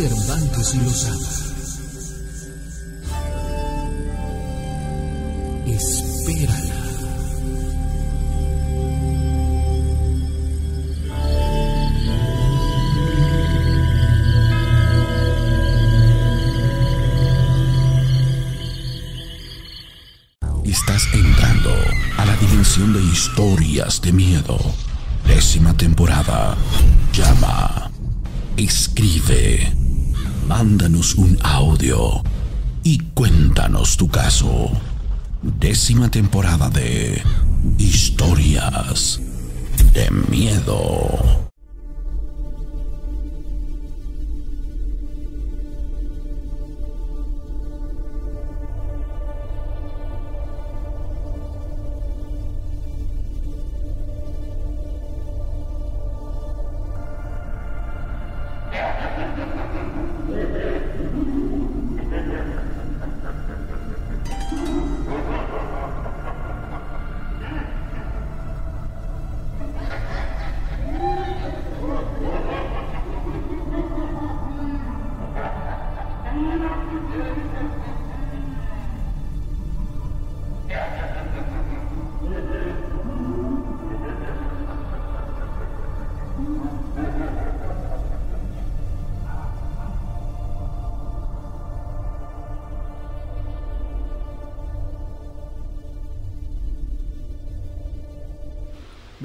Cervantes y Lozada. Espérala. Estás entrando a la dimensión de historias de miedo. Décima temporada. Llama. Escribe. Mándanos un audio. Y cuéntanos tu caso. Décima temporada de Historias de Miedo.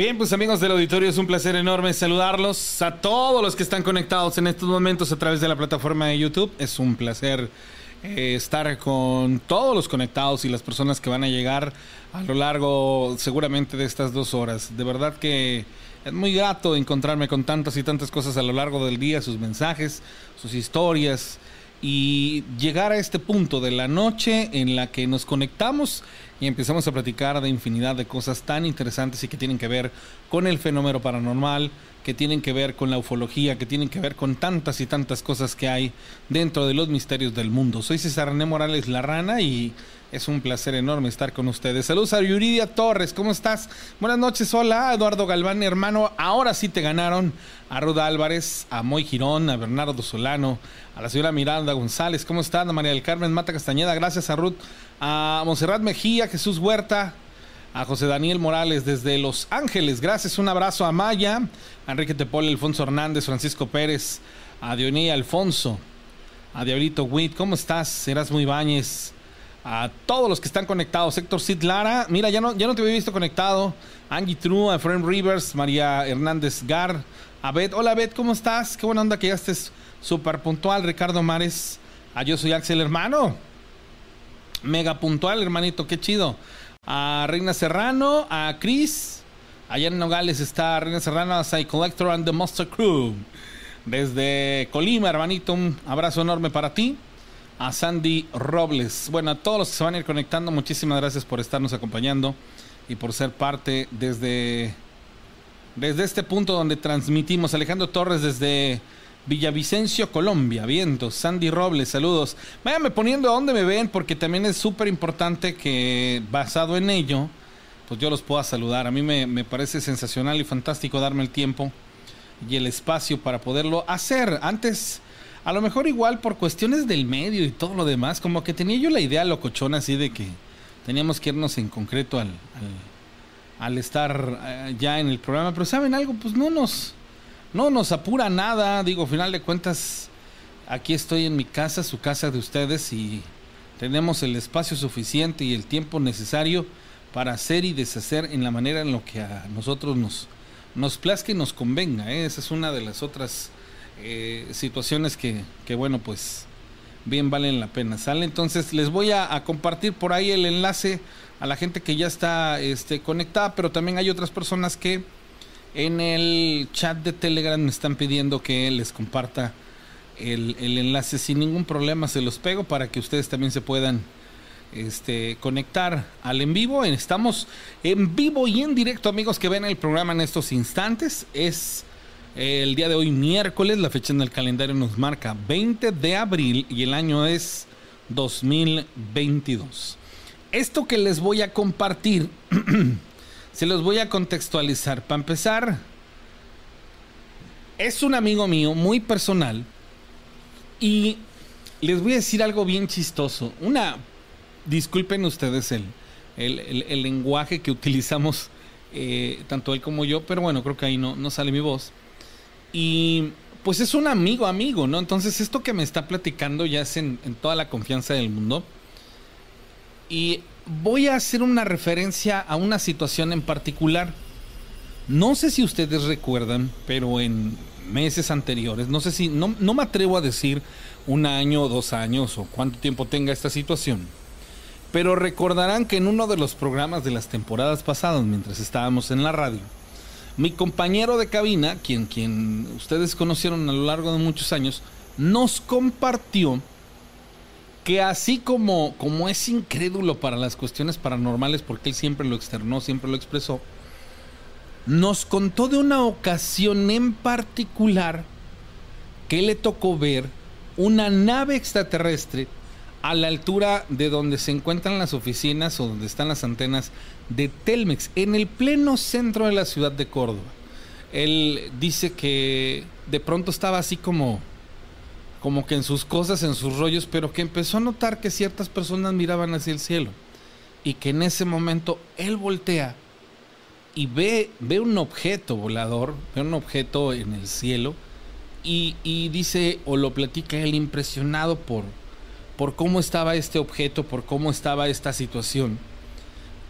Bien, pues amigos del auditorio, es un placer enorme saludarlos a todos los que están conectados en estos momentos a través de la plataforma de YouTube. Es un placer eh, estar con todos los conectados y las personas que van a llegar a lo largo seguramente de estas dos horas. De verdad que es muy grato encontrarme con tantas y tantas cosas a lo largo del día, sus mensajes, sus historias y llegar a este punto de la noche en la que nos conectamos y empezamos a platicar de infinidad de cosas tan interesantes y que tienen que ver con el fenómeno paranormal, que tienen que ver con la ufología, que tienen que ver con tantas y tantas cosas que hay dentro de los misterios del mundo. Soy César René Morales La Rana y es un placer enorme estar con ustedes. Saludos a Yuridia Torres, ¿cómo estás? Buenas noches, hola, Eduardo Galván, hermano. Ahora sí te ganaron a Ruda Álvarez, a Moy Girón, a Bernardo Solano, a la señora Miranda González, ¿cómo están? A María del Carmen Mata Castañeda, gracias a Ruth, a Monserrat Mejía, Jesús Huerta, a José Daniel Morales desde Los Ángeles, gracias, un abrazo a Maya, a Enrique Tepol, Alfonso Hernández, Francisco Pérez, a Dionía Alfonso, a Diablito Witt, ¿cómo estás? muy Ibáñez, a todos los que están conectados, Héctor Cid Lara, mira, ya no, ya no te había visto conectado, Angie True, a Efraín Rivers, María Hernández Gar, a Beth, hola Beth, ¿cómo estás? Qué buena onda que ya estés súper puntual, Ricardo Mares, a Yo Soy Axel, hermano, mega puntual, hermanito, qué chido a Reina Serrano, a Chris. Allá en Nogales está Reina Serrano, a Psy Collector and the Monster Crew. Desde Colima, hermanito, un abrazo enorme para ti. A Sandy Robles. Bueno, a todos los que se van a ir conectando, muchísimas gracias por estarnos acompañando y por ser parte desde, desde este punto donde transmitimos. Alejandro Torres desde Villavicencio, Colombia, vientos. Sandy Robles, saludos. Váyanme poniendo a dónde me ven, porque también es súper importante que, basado en ello, pues yo los pueda saludar. A mí me, me, parece sensacional y fantástico darme el tiempo y el espacio para poderlo hacer. Antes, a lo mejor igual por cuestiones del medio y todo lo demás, como que tenía yo la idea locochona así de que teníamos que irnos en concreto al, al, al estar eh, ya en el programa. Pero ¿saben algo? Pues no nos no nos apura nada, digo, final de cuentas, aquí estoy en mi casa, su casa de ustedes y tenemos el espacio suficiente y el tiempo necesario para hacer y deshacer en la manera en lo que a nosotros nos, nos plazca y nos convenga. ¿eh? Esa es una de las otras eh, situaciones que, que, bueno, pues bien valen la pena. ¿Sale? Entonces les voy a, compartir por ahí el enlace a la gente que ya está este, conectada, pero también hay otras personas que en el chat de Telegram me están pidiendo que les comparta el, enlace sin ningún problema. Se los pego para que ustedes también se puedan este, conectar al en vivo. Estamos en vivo y en directo, amigos que ven el programa en estos instantes. Es el día de hoy, miércoles. La fecha en el calendario nos marca 20 de abril y el año es 2022. Esto que les voy a compartir Se los voy a contextualizar. Para empezar, es un amigo mío muy personal y les voy a decir algo bien chistoso. Una, disculpen ustedes el, el, lenguaje que utilizamos, eh, tanto él como yo, pero bueno, creo que ahí no, no sale mi voz. Y pues es un amigo, amigo, ¿no? Entonces esto que me está platicando ya es en, en toda la confianza del mundo. Y voy a hacer una referencia a una situación en particular. No sé si ustedes recuerdan, pero en meses anteriores, no sé si, no, no me atrevo a decir un año o dos años o cuánto tiempo tenga esta situación, pero recordarán que en uno de los programas de las temporadas pasadas, mientras estábamos en la radio, mi compañero de cabina, quien, quien ustedes conocieron a lo largo de muchos años, nos compartió que así como, como es incrédulo para las cuestiones paranormales, porque él siempre lo externó, siempre lo expresó, nos contó de una ocasión en particular que le tocó ver una nave extraterrestre a la altura de donde se encuentran las oficinas o donde están las antenas de Telmex, en el pleno centro de la ciudad de Córdoba. Él dice que de pronto estaba así como como que en sus cosas, en sus rollos, pero que empezó a notar que ciertas personas miraban hacia el cielo y que en ese momento él voltea y ve, ve un objeto volador, ve un objeto en el cielo y, dice o lo platica él impresionado por, por cómo estaba este objeto, por cómo estaba esta situación.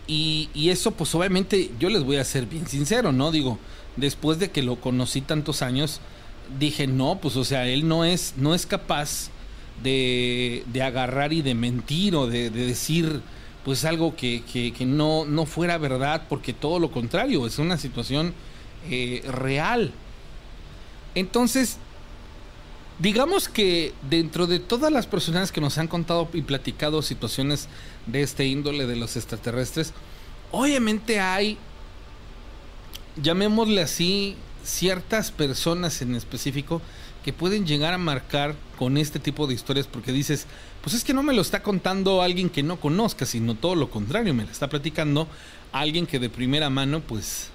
Y, y, eso pues obviamente yo les voy a ser bien sincero, ¿no? Digo, después de que lo conocí tantos años, dije, no, pues o sea, él no es, no es capaz de, de agarrar y de mentir o de, decir pues algo que, que, no, no fuera verdad, porque todo lo contrario, es una situación eh, real. Entonces, digamos que dentro de todas las personas que nos han contado y platicado situaciones de este índole de los extraterrestres, obviamente hay, llamémosle así, ciertas personas en específico que pueden llegar a marcar con este tipo de historias porque dices, pues es que no me lo está contando alguien que no conozca, sino todo lo contrario, me lo está platicando alguien que de primera mano, pues,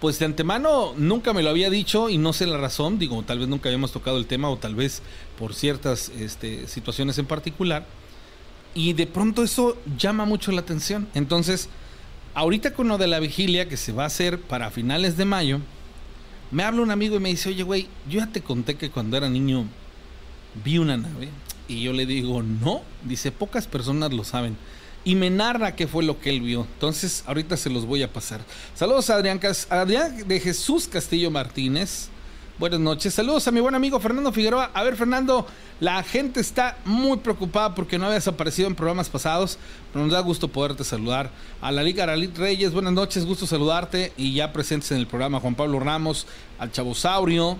pues de antemano nunca me lo había dicho y no sé la razón, digo, tal vez nunca habíamos tocado el tema o tal vez por ciertas este, situaciones en particular. Y de pronto eso llama mucho la atención. Entonces, ahorita con lo de la vigilia que se va a hacer para finales de mayo, me habla un amigo y me dice, oye, güey, yo ya te conté que cuando era niño vi una nave. Y yo le digo, no. Dice, pocas personas lo saben. Y me narra qué fue lo que él vio. Entonces, ahorita se los voy a pasar. Saludos a Adrián, Adrián de Jesús Castillo Martínez. Buenas noches. Saludos a mi buen amigo Fernando Figueroa. A ver, Fernando, la gente está muy preocupada porque no habías aparecido en programas pasados, pero nos da gusto poderte saludar. A la Liga Aralit Reyes, buenas noches, gusto saludarte. Y ya presentes en el programa Juan Pablo Ramos, al Chabosaurio.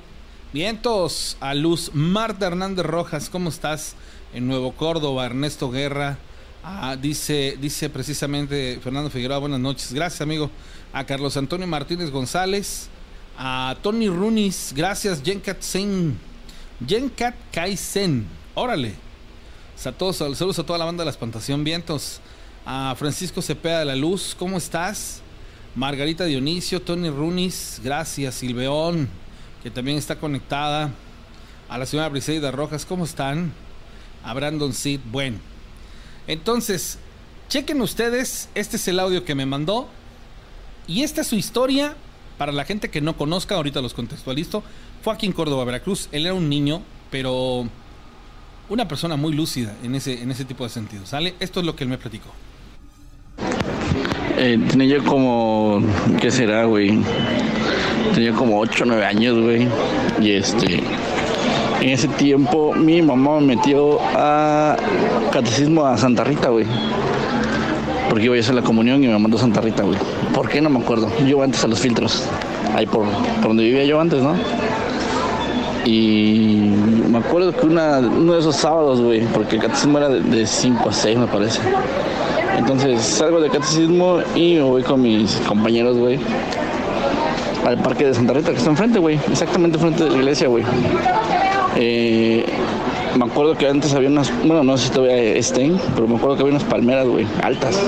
Vientos, a Luz Marta Hernández Rojas, ¿cómo estás? En Nuevo Córdoba, Ernesto Guerra. Ah, dice, dice precisamente Fernando Figueroa, buenas noches. Gracias, amigo. A Carlos Antonio Martínez González a Tony Runis, gracias, Jenkat Sen. Jenkat Kaisen, órale. saludos a toda la banda de la Espantación Vientos. A Francisco Cepeda de la Luz, ¿cómo estás? Margarita Dionisio, Tony Runis, gracias. Silveón, que también está conectada. A la señora Briseida Rojas, ¿cómo están? A Brandon Sid, bueno. Entonces, chequen ustedes, este es el audio que me mandó. Y esta es su historia para la gente que no conozca, ahorita los contextualizo, fue aquí en Córdoba, Veracruz. Él era un niño, pero una persona muy lúcida en ese, en ese tipo de sentido. ¿Sale? Esto es lo que él me platicó. Eh, tenía yo como, ¿qué será, güey? Tenía como 8 o 9 años, güey. Y este, en ese tiempo mi mamá me metió a catecismo a Santa Rita, güey porque iba a hacer la comunión y me mandó Santa Rita, güey. ¿Por qué? No me acuerdo. Yo antes a los filtros, ahí por, donde vivía yo antes, ¿no? Y me acuerdo que uno de esos sábados, güey, porque el catecismo era de 5 a 6, me parece. Entonces salgo del catecismo y me voy con mis compañeros, güey, al parque de Santa Rita, que está enfrente, güey, exactamente enfrente de la iglesia, güey. Eh, me acuerdo que antes había unas, bueno, no sé si todavía estén, pero me acuerdo que había unas palmeras, güey, altas.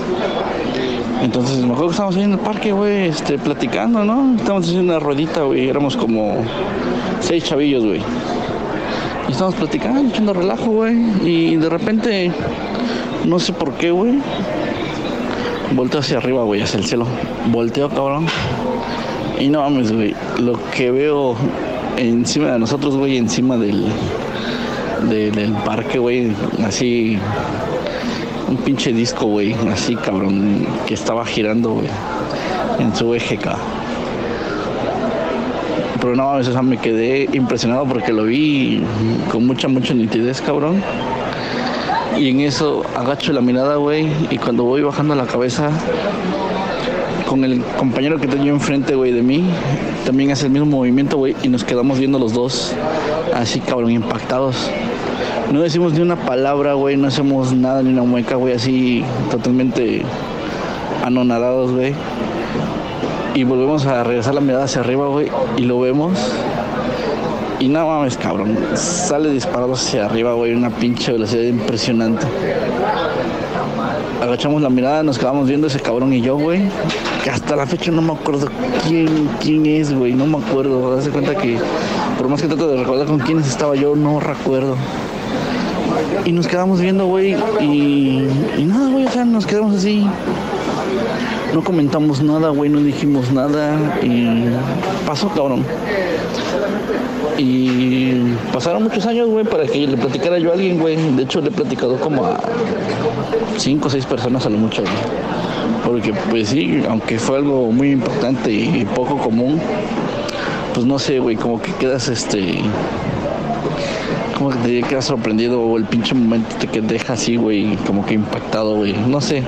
Entonces me acuerdo que estábamos ahí en el parque, güey, este, platicando, ¿no? Estábamos haciendo una ruedita, güey, éramos como seis chavillos, güey. Y estábamos platicando, echando relajo, güey. Y de repente, no sé por qué, güey. Volteo hacia arriba, güey, hacia el cielo. Volteo, cabrón. Y no mames, güey. Lo que veo encima de nosotros, güey, encima del, de- del parque, güey, así. Un pinche disco, güey, así, cabrón, que estaba girando, güey, en su eje. Pero no o sea, me quedé impresionado porque lo vi con mucha, mucha nitidez, cabrón. Y en eso agacho la mirada, güey, y cuando voy bajando la cabeza, con el compañero que tenía enfrente, güey, de mí, también hace el mismo movimiento, güey, y nos quedamos viendo los dos, así, cabrón, impactados. No decimos ni una palabra, güey, no hacemos nada, ni una mueca, güey, así, totalmente anonadados, güey. Y volvemos a regresar la mirada hacia arriba, güey, y lo vemos. Y no mames, cabrón, sale disparado hacia arriba, güey, una pinche velocidad impresionante. Agachamos la mirada, nos quedamos viendo ese cabrón y yo, güey. Que hasta la fecha no me acuerdo quién, quién es, güey. No me acuerdo. Haz de cuenta que por más que trato de recordar con quiénes estaba yo, no recuerdo. Y nos quedamos viendo, güey. Y, y nada, güey, o sea, nos quedamos así. No comentamos nada, güey, no dijimos nada. Y pasó, cabrón. Y pasaron muchos años, güey, para que le platicara yo a alguien, güey. De hecho, le he platicado como a cinco o seis personas a lo mucho, güey. Porque, pues sí, aunque fue algo muy importante y poco común, pues no sé, güey, como que quedas, este... Que te quedas sorprendido o el pinche momento te deja así, güey, como que impactado, güey. No sé.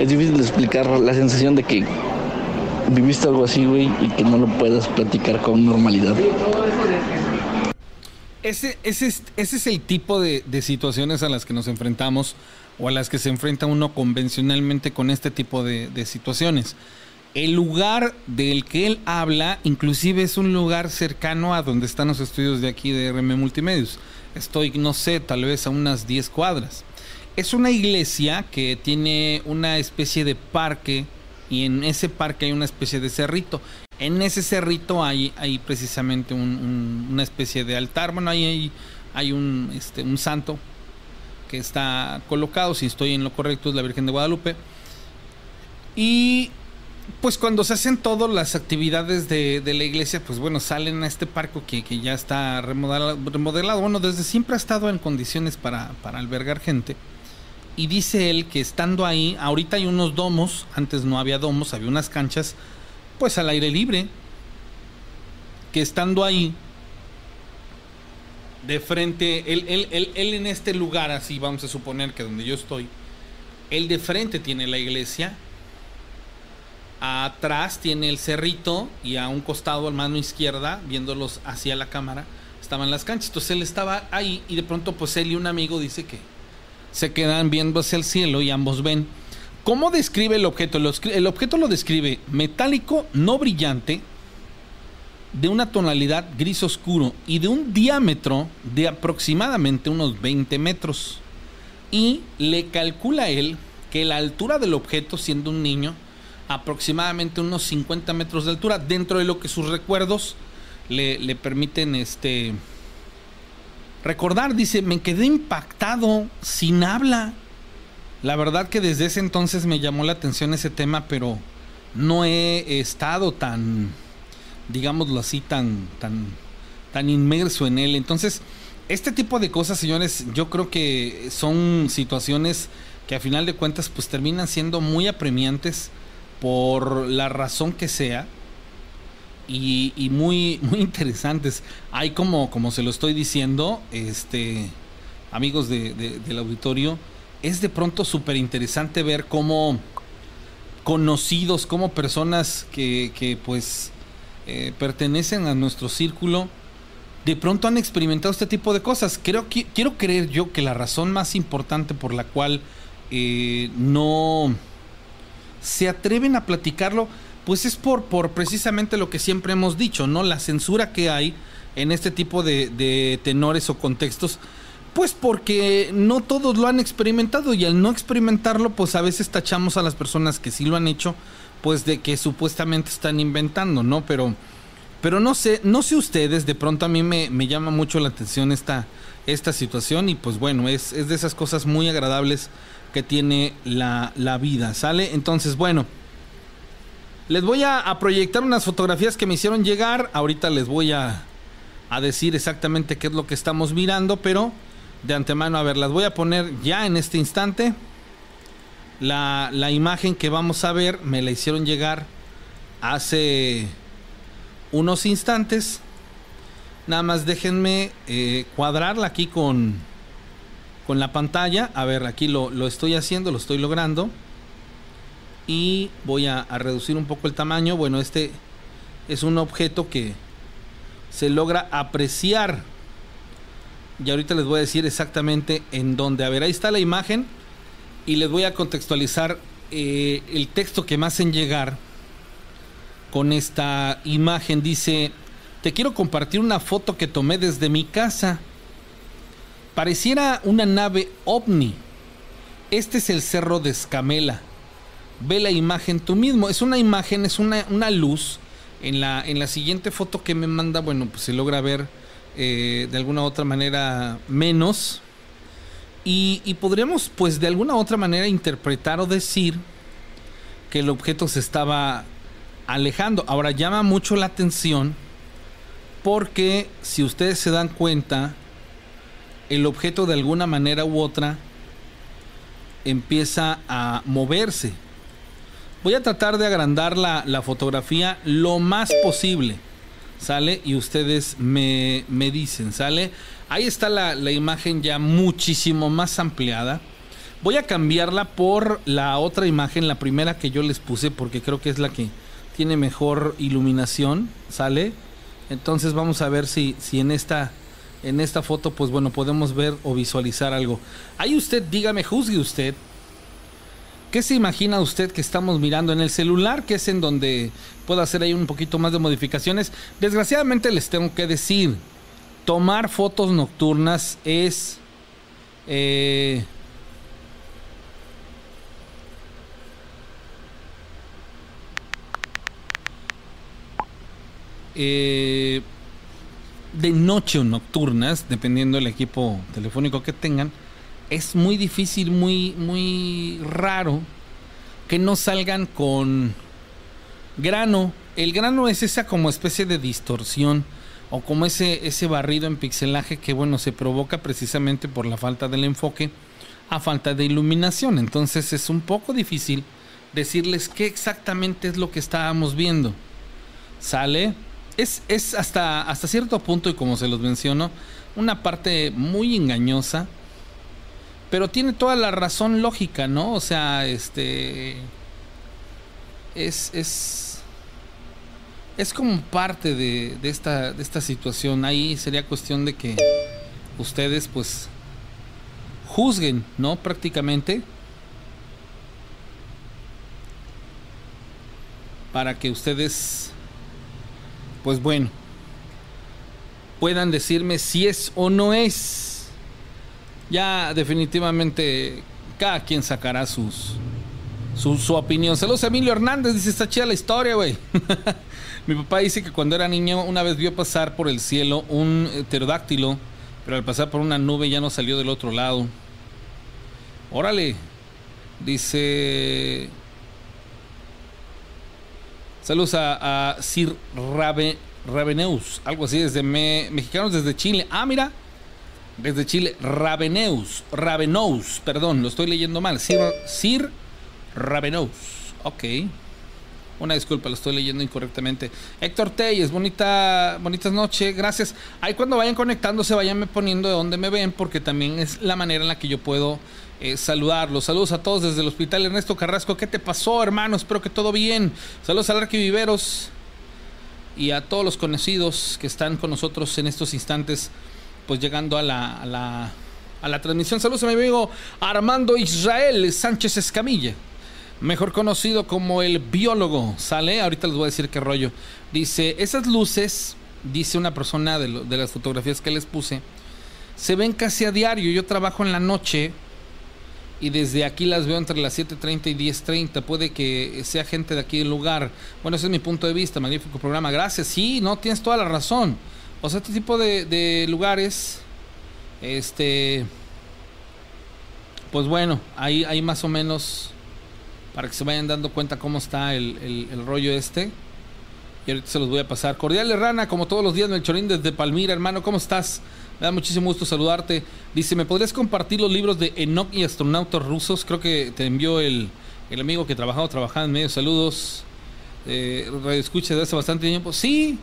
Es difícil de explicar la sensación de que viviste algo así, güey, y que no lo puedas platicar con normalidad. Ese, ese, es, el tipo de, de situaciones a las que nos enfrentamos o a las que se enfrenta uno convencionalmente con este tipo de, de situaciones. El lugar del que él habla, inclusive es un lugar cercano a donde están los estudios de aquí de RM Multimedios. Estoy, no sé, tal vez a unas 10 cuadras. Es una iglesia que tiene una especie de parque y en ese parque hay una especie de cerrito. En ese cerrito hay, hay precisamente un- un- una especie de altar. Bueno, ahí hay, hay un, este, un santo que está colocado, si estoy en lo correcto, es la Virgen de Guadalupe. Y pues cuando se hacen todas las actividades de, de la iglesia, pues bueno, salen a este parque que, que ya está remodelado, remodelado. Bueno, desde siempre ha estado en condiciones para, para albergar gente. Y dice él que estando ahí, ahorita hay unos domos, antes no había domos, había unas canchas, pues al aire libre. Que estando ahí, de frente, él, él, él, él en este lugar, así vamos a suponer que donde yo estoy, él de frente tiene la iglesia, atrás tiene el cerrito y a un costado, a mano izquierda, viéndolos hacia la cámara, estaban las canchas. Entonces él estaba ahí y de pronto pues él y un amigo dice que se quedan viendo hacia el cielo y ambos ven. ¿Cómo describe el objeto? El objeto lo describe metálico, no brillante, de una tonalidad gris oscuro y de un diámetro de aproximadamente unos 20 metros. Y le calcula él que la altura del objeto, siendo un niño, aproximadamente unos 50 metros de altura, dentro de lo que sus recuerdos le, le permiten este recordar. Dice, me quedé impactado, sin habla. La verdad que desde ese entonces me llamó la atención ese tema, pero no he estado tan, digámoslo así, tan, tan, tan inmerso en él. Entonces, este tipo de cosas, señores, yo creo que son situaciones que a final de cuentas, pues terminan siendo muy apremiantes por la razón que sea y, muy, muy interesantes. Hay como, como se lo estoy diciendo, este, amigos de- del auditorio, es de pronto súper interesante ver cómo conocidos, como personas que, que, pues eh, pertenecen a nuestro círculo, de pronto han experimentado este tipo de cosas. Creo que, quiero creer yo que la razón más importante por la cual eh, no se atreven a platicarlo, pues es por, por precisamente lo que siempre hemos dicho, ¿no? La censura que hay en este tipo de, de tenores o contextos, Pues porque no todos lo han experimentado y al no experimentarlo, pues a veces tachamos a las personas que sí lo han hecho, pues de que supuestamente están inventando, ¿no? Pero, pero no sé, no sé ustedes, de pronto a mí me, me llama mucho la atención esta, esta situación y pues bueno, es, es de esas cosas muy agradables que tiene la, la vida, ¿sale? Entonces, bueno. Les voy a, proyectar unas fotografías que me hicieron llegar. Ahorita les voy a, a, decir exactamente qué es lo que estamos mirando, pero de antemano, a ver, las voy a poner ya en este instante. La, la imagen que vamos a ver me la hicieron llegar hace unos instantes. Nada más déjenme eh, cuadrarla aquí con, con la pantalla. A ver, aquí lo, lo estoy haciendo, lo estoy logrando y voy a, reducir un poco el tamaño. Bueno, este es un objeto que se logra apreciar. Y ahorita les voy a decir exactamente en dónde. A ver, ahí está la imagen y les voy a contextualizar eh, el texto que me hacen llegar con esta imagen. Dice, te quiero compartir una foto que tomé desde mi casa. Pareciera una nave ovni. Este es el cerro de Escamela ve la imagen tú mismo. Es una imagen, es una, una luz. En la, en la siguiente foto que me manda, bueno, pues se logra ver eh, de alguna otra manera menos. Y, y, podríamos, pues de alguna otra manera, interpretar o decir que el objeto se estaba alejando. Ahora llama mucho la atención porque si ustedes se dan cuenta, el objeto de alguna manera u otra empieza a moverse Voy a tratar de agrandar la, la fotografía lo más posible. ¿Sale? Y ustedes me, me dicen, ¿sale? Ahí está la, la, imagen ya muchísimo más ampliada. Voy a cambiarla por la otra imagen, la primera que yo les puse, porque creo que es la que tiene mejor iluminación, ¿sale? Entonces vamos a ver si, si en esta en esta foto, pues bueno, podemos ver o visualizar algo. Ahí usted, dígame, juzgue usted ¿Qué se imagina usted que estamos mirando en el celular? Que es en donde puedo hacer ahí un poquito más de modificaciones. Desgraciadamente les tengo que decir, tomar fotos nocturnas es... Eh, eh, de noche o nocturnas, dependiendo del equipo telefónico que tengan, es muy difícil, muy, muy raro que no salgan con grano. El grano es esa como especie de distorsión o como ese, ese barrido en pixelaje que bueno se provoca precisamente por la falta del enfoque a falta de iluminación. Entonces es un poco difícil decirles qué exactamente es lo que estábamos viendo. ¿Sale? Es, es hasta, hasta cierto punto, y como se los menciono, una parte muy engañosa pero tiene toda la razón lógica, ¿no? O sea, este. Es. Es. Es como parte de, de, esta, de esta situación. Ahí sería cuestión de que ustedes, pues. juzguen, ¿no? Prácticamente. Para que ustedes. Pues bueno. Puedan decirme si es o no es ya definitivamente cada quien sacará sus su, opinión. Saludos Emilio Hernández, dice, está chida la historia, güey. Mi papá dice que cuando era niño una vez vio pasar por el cielo un pterodáctilo, pero al pasar por una nube ya no salió del otro lado. Órale, dice... Saludos a, Sir Rabe, Raveneus, algo así, desde me, mexicanos desde Chile. Ah, mira, desde Chile, Raveneus, Ravenous, perdón, lo estoy leyendo mal. Sir, Sir Ravenous. Ok. Una disculpa, lo estoy leyendo incorrectamente. Héctor Telles, bonita, bonitas noches, gracias. Ahí cuando vayan conectándose, vayanme poniendo de dónde me ven, porque también es la manera en la que yo puedo eh, saludarlos. Saludos a todos desde el Hospital Ernesto Carrasco. ¿Qué te pasó, hermano? Espero que todo bien. Saludos al Viveros y a todos los conocidos que están con nosotros en estos instantes pues llegando a la, a la, a la transmisión. Saludos a mi amigo Armando Israel Sánchez Escamilla, mejor conocido como el biólogo. Sale, ahorita les voy a decir qué rollo. Dice, esas luces, dice una persona de, de las fotografías que les puse, se ven casi a diario. Yo trabajo en la noche y desde aquí las veo entre las 7.30 y 10.30. Puede que sea gente de aquí del lugar. Bueno, ese es mi punto de vista. Magnífico programa. Gracias. Sí, no, tienes toda la razón. O sea, este tipo de, lugares, este, pues bueno, ahí, ahí más o menos para que se vayan dando cuenta cómo está el, rollo este. Y ahorita se los voy a pasar. Cordial Rana, como todos los días, Melchorín desde Palmira, hermano, ¿cómo estás? Me da muchísimo gusto saludarte. Dice, ¿me podrías compartir los libros de Enoch y astronautas rusos? Creo que te envió el, el amigo que trabajaba, trabajaba en medio. Saludos. Eh, escucha desde hace bastante tiempo. Sí,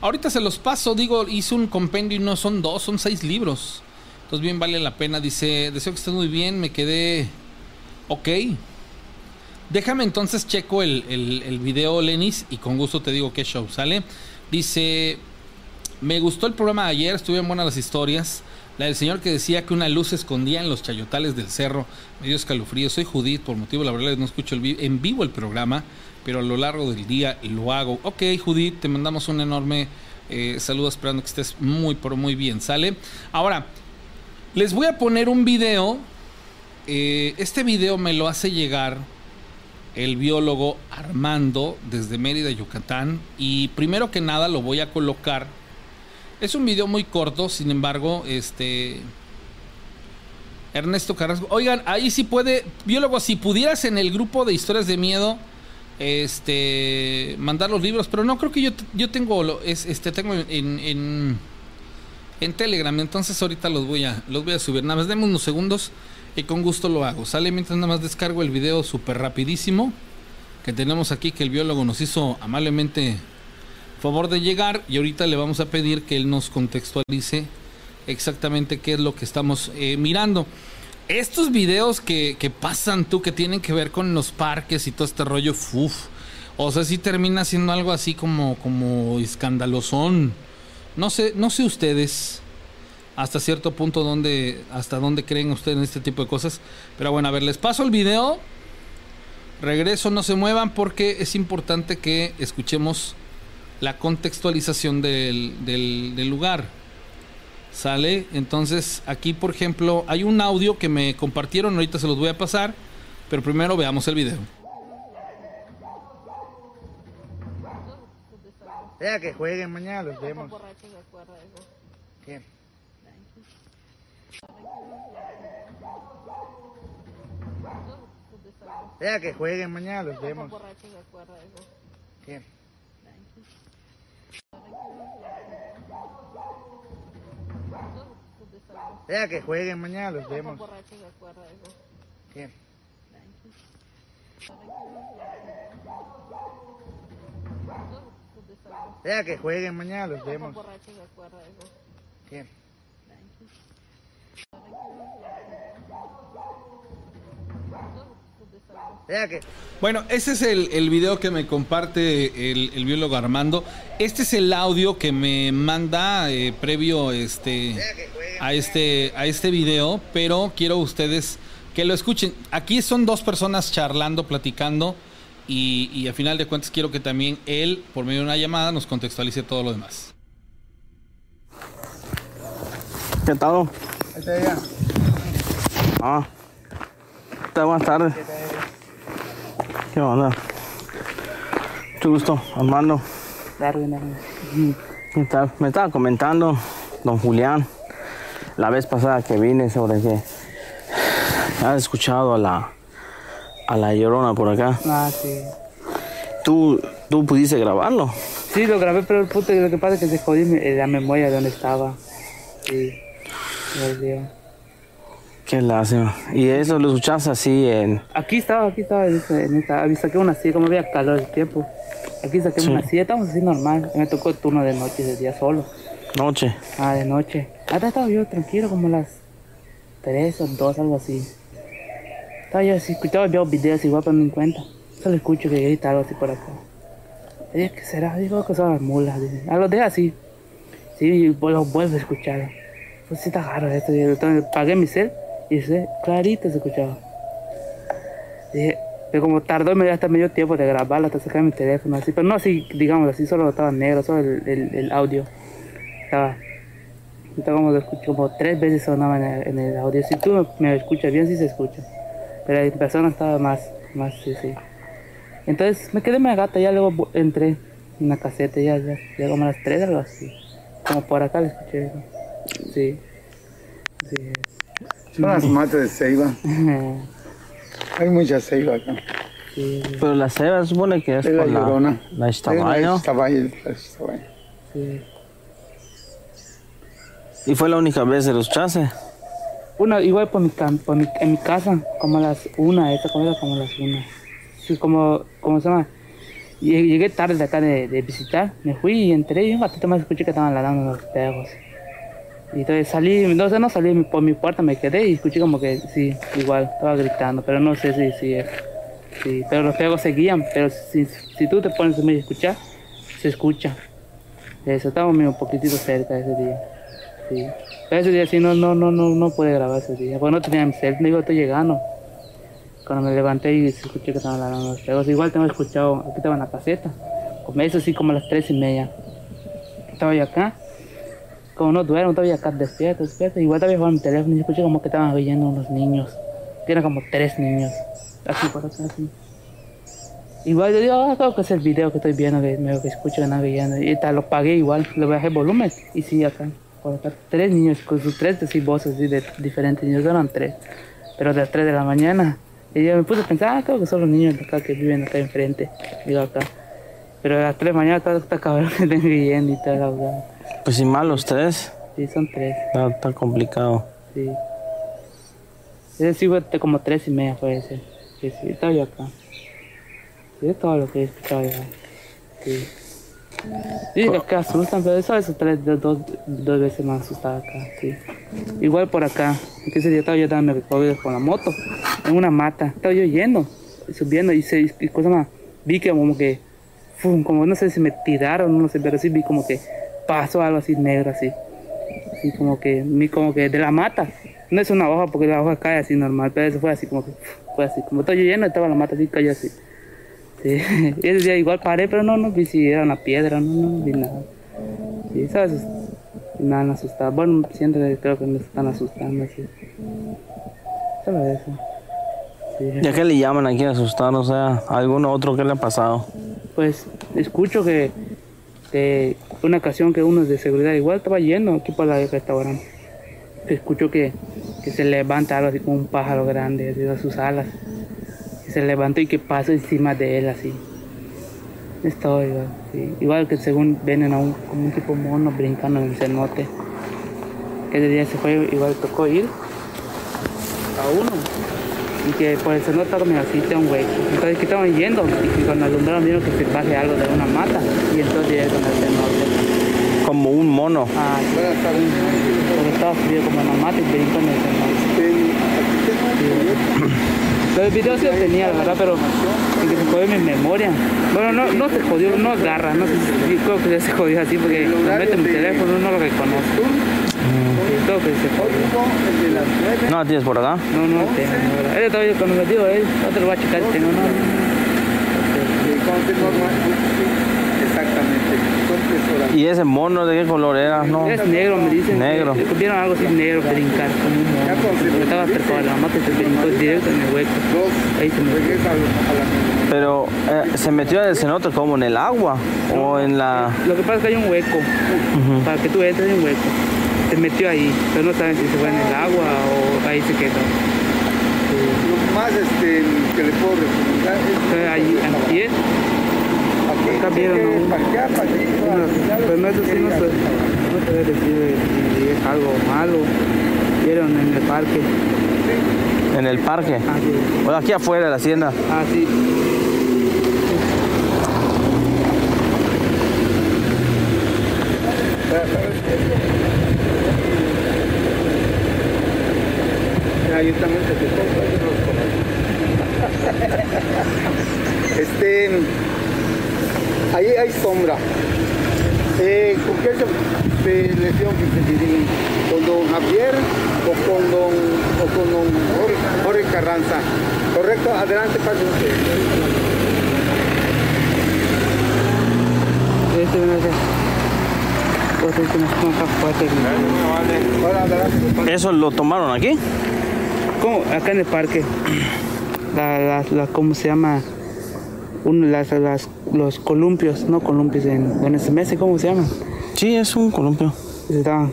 ahorita se los paso. Digo, hice un compendio y no son dos, son seis libros. Entonces bien vale la pena. Dice, deseo que estés muy bien. Me quedé... Ok. Déjame entonces checo el, el, el video, Lenis, y con gusto te digo qué show, ¿sale? Dice, me gustó el programa de ayer, estuvieron buenas las historias. La del señor que decía que una luz se escondía en los chayotales del cerro, me dio escalofrío. Soy Judith, por motivo la verdad no escucho el en vivo el programa, pero a lo largo del día lo hago. Ok, Judith, te mandamos un enorme eh, saludo esperando que estés muy, pero muy bien, ¿sale? Ahora, les voy a poner un video. eh, este video me lo hace llegar el biólogo Armando desde Mérida, Yucatán. Y primero que nada lo voy a colocar. Es un video muy corto, sin embargo, este... Ernesto Carrasco. Oigan, ahí sí puede, biólogo, si pudieras en el grupo de historias de miedo, este, mandar los libros, pero no creo que yo, yo tengo, este, tengo en, en, Telegram, entonces ahorita los voy a, los voy a subir. Nada más denme unos segundos y con gusto lo hago. Sale mientras nada más descargo el video súper rapidísimo que tenemos aquí que el biólogo nos hizo amablemente favor de llegar y ahorita le vamos a pedir que él nos contextualice exactamente qué es lo que estamos eh, mirando. Estos videos que, que pasan tú, que tienen que ver con los parques y todo este rollo, uf, o sea, sí termina siendo algo así como, como escandalosón. No sé, no sé ustedes hasta cierto punto dónde, hasta dónde creen ustedes en este tipo de cosas. Pero bueno, a ver, les paso el video. Regreso, no se muevan porque es importante que escuchemos la contextualización del, del, del lugar. ¿Sale? Entonces, aquí, por ejemplo, hay un audio que me compartieron, ahorita se los voy a pasar, pero primero veamos el video. Ya que jueguen mañana, los vemos. ¿Qué? Ya que jueguen mañana, los vemos. ¿Qué? Ya que jueguen mañana, los vemos. Ya que jueguen mañana, los vemos. Que Bueno, ese es el, el video que me comparte el, el biólogo Armando. Este es el audio que me manda eh, previo este, a, este, a este video, pero quiero ustedes que lo escuchen. Aquí son dos personas charlando, platicando, y, y a final de cuentas quiero que también él, por medio de una llamada, nos contextualice todo lo demás. ¿Qué tal? Ahí está ya. Ah. Buenas tardes. ¿Qué onda? Mucho gusto, Armando. ¿Qué tal? Me estaba comentando, don Julián, la vez pasada que vine sobre que has escuchado a la a la llorona por acá. Ah, sí. ¿Tú, tú pudiste grabarlo? Sí, lo grabé, pero el puto, lo que pasa es que se jodió la memoria de donde estaba. Sí. Me. Qué lástima. ¿Y eso lo escuchaste así en... Aquí estaba, aquí estaba, en esta, saqué una silla, como había calor el tiempo. Aquí saqué Sí. una silla, estamos así normal. Me tocó el turno de noche, de día solo. noche? Ah, de noche. Hasta estaba yo tranquilo, como las 3 o 2, algo así. Estaba yo así, escuchaba yo videos igual para mi cuenta. Solo escucho que grita algo así por acá. Y dije, ¿qué será? Digo que son las mulas. Dice. A los deja así. Sí, y lo vuelvo a escuchar. Pues sí está raro esto. Entonces pagué mi cel y se, clarito se escuchaba. Dije, pero como tardó me dio hasta medio tiempo de grabarlo, hasta sacar mi teléfono así. Pero no así, digamos así, solo estaba negro, solo el, el, audio. Estaba Entonces como como tres veces sonaba en el, audio. Si tú me escuchas bien, sí se escucha. Pero en persona estaba más, más, sí, sí. Entonces me quedé en mi gata, ya luego entré en la caseta, ya, ya, ya como a las tres algo así. Como por acá le escuché. Sí. Sí. Son las matas de ceiba. Hay mucha ceiba acá. sí, Pero la ceba se supone que es Es la con la, llorona. la sí. Y fue la única vez que los chance. Una, igual por mi, por mi, en mi casa, como a las una, esta comida como a las una. Sí, como, ¿cómo se llama? Llegué, llegué tarde de acá de, de visitar, me fui y entré y un ratito más escuché que estaban ladrando los perros. Y entonces salí, no sé, no salí por mi puerta, me quedé y escuché como que sí, igual, estaba gritando, pero no sé si sí, pero los perros seguían, pero si, si tú te pones a escuchar, se escucha. Eso, medio un poquitito cerca ese día. Sí. Pero ese día sí no, no, no, no, no pude grabar ese día. Porque no tenía mi cel, me digo, estoy llegando. Cuando me levanté y escuché que estaban ladrando los perros. Igual tengo escuchado, aquí estaba en la caseta. Como eso sí, como a las tres y media. Estaba yo acá. Como no duermo, yo acá despierto, despierto. Igual yo con mi teléfono y escuché como que estaban riendo unos niños. Eran como tres niños. Así por acá, así. Igual yo digo, ah, creo que es el video que estoy viendo, que me que escucho que están riendo. Y tal, lo pagué igual, le bajé el volumen. Y sí, acá. Por acá, tres niños con sus tres así, voces así de diferentes niños, eran tres. Pero de las tres de la mañana. Y yo me puse a pensar, ah, creo que son los niños de acá que viven acá enfrente. Digo acá. Pero a las tres de la mañana está, está cabrón que estén riendo y tal, la verdad. Pues sin mal los tres. Sí, son tres. Está, está complicado. Sí. Ese sí fue como tres y media fue ese. Sí, sí, estaba yo acá. Sí, es todo lo que he escuchado yo. Sí. Sí, es que asustan, pero eso, tres, dos, dos, dos veces más asustado acá, sí. Igual por acá, ese día estaba yo dando recorrido con la moto, en una mata, estaba yo yendo, subiendo y se, y cosa más, vi que como que, fum, como no sé si me tiraron, no sé, pero sí vi como que pasó algo así negro así. Así como que, como que de la mata. No es una hoja porque la hoja cae así normal, pero eso fue así como que, fue así. Como estaba lleno, estaba la mata así, cayó así. Sí. Y ese día igual paré, pero no, no vi si era una piedra, no, no vi nada. Sí, ¿sabes? Nada me asustaba. Bueno, siempre creo que me están asustando, sí. Solo eso. Sí. ¿Ya que le llaman aquí asustado? O sea, ¿alguno otro que le ha pasado? pues escucho que, que una ocasión que uno de seguridad igual estaba yendo aquí por el restaurante. Escucho que, que se levanta algo así como un pájaro grande, así de sus alas. Que se levanta y que pasa encima de él así. Esto igual. Igual que según ven a un, como un tipo mono brincando en el cenote. Que ese día se fue, igual tocó ir a uno y que por el cenote estaba medio así, un hueco. Entonces que estaban yendo y que cuando alumbraron vieron que se baje algo de una mata y entonces ya con el cenote. Como un mono. Ah, porque estaba frío como en la mata y brincó en el cenote. Pero el video sí lo tenía, la verdad, pero que se jodió mi memoria. Bueno, no, no se jodió, no agarra, no sé si creo que ya se jodió así porque meto en mi teléfono, no lo reconozco. Que se. ¿No la tienes por acá? No, no tengo. Él él, no te lo a checar si tengo, no. Exactamente. ¿Y ese mono de qué color era? No. Es negro, me dicen. Negro. Eh, Vieron algo así negro brincar como un mono. Porque estaba cerca de la mata y se brincó directo en el hueco. Ahí se me Regresa a la Pero eh, se metió en el cenote como en el agua o en la... Lo que pasa es que hay un hueco. Para que tú entres hay un hueco. Se metió ahí, pero no saben si se fue en el agua o ahí se quedó. Lo más este, que le puedo recomendar es ahí en pie, aquí Acá vieron, ¿no? pero eso sí no se, no se debe decir de- si es algo malo. Vieron en el parque. en el parque? Ah, sí. O aquí afuera de la hacienda. Ah, sí. Yo no los conozco. Este, ahí hay sombra. Eh, ¿Con qué se- selección que? ¿Con don Javier o con don, o con don Jorge, Jorge Carranza? Correcto, adelante, pase. Este Pues es que no no está fuerte. Hola, adelante. ¿Eso lo tomaron aquí? ¿Cómo? Acá en el parque. La, la, la- ¿Cómo se llama? Uno, las, las, los columpios, no columpios, en, en ese mes, ¿cómo se llama? Sí, es un columpio. Estaban.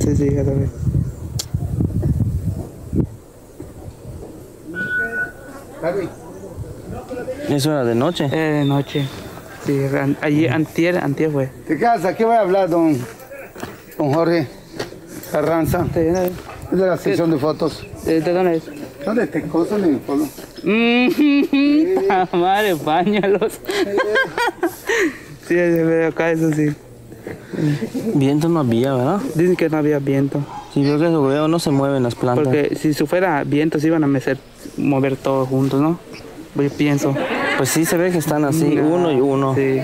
Sí, sí, ya. Javi, Eso era de noche. Eh, de noche. Sí, an- ayer, antier, antier fue. ¿De qué hace? ¿Qué va a hablar, don, don Jorge Carranza? ¿De, de, de la sección de fotos. de dónde es? ¿Dónde te coso en el polo? Mm, madre, bañalos. sí, se ve acá, eso sí. Viento no había, ¿verdad? Dicen que no había viento. Si veo que veo, no se mueven las plantas. Porque si fuera viento, se iban a mecer, mover todos juntos, ¿no? Yo pienso. Pues sí se ve que están así, uno y uno. Sí.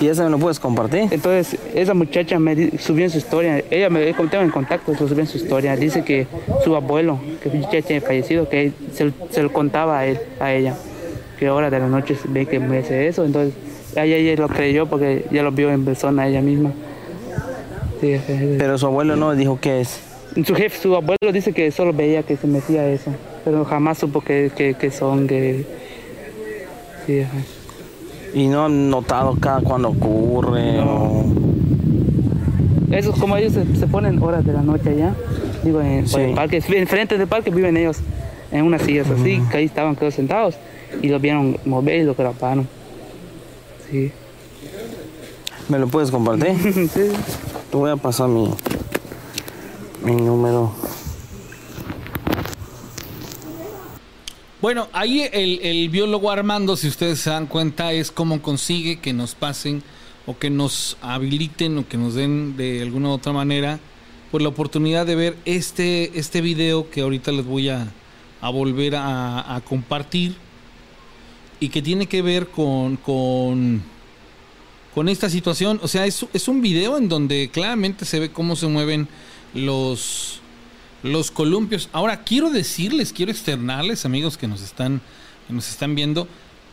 ¿Y ese me lo puedes compartir? Entonces, esa muchacha me subió en su historia, ella me tengo en contacto, lo subió en su historia, dice que su abuelo, que ya tiene fallecido, que se, se lo contaba a él, a ella, que ahora de la noche ve que me hace eso, entonces ella, ella lo creyó porque ya lo vio en persona ella misma. Sí. Pero su abuelo no dijo qué es. Su jefe, su abuelo dice que solo veía que se metía eso, pero jamás supo que, que, que son, que... Sí. Y no han notado cada cuando ocurre. o- Eso, como ellos se, se ponen horas de la noche allá, digo, en, Sí. el parque, enfrente del parque viven ellos en unas sillas así, que ahí estaban todos sentados y los vieron mover y lo grabaron. Sí. ¿Me lo puedes compartir? sí. Te voy a pasar mi, mi número. Bueno, ahí el, el biólogo Armando, si ustedes se dan cuenta, es cómo consigue que nos pasen o que nos habiliten o que nos den de alguna u otra manera pues la oportunidad de ver este, este video que ahorita les voy a, a volver a, a compartir y que tiene que ver con, con, con esta situación. O sea, es, es un video en donde claramente se ve cómo se mueven los, los columpios. Ahora, quiero decirles, quiero externarles, amigos que nos están, que nos están viendo,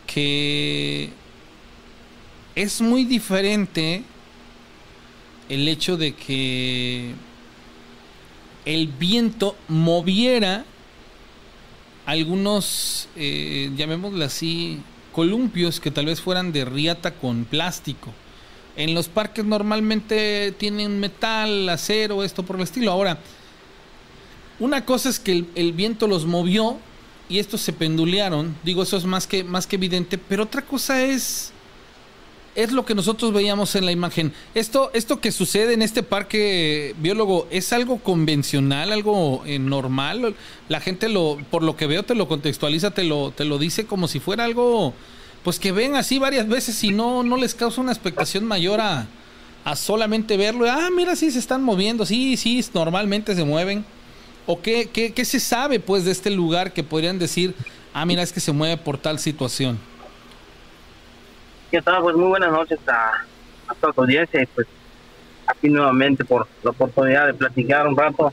que es muy diferente el hecho de que el viento moviera algunos, eh, llamémosle así, columpios que tal vez fueran de riata con plástico. En los parques normalmente tienen metal, acero, esto por el estilo. Ahora, una cosa es que el, viento los movió y estos se pendulearon. Digo, eso es más que, más que evidente. Pero otra cosa es. Es lo que nosotros veíamos en la imagen. Esto, esto que sucede en este parque biólogo, ¿es algo convencional, algo eh, normal? La gente lo, por lo que veo, te lo contextualiza, te lo, te lo dice como si fuera algo, pues que ven así varias veces y no, no les causa una expectación mayor a, a solamente verlo. Ah, mira, sí se están moviendo, sí, sí, normalmente se mueven. ¿O qué, qué, qué se sabe pues de este lugar que podrían decir, ah, mira, es que se mueve por tal situación? ¿Qué tal? Pues muy buenas noches a, a toda tu audiencia y pues aquí nuevamente por la oportunidad de platicar un rato.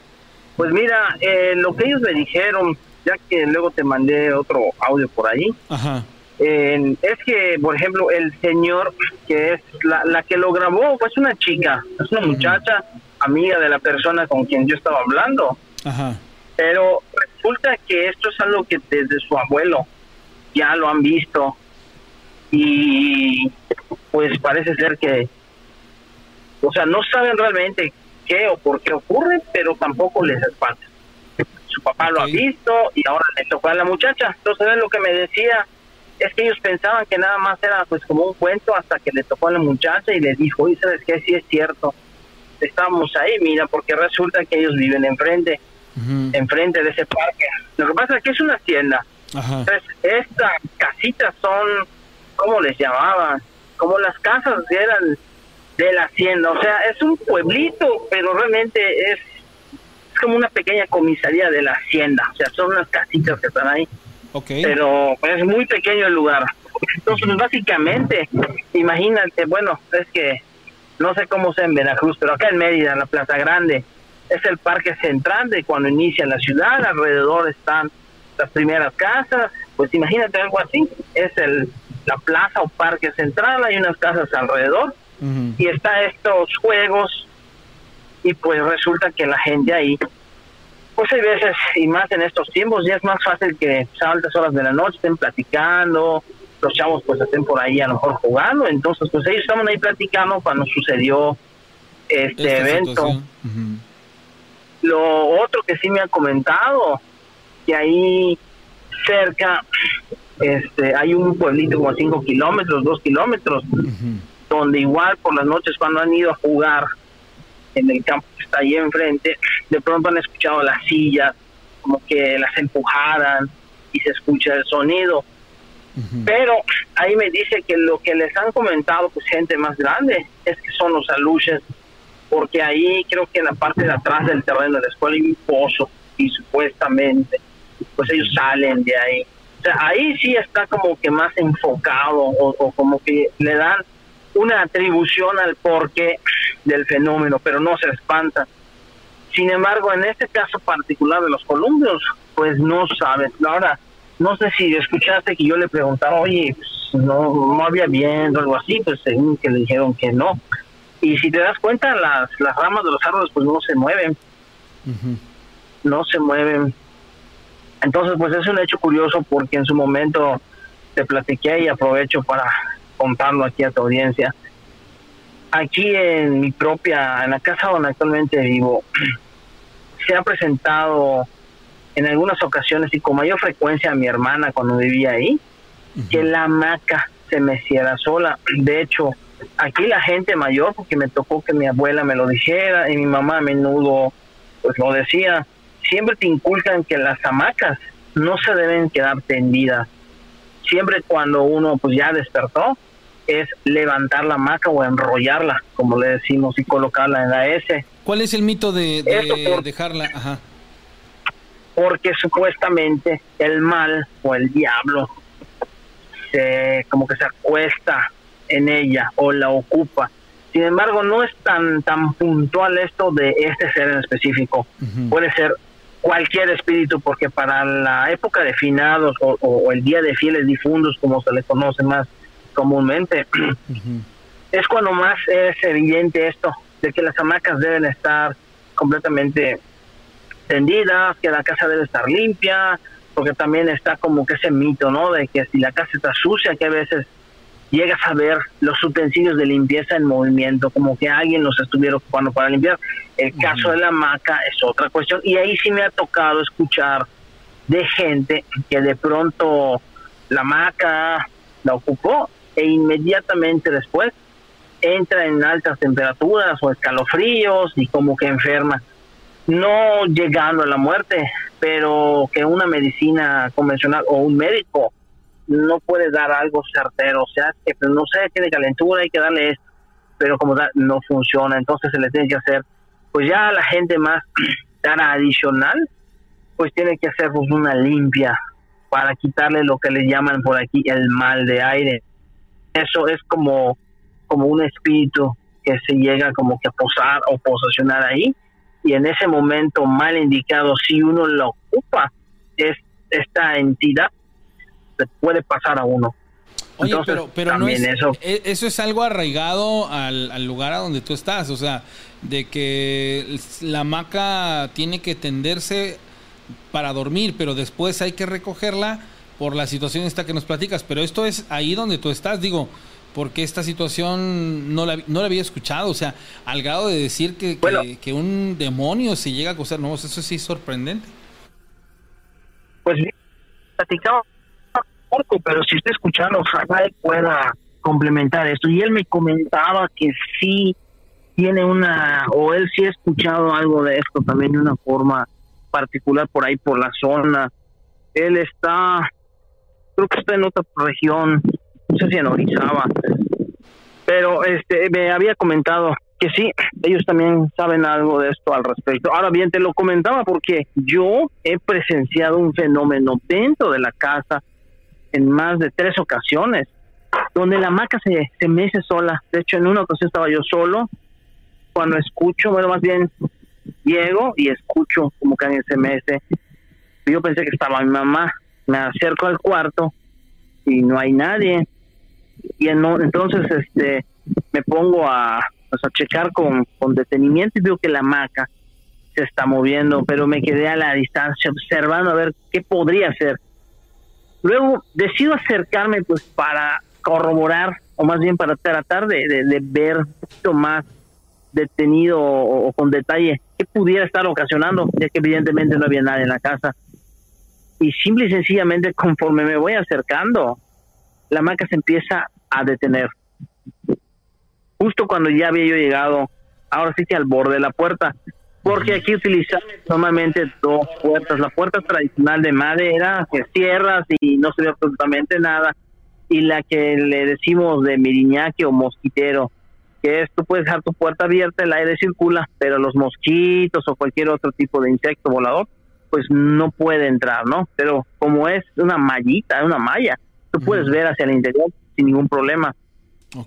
Pues mira, eh, lo que ellos me dijeron, ya que luego te mandé otro audio por ahí, Ajá. eh, es que, por ejemplo, el señor que es la, la que lo grabó, pues una chica, es una muchacha, amiga de la persona con quien yo estaba hablando. Ajá. Pero resulta que esto es algo que desde su abuelo ya lo han visto y pues parece ser que, o sea, no saben realmente qué o por qué ocurre, pero tampoco les espanta. Su papá lo ha visto y ahora le tocó a la muchacha. Entonces lo que me decía es que ellos pensaban que nada más era pues como un cuento hasta que le tocó a la muchacha y les dijo, oye, ¿sabes qué? Sí es cierto. Estamos ahí, mira, porque resulta que ellos viven enfrente Enfrente de ese parque. Lo que pasa es que es una hacienda. Ajá. Entonces, estas casitas son, ¿cómo les llamaban? Como las casas eran de la hacienda. O sea, es un pueblito, pero realmente es, es como una pequeña comisaría de la hacienda. O sea, son unas casitas que están ahí Ok. pero es muy pequeño el lugar. Entonces, básicamente, imagínate, bueno, es que no sé cómo sea en Veracruz, pero acá en Mérida, en la Plaza Grande, es el parque central de cuando inicia la ciudad, alrededor están las primeras casas, pues imagínate algo así, es el la plaza o parque central, hay unas casas alrededor, y está estos juegos y pues resulta que la gente ahí pues hay veces y más en estos tiempos ya es más fácil que a altas horas de la noche estén platicando los chavos pues estén por ahí a lo mejor jugando entonces pues ellos estaban ahí platicando cuando sucedió este Esta evento. Lo otro que sí me han comentado, que ahí cerca este hay un pueblito como a 5 kilómetros, 2 kilómetros, donde igual por las noches cuando han ido a jugar en el campo que está ahí enfrente, de pronto han escuchado las sillas, como que las empujaran y se escucha el sonido. Pero ahí me dice que lo que les han comentado, pues gente más grande, es que son los aluches porque ahí creo que en la parte de atrás del terreno de la escuela hay un pozo y supuestamente pues ellos salen de ahí. O sea, ahí sí está como que más enfocado o, como que le dan una atribución al porqué del fenómeno, pero no se espanta. Sin embargo, en este caso particular de los columpios, pues no saben. Ahora, no sé si escuchaste que yo le preguntaba, oye, pues, no, no había viento algo así, pues según que le dijeron que no. Y si te das cuenta, las, las ramas de los árboles pues no se mueven, no se mueven. Entonces, pues es un hecho curioso porque en su momento te platiqué y aprovecho para contarlo aquí a tu audiencia. Aquí en mi propia, en la casa donde actualmente vivo, se ha presentado en algunas ocasiones y con mayor frecuencia a mi hermana cuando vivía ahí, que la hamaca se meciera sola. De hecho, aquí la gente mayor, porque me tocó que mi abuela me lo dijera y mi mamá a menudo pues lo decía, siempre te inculcan que las hamacas no se deben quedar tendidas. Siempre cuando uno pues ya despertó, es levantar la hamaca o enrollarla, como le decimos, y colocarla en la S. ¿Cuál es el mito de, de Eso por- dejarla? Ajá. porque supuestamente el mal o el diablo se como que se acuesta en ella o la ocupa. Sin embargo, no es tan tan puntual esto de este ser en específico. Puede ser cualquier espíritu, porque para la época de finados o, o- o el día de fieles difuntos, como se le conoce más comúnmente, es cuando más es evidente esto, de que las hamacas deben estar completamente tendidas, que la casa debe estar limpia, porque también está como que ese mito, ¿no? De que si la casa está sucia, que a veces llegas a ver los utensilios de limpieza en movimiento, como que alguien los estuviera ocupando para limpiar. El caso de la hamaca es otra cuestión, y ahí sí me ha tocado escuchar de gente que de pronto la hamaca la ocupó e inmediatamente después entra en altas temperaturas o escalofríos y como que enferma. No llegando a la muerte, pero que una medicina convencional o un médico no puede dar algo certero, o sea, que no sé, tiene calentura, hay que darle esto, pero como no funciona, entonces se le tiene que hacer, pues ya la gente más tradicional, pues tiene que hacer pues, una limpia para quitarle lo que le llaman por aquí el mal de aire. Eso es como, como un espíritu que se llega como que a posar o posesionar ahí y en ese momento mal indicado, si uno lo ocupa, es esta entidad puede pasar a uno. Oye, Entonces, pero, pero no es, eso. e- eso es algo arraigado al, al lugar a donde tú estás, o sea, de que la hamaca tiene que tenderse para dormir, pero después hay que recogerla por la situación esta que nos platicas, pero esto es ahí donde tú estás, digo, porque esta situación no la, no la había escuchado, o sea, al grado de decir que, que, que un demonio se llega a acosar, no, eso sí es sorprendente. Pues platicaba pero si está escuchando, ojalá él pueda complementar esto. Y él me comentaba que sí tiene una, o él sí ha escuchado algo de esto también de una forma particular por ahí, por la zona. Él está, creo que está en otra región, no sé si en Orizaba, pero este me había comentado que sí, ellos también saben algo de esto al respecto. Ahora bien, te lo comentaba porque yo he presenciado un fenómeno dentro de la casa en más de tres ocasiones, donde la hamaca se, se mece sola. De hecho, en una ocasión estaba yo solo, cuando escucho, bueno, más bien llego y escucho como que alguien se mece. Yo pensé que estaba mi mamá, me acerco al cuarto y no hay nadie. Y en- entonces, este, me pongo a, pues, a checar con, con detenimiento y veo que la hamaca se está moviendo, pero me quedé a la distancia observando a ver qué podría ser. Luego decido acercarme pues para corroborar, o más bien para tratar de, de, de ver un poquito más detenido o, o con detalle qué pudiera estar ocasionando, ya que evidentemente no había nadie en la casa. Y simple y sencillamente conforme me voy acercando, la hamaca se empieza a detener. Justo cuando ya había yo llegado, ahora sí que al borde de la puerta, porque aquí utilizamos normalmente dos puertas. La puerta tradicional de madera, que cierras y no se ve absolutamente nada, y la que le decimos de miriñaque o mosquitero, que es tú puedes dejar tu puerta abierta, el aire circula, pero los mosquitos o cualquier otro tipo de insecto volador, pues no puede entrar, ¿no? Pero como es una mallita, una malla, tú puedes ver hacia el interior sin ningún problema.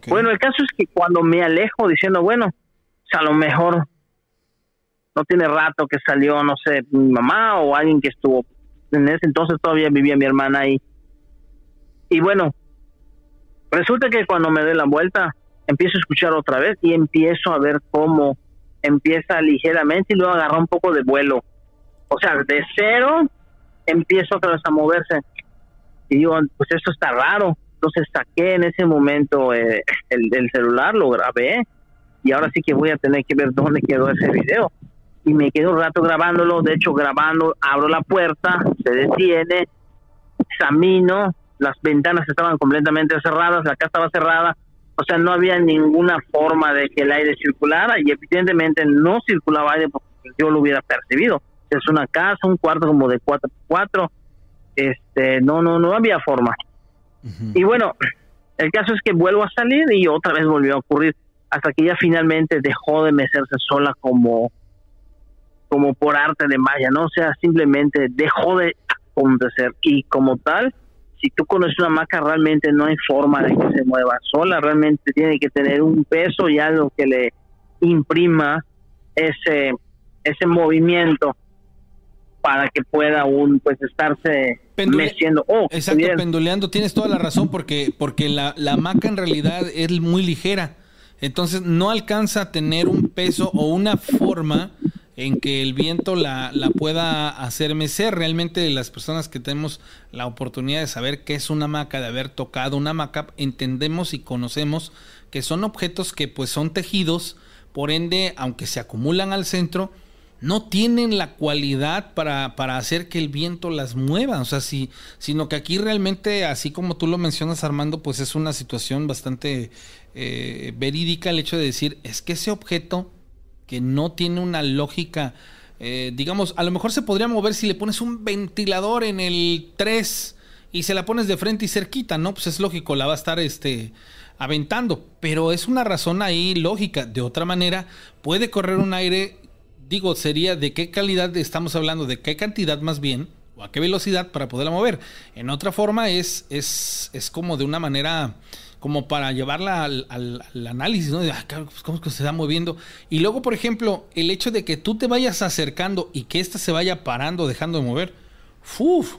Bueno, el caso es que cuando me alejo diciendo, bueno, pues a lo mejor no tiene rato que salió, no sé, mi mamá o alguien que estuvo. En ese entonces todavía vivía mi hermana ahí. Y bueno, resulta que cuando me doy la vuelta, empiezo a escuchar otra vez y empiezo a ver cómo empieza ligeramente y luego agarra un poco de vuelo. O sea, de cero empieza otra vez a moverse. Y digo, pues esto está raro. Entonces saqué en ese momento eh, el, el celular, lo grabé y ahora sí que voy a tener que ver dónde quedó ese video. Y me quedo un rato grabándolo, de hecho grabando, abro la puerta, se detiene, examino, las ventanas estaban completamente cerradas, la casa estaba cerrada, o sea, no había ninguna forma de que el aire circulara y evidentemente no circulaba aire porque yo lo hubiera percibido. Es una casa, un cuarto como de 4 por 4 este, no, no, no había forma. Y bueno, el caso es que vuelvo a salir y otra vez volvió a ocurrir hasta que ya finalmente dejó de mecerse sola como como por arte de magia, ¿no? O sea, simplemente dejó de acontecer y como tal, si tú conoces una maca realmente no hay forma de que se mueva sola, realmente tiene que tener un peso y algo que le imprima ese ese movimiento para que pueda un pues estarse Pendule- meciendo. Oh, Exacto, bien. penduleando, tienes toda la razón porque, porque la, la hamaca en realidad es muy ligera. Entonces no alcanza a tener un peso o una forma en que el viento la, la pueda hacer mecer. Realmente las personas que tenemos la oportunidad de saber qué es una hamaca, de haber tocado una hamaca, entendemos y conocemos que son objetos que pues son tejidos, por ende, aunque se acumulan al centro, no tienen la cualidad para, para hacer que el viento las mueva. O sea, sí, sino que aquí realmente, así como tú lo mencionas, Armando, pues es una situación bastante eh, verídica el hecho de decir, es que ese objeto que no tiene una lógica, eh, digamos, a lo mejor se podría mover si le pones un ventilador en el 3 y se la pones de frente y cerquita, ¿no? Pues es lógico, la va a estar este aventando, pero es una razón ahí lógica. De otra manera, puede correr un aire, digo, sería de qué calidad estamos hablando, de qué cantidad más bien, o a qué velocidad para poderla mover. En otra forma es, es, es como de una manera como para llevarla al, análisis, ¿no? De, ah, pues, ¿cómo es que se está moviendo? Y luego, por ejemplo, el hecho de que tú te vayas acercando y que ésta se vaya parando, dejando de mover. ¡Uf!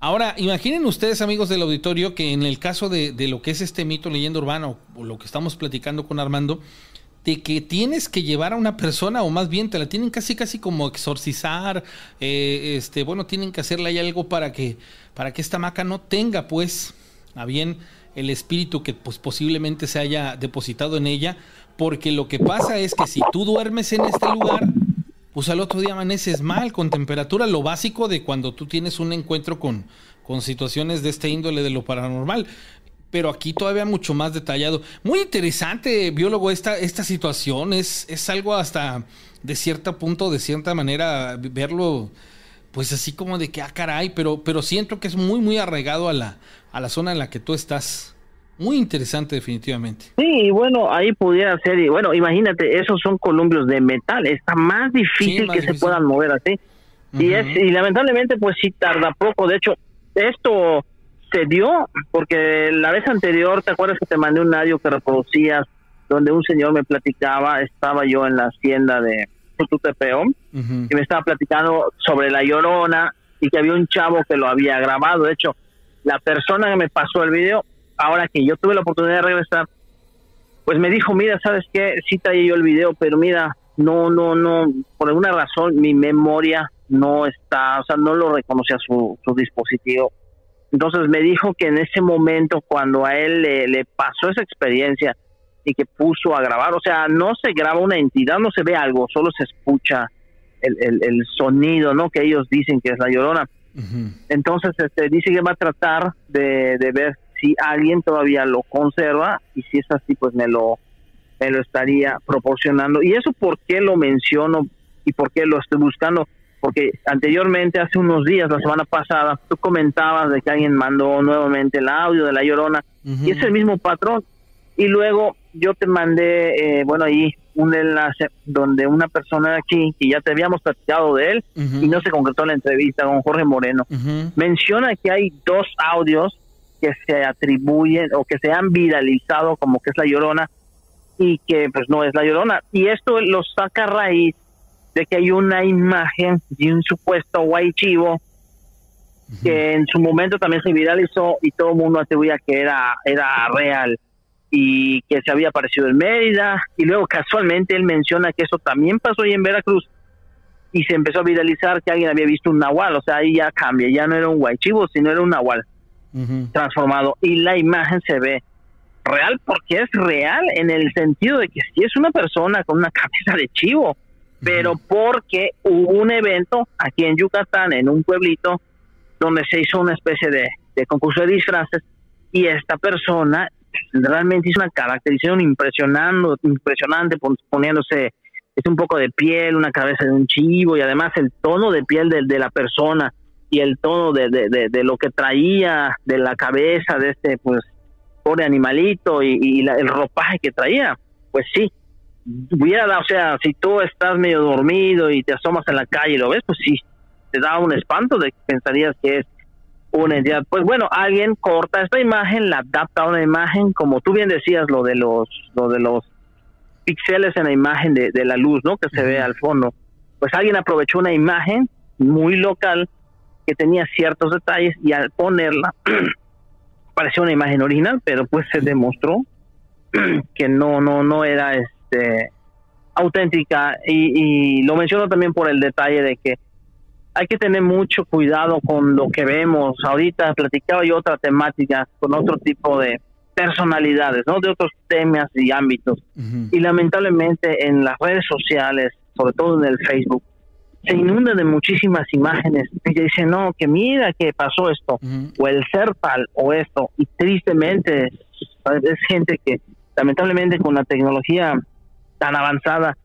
Ahora, imaginen ustedes, amigos del auditorio, que en el caso de, lo que es este mito, leyenda urbana, o, o lo que estamos platicando con Armando, de que tienes que llevar a una persona, o más bien te la tienen casi casi como exorcizar, eh, este, bueno, tienen que hacerle ahí algo para que, para que esta maca no tenga, pues, a bien el espíritu que pues posiblemente se haya depositado en ella, porque lo que pasa es que si tú duermes en este lugar, pues al otro día amaneces mal, con temperatura, lo básico de cuando tú tienes un encuentro con, con situaciones de este índole de lo paranormal. Pero aquí todavía mucho más detallado. Muy interesante, biólogo, esta, esta situación. Es, es algo hasta de cierto punto, de cierta manera, verlo, pues así como de que, ah, caray, pero, pero siento que es muy, muy arraigado a la, a la zona en la que tú estás. Muy interesante, definitivamente. Sí, y bueno, ahí pudiera ser, y bueno, imagínate, esos son columpios de metal, está más difícil más que se puedan mover así. Y es y lamentablemente pues sí tarda poco, de hecho, esto se dio porque la vez anterior, ¿te acuerdas que te mandé un audio que reproducías donde un señor me platicaba, estaba yo en la hacienda de Tututepeo Ujú. y me estaba platicando sobre la llorona y que había un chavo que lo había grabado. De hecho, la persona que me pasó el video, ahora que yo tuve la oportunidad de regresar, pues me dijo, mira, ¿sabes qué? Sí traía yo el video, pero mira, no, no, no, por alguna razón mi memoria no está, o sea, no lo reconocía su, su dispositivo. Entonces me dijo que en ese momento, cuando a él le, le pasó esa experiencia y que puso a grabar, o sea, no se graba una entidad, no se ve algo, solo se escucha el, el, el sonido, ¿no? Que ellos dicen que es la llorona. Entonces, este, dice que va a tratar de, de ver si alguien todavía lo conserva y si es así, pues me lo, me lo estaría proporcionando. ¿Y eso por qué lo menciono y por qué lo estoy buscando? Porque anteriormente, hace unos días, la semana pasada, tú comentabas de que alguien mandó nuevamente el audio de La Llorona y es el mismo patrón. Y luego yo te mandé, eh, bueno, ahí un enlace donde una persona de aquí, que ya te habíamos platicado de él y no se concretó la entrevista con Jorge Moreno, menciona que hay dos audios que se atribuyen o que se han viralizado como que es la llorona y que pues no es la llorona. Y esto lo saca a raíz de que hay una imagen de un supuesto guay chivo que en su momento también se viralizó y todo el mundo atribuía que era, era real y que se había aparecido en Mérida. Y luego casualmente él menciona que eso también pasó ahí en Veracruz y se empezó a viralizar que alguien había visto un nahual, o sea, ahí ya cambia, ya no era un guaychivo, sino era un nahual transformado. Y la imagen se ve real porque es real en el sentido de que si es una persona con una cabeza de chivo, pero porque hubo un evento aquí en Yucatán, en un pueblito, donde se hizo una especie de, de concurso de disfraces y esta persona realmente hizo una caracterización impresionante, impresionante poniéndose es un poco de piel, una cabeza de un chivo y además el tono de piel de, la persona y el tono de, lo que traía de la cabeza de este pues pobre animalito y, el ropaje que traía, pues sí, hubiera, o sea, si tú estás medio dormido y te asomas en la calle y lo ves, pues sí, te da un espanto de que pensarías que es una entidad. Pues bueno, alguien corta esta imagen, la adapta a una imagen, como tú bien decías, lo de los, lo de los píxeles en la imagen de, de la luz, ¿no? Que se ve al fondo. Pues alguien aprovechó una imagen muy local que tenía ciertos detalles y al ponerla parecía una imagen original, pero pues se demostró que no no no era este auténtica y, y lo menciono también por el detalle de que hay que tener mucho cuidado con lo que vemos. Ahorita platicaba yo otra temática con otro tipo de personalidades, ¿no? De otros temas y ámbitos. Y lamentablemente en las redes sociales, sobre todo en el Facebook, se inunda de muchísimas imágenes y dicen, no, que mira que pasó esto, o el ser tal, o esto, y tristemente es gente que lamentablemente con la tecnología tan avanzada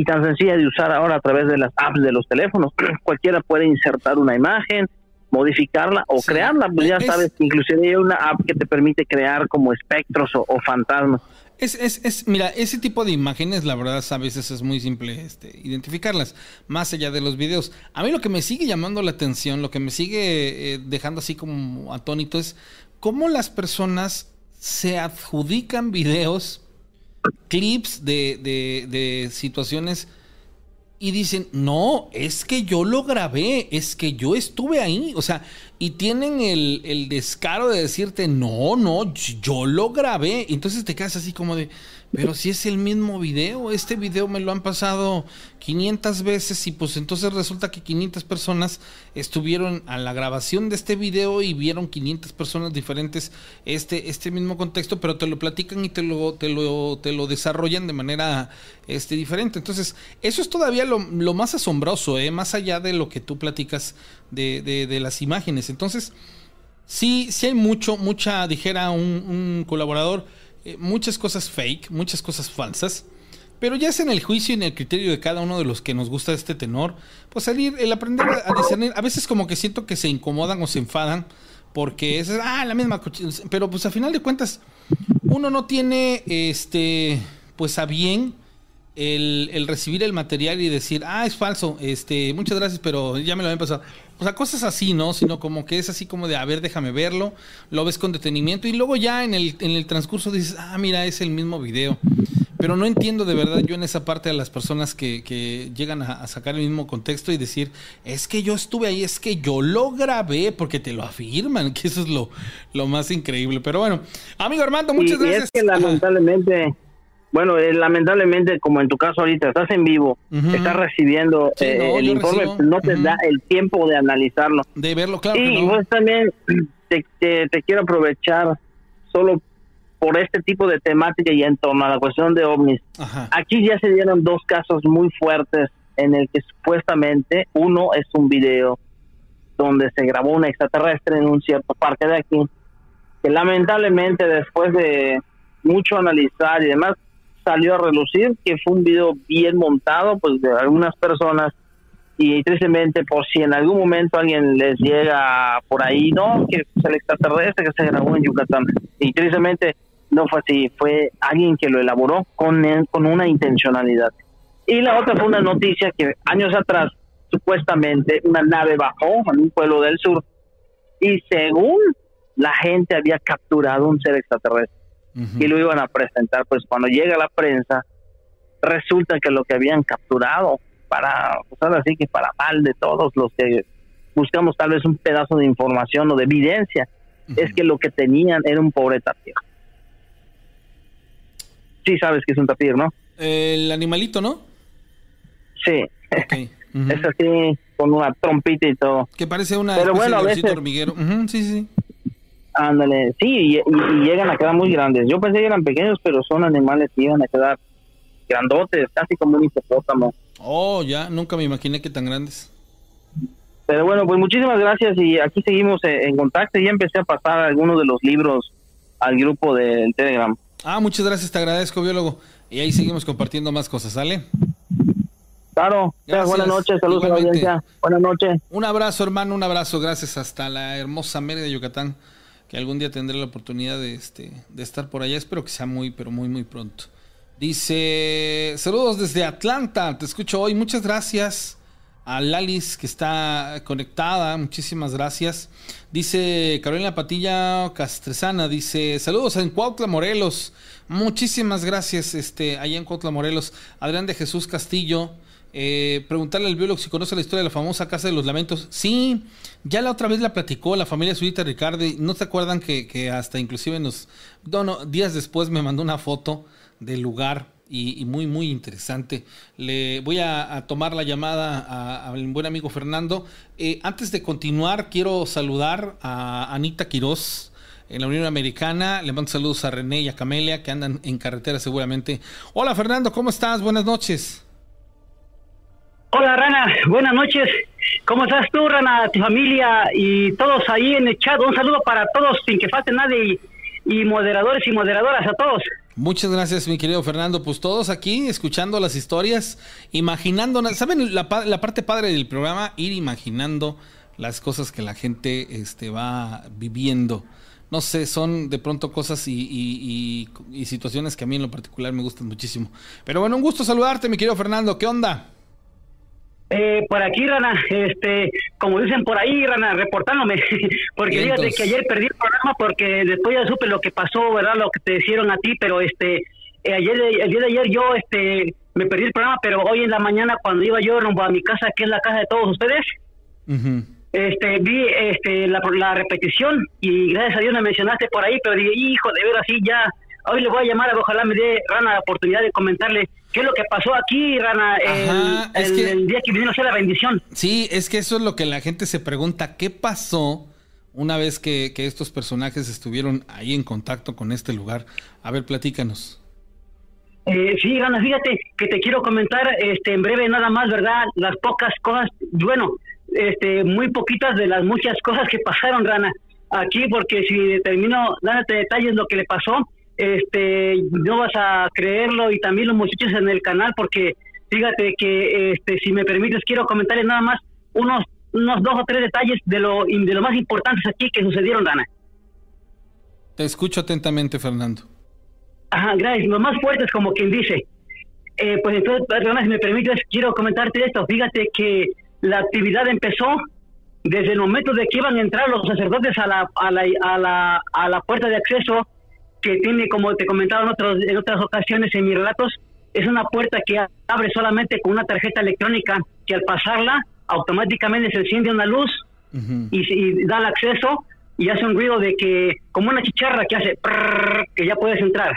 y tan sencilla de usar ahora a través de las apps de los teléfonos, cualquiera puede insertar una imagen, modificarla o crearla, pues ya sabes, inclusive hay una app que te permite crear como espectros o, o fantasmas. Es, es, es, mira, ese tipo de imágenes, la verdad, a veces es muy simple este, identificarlas, más allá de los videos. A mí lo que me sigue llamando la atención, lo que me sigue eh, dejando así como atónito es cómo las personas se adjudican videos, clips de, de, de situaciones y dicen, no, es que yo lo grabé, es que yo estuve ahí, o sea, y tienen el, el descaro de decirte, no, no, yo lo grabé, entonces te quedas así como de, pero si es el mismo video, este video me lo han pasado 500 veces y pues entonces resulta que 500 personas estuvieron a la grabación de este video y vieron 500 personas diferentes este, este mismo contexto, pero te lo platican y te lo, te lo, te lo desarrollan de manera este, diferente. Entonces, eso es todavía lo, lo más asombroso, ¿eh? más allá de lo que tú platicas de, de, de las imágenes. Entonces, sí, sí hay mucho, mucha, dijera un, un colaborador, eh, muchas cosas fake, muchas cosas falsas. Pero ya es en el juicio y en el criterio de cada uno de los que nos gusta este tenor, pues salir, el aprender a, discernir. A veces como que siento que se incomodan o se enfadan porque es, ah, la misma, pero pues a final de cuentas uno no tiene, este, pues a bien el, el, recibir el material y decir, ah, es falso, este, muchas gracias, pero ya me lo habían pasado. O sea, cosas así, ¿no? Sino como que es así como de, a ver, déjame verlo, lo ves con detenimiento y luego ya en el, en el transcurso dices, ah, mira, es el mismo video. Pero no entiendo de verdad yo en esa parte a las personas que, que llegan a, a, sacar el mismo contexto y decir, es que yo estuve ahí, es que yo lo grabé, porque te lo afirman, que eso es lo, lo más increíble. Pero bueno, amigo Armando, muchas y, gracias. es que lamentablemente bueno, eh, lamentablemente, como en tu caso ahorita, estás en vivo, estás recibiendo Sí, eh, no, el informe, recibo. no te da el tiempo de analizarlo. De verlo, claro. y que no. pues también te, te- te quiero aprovechar solo por este tipo de temática y en torno a la cuestión de ovnis. Ajá. Aquí ya se dieron dos casos muy fuertes en el que supuestamente uno es un video donde se grabó un extraterrestre en un cierto parque de aquí, que lamentablemente después de mucho analizar y demás salió a relucir que fue un video bien montado pues de algunas personas y tristemente por si en algún momento alguien les llega por ahí no que es el extraterrestre que se grabó en Yucatán. Y tristemente no fue así fue alguien que lo elaboró con con una intencionalidad. Y la otra fue una noticia que años atrás supuestamente una nave bajó en un pueblo del sur y según la gente había capturado un ser extraterrestre Y lo iban a presentar. Pues cuando llega la prensa, resulta que lo que habían capturado, para, pues ahora sí que para mal de todos los que buscamos tal vez un pedazo de información o de evidencia, es que lo que tenían era un pobre tapir. Sí sabes que es un tapir, ¿no? El animalito, ¿no? Sí, es así, con una trompita y todo. Que parece una Pero bueno, a veces- hormiguero. Ujú, sí, sí. Ándale, sí, y, y- y llegan a quedar muy grandes. Yo pensé que eran pequeños, pero son animales que iban a quedar grandotes, casi como un hipopótamo. Oh, ya, nunca me imaginé que tan grandes. Pero bueno, pues muchísimas gracias y aquí seguimos eh, en contacto. Ya empecé a pasar algunos de los libros al grupo del Telegram. Ah, muchas gracias, te agradezco, biólogo. Y ahí seguimos compartiendo más cosas, ¿sale? Claro, Gracias. buenas noches, saludos a la Igualmente. audiencia. Buenas noches. Un abrazo, hermano, un abrazo, gracias hasta la hermosa Mérida, Yucatán, que algún día tendré la oportunidad de, este, de estar por allá. Espero que sea muy, pero muy, muy pronto. Dice, saludos desde Atlanta, te escucho hoy, muchas gracias a Lalis que está conectada, muchísimas gracias. Dice Carolina Patilla Castresana, dice, saludos en Cuautla, Morelos, muchísimas gracias, este, allá en Cuautla, Morelos. Adrián de Jesús Castillo, eh, preguntarle al biólogo si conoce la historia de la famosa Casa de los Lamentos. Sí, ya la otra vez la platicó la familia Zurita Ricardi. ¿No se acuerdan que, hasta inclusive nos... No, días después me mandó una foto del lugar y, muy, muy interesante. Le voy a, tomar la llamada al buen amigo Fernando. Eh, antes de continuar, quiero saludar a Anita Quiroz en la Unión Americana. Le mando saludos a René y a Camelia que andan en carretera seguramente. Hola Fernando, ¿cómo estás? Buenas noches. Hola Rana, buenas noches. ¿Cómo estás tú, Rana, tu familia y todos ahí en el chat? Un saludo para todos, sin que falte nadie, y, moderadores y moderadoras a todos. Muchas gracias, mi querido Fernando. Pues todos aquí escuchando las historias, imaginando, ¿saben la parte padre del programa? Ir imaginando las cosas que la gente este, va viviendo. No sé, son de pronto cosas y, y- y- y situaciones que a mí en lo particular me gustan muchísimo. Pero bueno, un gusto saludarte, mi querido Fernando. ¿Qué onda? Eh, por aquí, Rana, este, como dicen por ahí, Rana, reportándome, porque fíjate que ayer perdí el programa porque después ya supe lo que pasó, ¿verdad? Lo que te hicieron a ti, pero este, eh, ayer, el día de ayer yo, este, me perdí el programa, pero hoy en la mañana cuando iba yo rumbo a mi casa, que es la casa de todos ustedes, este, vi este, la, la repetición y gracias a Dios me mencionaste por ahí, pero dije, hijo, de ver así ya, hoy le voy a llamar, ojalá me dé Rana la oportunidad de comentarle qué es lo que pasó aquí, Rana, el, Ajá, es el- que- el día que vinieron a hacer la bendición. Sí, es que eso es lo que la gente se pregunta. ¿Qué pasó una vez que, que estos personajes estuvieron ahí en contacto con este lugar? A ver, platícanos. Eh, sí, Rana, fíjate que te quiero comentar este, en breve nada más, ¿verdad? Las pocas cosas, bueno, este, muy poquitas de las muchas cosas que pasaron, Rana, aquí, porque si termino dándote detalles lo que le pasó, este, no vas a creerlo y también los muchachos en el canal, porque fíjate que, este, si me permites, quiero comentarles nada más unos, unos dos o tres detalles de lo, de lo más importantes aquí que sucedieron, Rana. Te escucho atentamente, Fernando. Ajá, gracias. Lo más fuerte es como quien dice. Eh, pues entonces, perdona, si me permites, quiero comentarte esto. Fíjate que la actividad empezó desde el momento de que iban a entrar los sacerdotes a la, a la, a la, a la puerta de acceso, que tiene, como te comentaba en, otros, en otras ocasiones en mis relatos, es una puerta que abre solamente con una tarjeta electrónica que al pasarla automáticamente se enciende una luz y, y da el acceso y hace un ruido de que, como una chicharra que hace, que ya puedes entrar.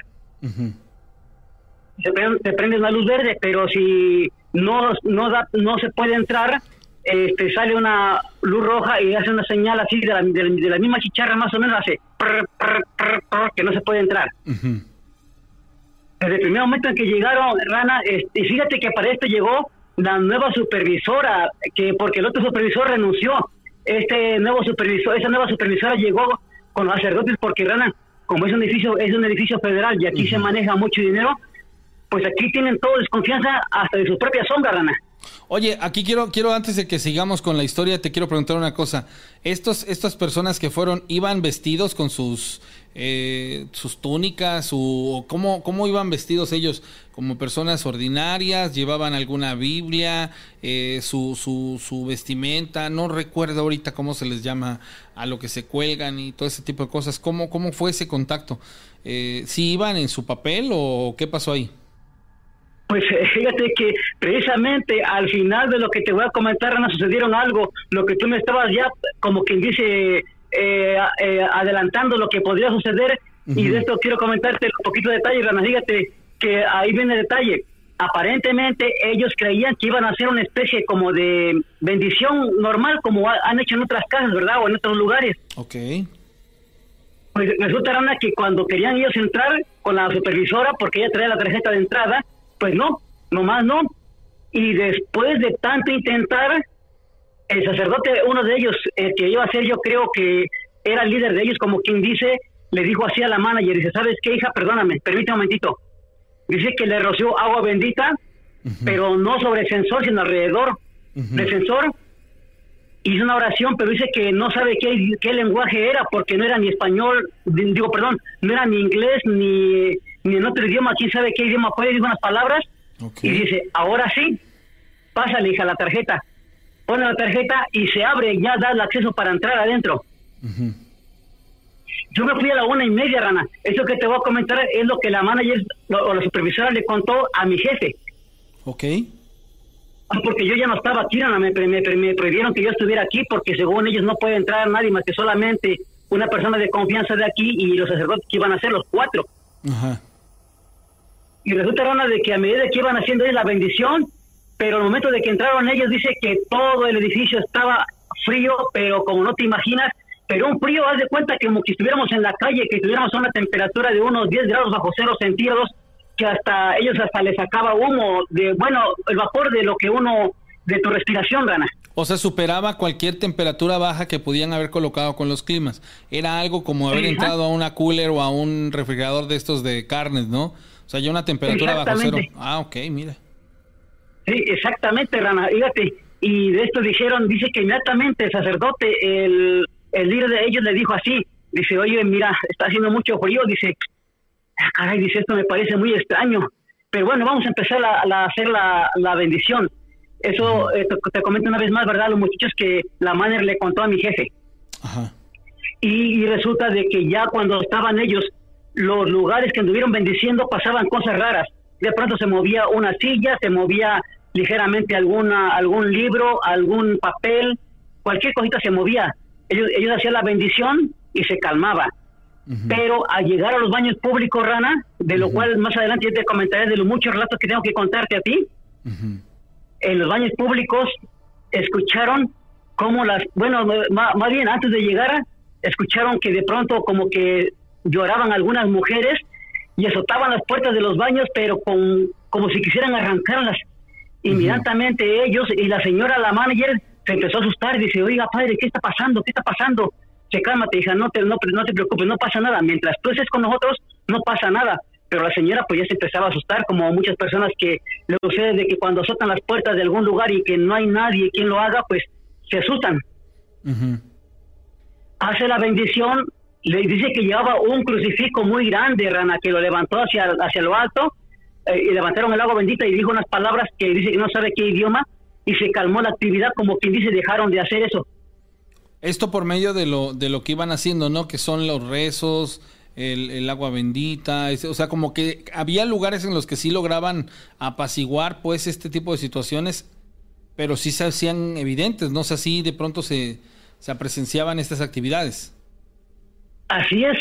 Se prende, se prende una luz verde, pero si no no da, no se puede entrar, este sale una luz roja y hace una señal así de la, de la, de la misma chicharra más o menos hace prr, prr, prr, prr, que no se puede entrar. Desde el primer momento en que llegaron, Rana, este, y fíjate que para esto llegó la nueva supervisora, que porque el otro supervisor renunció, este nuevo supervisor, esa nueva supervisora llegó con los sacerdotes porque Rana, como es un edificio, es un edificio federal y aquí se maneja mucho dinero, pues aquí tienen toda desconfianza hasta de su propia sombra, Rana. Oye, aquí quiero, quiero antes de que sigamos con la historia, te quiero preguntar una cosa. Estos, estas personas que fueron, ¿iban vestidos con sus, eh, sus túnicas o cómo, cómo iban vestidos ellos? ¿Como personas ordinarias? ¿Llevaban alguna Biblia? Eh, su, su, su vestimenta? No recuerdo ahorita cómo se les llama a lo que se cuelgan y todo ese tipo de cosas. ¿Cómo, cómo fue ese contacto? Eh, ¿Sí iban en su papel o qué pasó ahí? Pues eh, fíjate que precisamente al final de lo que te voy a comentar, Ana, sucedieron algo, lo que tú me estabas ya, como quien dice, eh, eh, adelantando lo que podría suceder, y de esto quiero comentarte un poquito de detalle, Rana, fíjate que ahí viene el detalle. Aparentemente ellos creían que iban a hacer una especie como de bendición normal, como ha- han hecho en otras casas, ¿verdad? O en otros lugares. Ok. Pues resulta, Rana, que cuando querían ellos entrar con la supervisora, porque ella traía la tarjeta de entrada, pues no, nomás no. Y después de tanto intentar, el sacerdote, uno de ellos, el que iba a ser, yo creo que era el líder de ellos, como quien dice, le dijo así a la manager, dice, ¿sabes qué, hija? Perdóname, permítame un momentito. Dice que le roció agua bendita, pero no sobre el sensor, sino alrededor del sensor. Hizo una oración, pero dice que no sabe qué, qué lenguaje era, porque no era ni español, di- digo, perdón, no era ni inglés, ni, ni en otro idioma, quién sabe qué idioma fue, dijo unas palabras, y dice, ahora sí, pásale, hija, la tarjeta. Pone la tarjeta y se abre, ya da el acceso para entrar adentro. Yo me fui a la una y media, Rana. Eso que te voy a comentar es lo que la manager lo- o la supervisora le contó a mi jefe. Ok. Ah, Porque yo ya no estaba aquí, Rana. Me, me, me prohibieron que yo estuviera aquí porque según ellos no puede entrar nadie más que solamente una persona de confianza de aquí y los sacerdotes que iban a ser los cuatro. Ajá. Y resulta, de que a medida que iban haciendo ellos la bendición, pero al momento de que entraron ellos, dice que todo el edificio estaba frío, pero como no te imaginas, pero un frío, haz de cuenta que como que estuviéramos en la calle, que estuviéramos a una temperatura de unos 10 grados bajo cero centígrados, que hasta ellos hasta les sacaba humo de, bueno, el vapor de lo que uno, de tu respiración, Rana. O sea, superaba cualquier temperatura baja que pudieran haber colocado con los climas. Era algo como haber Ajá. entrado a una cooler o a un refrigerador de estos de carnes, ¿no? O sea, ya una temperatura bajo cero. Ah, ok, mira. Sí, exactamente, Rana. Fíjate, y de esto dijeron, dice que inmediatamente el sacerdote, el, el líder de ellos le dijo así, dice, oye, mira, está haciendo mucho frío, dice, "Ah, caray, dice, esto me parece muy extraño, pero bueno, vamos a empezar a hacer la, la bendición. Eso eh, te, te comento una vez más, ¿verdad? Los muchachos que la manager le contó a mi jefe. Y, y resulta de que ya cuando estaban ellos, los lugares que anduvieron bendiciendo pasaban cosas raras. De pronto se movía una silla, se movía ligeramente alguna algún libro, algún papel, cualquier cosita se movía. Ellos, ellos hacían la bendición y se calmaba. Pero al llegar a los baños públicos, Rana, de lo cual más adelante yo te comentaré de los muchos relatos que tengo que contarte a ti, en los baños públicos escucharon como las, bueno, más, bien antes de llegar, escucharon que de pronto como que lloraban algunas mujeres y azotaban las puertas de los baños, pero con como si quisieran arrancarlas. Inmediatamente ellos y la señora, la manager, se empezó a asustar y dice, oiga, padre, ¿qué está pasando? ¿Qué está pasando? Se cálmate, hija, no te, no, no te preocupes, no pasa nada. Mientras tú estés con nosotros, no pasa nada. Pero la señora pues ya se empezaba a asustar, como muchas personas que le sucede de que cuando azotan las puertas de algún lugar y que no hay nadie quien lo haga, pues se asustan. Hace la bendición, le dice que llevaba un crucifijo muy grande, Rana, que lo levantó hacia, hacia lo alto, eh, y levantaron el agua bendita y dijo unas palabras que dice que no sabe qué idioma, y se calmó la actividad, como quien dice, dejaron de hacer eso. Esto por medio de lo, de lo que iban haciendo, ¿no? Que son los rezos, el, el agua bendita, o sea, como que había lugares en los que sí lograban apaciguar, pues, este tipo de situaciones, pero sí se hacían evidentes, ¿no? O sea, sí de pronto se, se presenciaban estas actividades. Así es.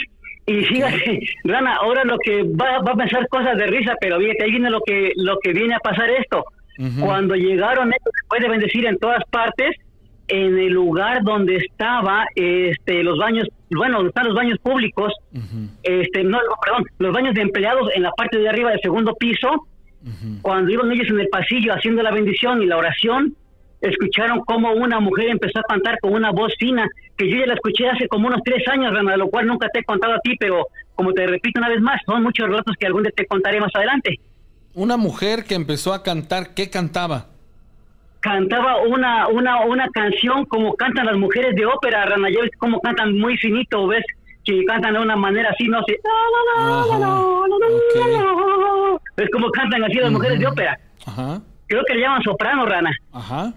Y fíjate, Rana, ahora lo que va, va a pensar cosas de risa, pero fíjate, ahí viene lo que, lo que viene a pasar esto. Cuando llegaron, ellos, después de bendecir en todas partes, en el lugar donde estaba este los baños, bueno, donde están los baños públicos, este no, no, perdón, los baños de empleados en la parte de arriba del segundo piso, cuando iban ellos en el pasillo haciendo la bendición y la oración, escucharon como una mujer empezó a cantar con una voz fina, que yo ya la escuché hace como unos tres años, Rana, lo cual nunca te he contado a ti, pero como te repito una vez más, son muchos relatos que algún día te contaré más adelante. Una mujer que empezó a cantar, ¿qué cantaba? cantaba una, una, una canción como cantan las mujeres de ópera, Rana, ya ves cómo cantan muy finito, ves que cantan de una manera así, no sé, es como cantan así las mujeres de ópera. Ajá. Creo que le llaman soprano, Rana. Ajá.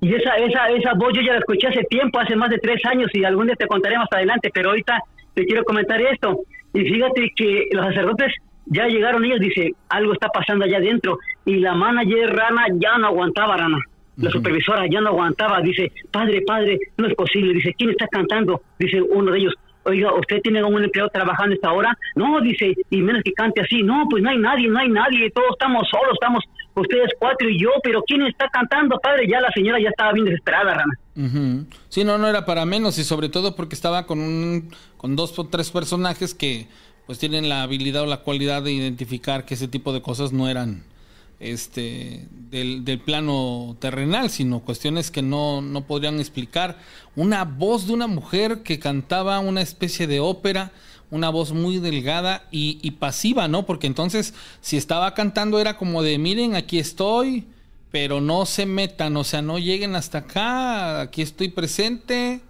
Y esa, esa, esa voz yo ya la escuché hace tiempo, hace más de tres años, y algún día te contaré más adelante, pero ahorita te quiero comentar esto. Y fíjate que los sacerdotes ya llegaron ellos, dice, algo está pasando allá adentro. Y la manager Rana ya no aguantaba, Rana. La supervisora ya no aguantaba, dice, padre, padre, no es posible. Dice, ¿quién está cantando? Dice uno de ellos, oiga, ¿usted tiene un empleado trabajando esta hora? No, dice, y menos que cante así. No, pues no hay nadie, no hay nadie, todos estamos solos, estamos ustedes cuatro y yo, pero ¿quién está cantando, padre? Ya la señora ya estaba bien desesperada, Rana. Ujú. Sí, no, no era para menos y sobre todo porque estaba con un, con dos o tres personajes que pues tienen la habilidad o la cualidad de identificar que ese tipo de cosas no eran este del, del plano terrenal, sino cuestiones que no, no podrían explicar. Una voz de una mujer que cantaba una especie de ópera, una voz muy delgada y, y pasiva, ¿no? Porque entonces, si estaba cantando era como de, miren, aquí estoy, pero no se metan, o sea, no lleguen hasta acá, aquí estoy presente.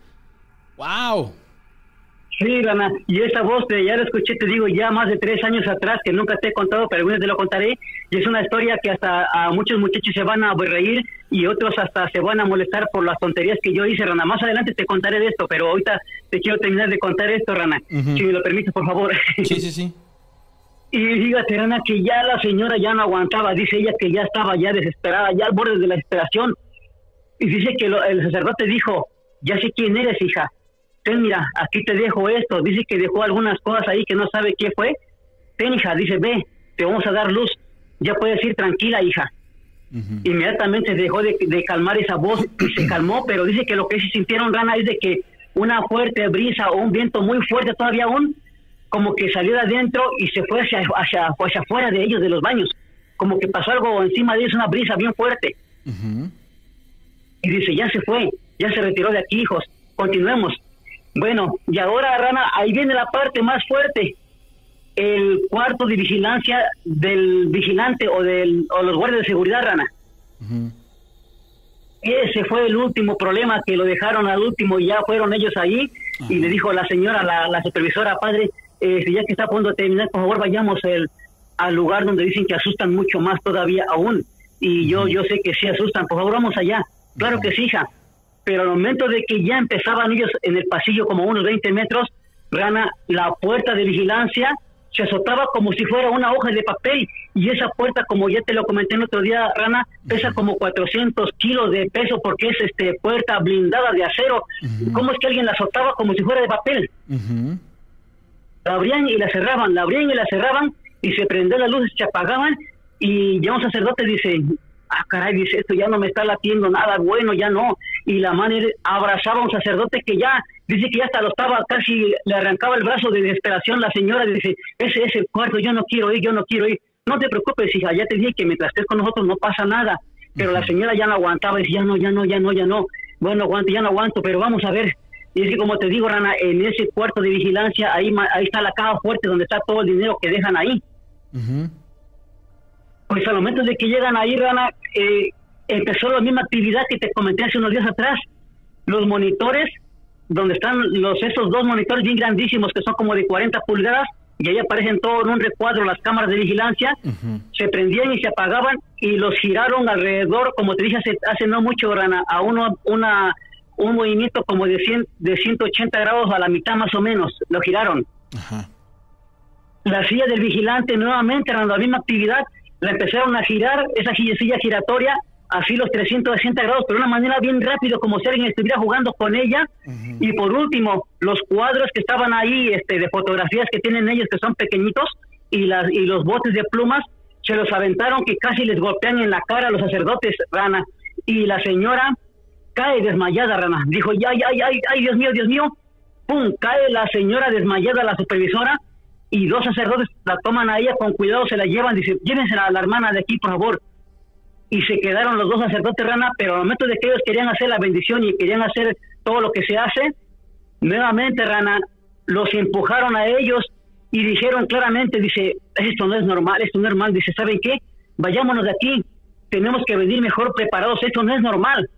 ¡Wow! Sí, Rana, y esa voz de, ya la escuché, te digo, ya más de tres años atrás, que nunca te he contado, pero algunos te lo contaré, y es una historia que hasta a muchos muchachos se van a reír y otros hasta se van a molestar por las tonterías que yo hice, Rana. Más adelante te contaré de esto, pero ahorita te quiero terminar de contar esto, Rana, si me lo permites, por favor. Sí, sí, sí. Y fíjate, Rana, que ya la señora ya no aguantaba, dice ella que ya estaba ya desesperada, ya al borde de la desesperación. Y dice que lo- el sacerdote dijo, ya sé quién eres, hija. Ten, mira, aquí te dejo esto. Dice que dejó algunas cosas ahí que no sabe qué fue. Ten, hija, dice, ve, te vamos a dar luz. Ya puedes ir tranquila, hija. Inmediatamente dejó de, de calmar esa voz y se calmó, pero dice que lo que sí sintieron, Rana, es de que una fuerte brisa o un viento muy fuerte todavía aún, como que salió de adentro y se fue hacia, hacia, hacia afuera de ellos, de los baños. Como que pasó algo encima de ellos, una brisa bien fuerte. Y dice, ya se fue, ya se retiró de aquí, hijos, continuemos. Bueno, y ahora, Rana, ahí viene la parte más fuerte. El cuarto de vigilancia del vigilante o, del, o los guardias de seguridad, Rana. Ese fue el último problema que lo dejaron al último y ya fueron ellos ahí y le dijo la señora, la, la supervisora, padre, eh, ya que está a punto de terminar, por favor vayamos el, al lugar donde dicen que asustan mucho más todavía aún. Y yo, yo sé que sí asustan, por favor vamos allá. Claro que sí, hija. Pero al momento de que ya empezaban ellos en el pasillo como unos 20 metros, Rana, la puerta de vigilancia se azotaba como si fuera una hoja de papel y esa puerta, como ya te lo comenté el otro día, Rana, pesa como 400 kilos de peso porque es este puerta blindada de acero. ¿Cómo es que alguien la azotaba como si fuera de papel? La abrían y la cerraban, la abrían y la cerraban y se prendían las luces, se apagaban y ya un sacerdote dice, ah caray, dice, esto ya no me está latiendo nada bueno, ya no. Y la mano abrazaba a un sacerdote que ya, dice que ya hasta lo estaba, casi le arrancaba el brazo de desesperación. La señora dice, ese es el cuarto, yo no quiero ir, yo no quiero ir. No te preocupes, hija, ya te dije que mientras estés con nosotros no pasa nada. Pero la señora ya no aguantaba, dice, ya no, ya no, ya no, ya no. Bueno, aguanto, ya no aguanto, pero vamos a ver. Y es que como te digo, Rana, en ese cuarto de vigilancia, ahí, ahí está la caja fuerte donde está todo el dinero que dejan ahí. Pues al momento de que llegan ahí, Rana, eh, empezó la misma actividad que te comenté hace unos días atrás. Los monitores, donde están los esos dos monitores bien grandísimos que son como de 40 pulgadas, y ahí aparecen todo en un recuadro las cámaras de vigilancia, se prendían y se apagaban y los giraron alrededor, como te dije hace, hace no mucho, Rana, a uno, una, un movimiento como de, 100, de 180 grados a la mitad más o menos, lo giraron. La silla del vigilante nuevamente, Rana, la misma actividad, la empezaron a girar, esa silla giratoria así los 360 grados, pero de una manera bien rápido, como si alguien estuviera jugando con ella. Y por último, los cuadros que estaban ahí este, de fotografías que tienen ellos, que son pequeñitos, y, las, y los botes de plumas, se los aventaron que casi les golpean en la cara a los sacerdotes, Rana. Y la señora cae desmayada, Rana. Dijo, ya, ya, ya, ay, Dios mío, Dios mío. Pum, cae la señora desmayada, la supervisora, y dos sacerdotes la toman a ella con cuidado, se la llevan, dice, llévense a la hermana de aquí, por favor. Y se quedaron los dos sacerdotes, Rana, pero al momento de que ellos querían hacer la bendición y querían hacer todo lo que se hace, nuevamente, Rana, los empujaron a ellos y dijeron claramente, dice, esto no es normal, esto no es normal, dice, ¿saben qué? Vayámonos de aquí, tenemos que venir mejor preparados, esto no es normal.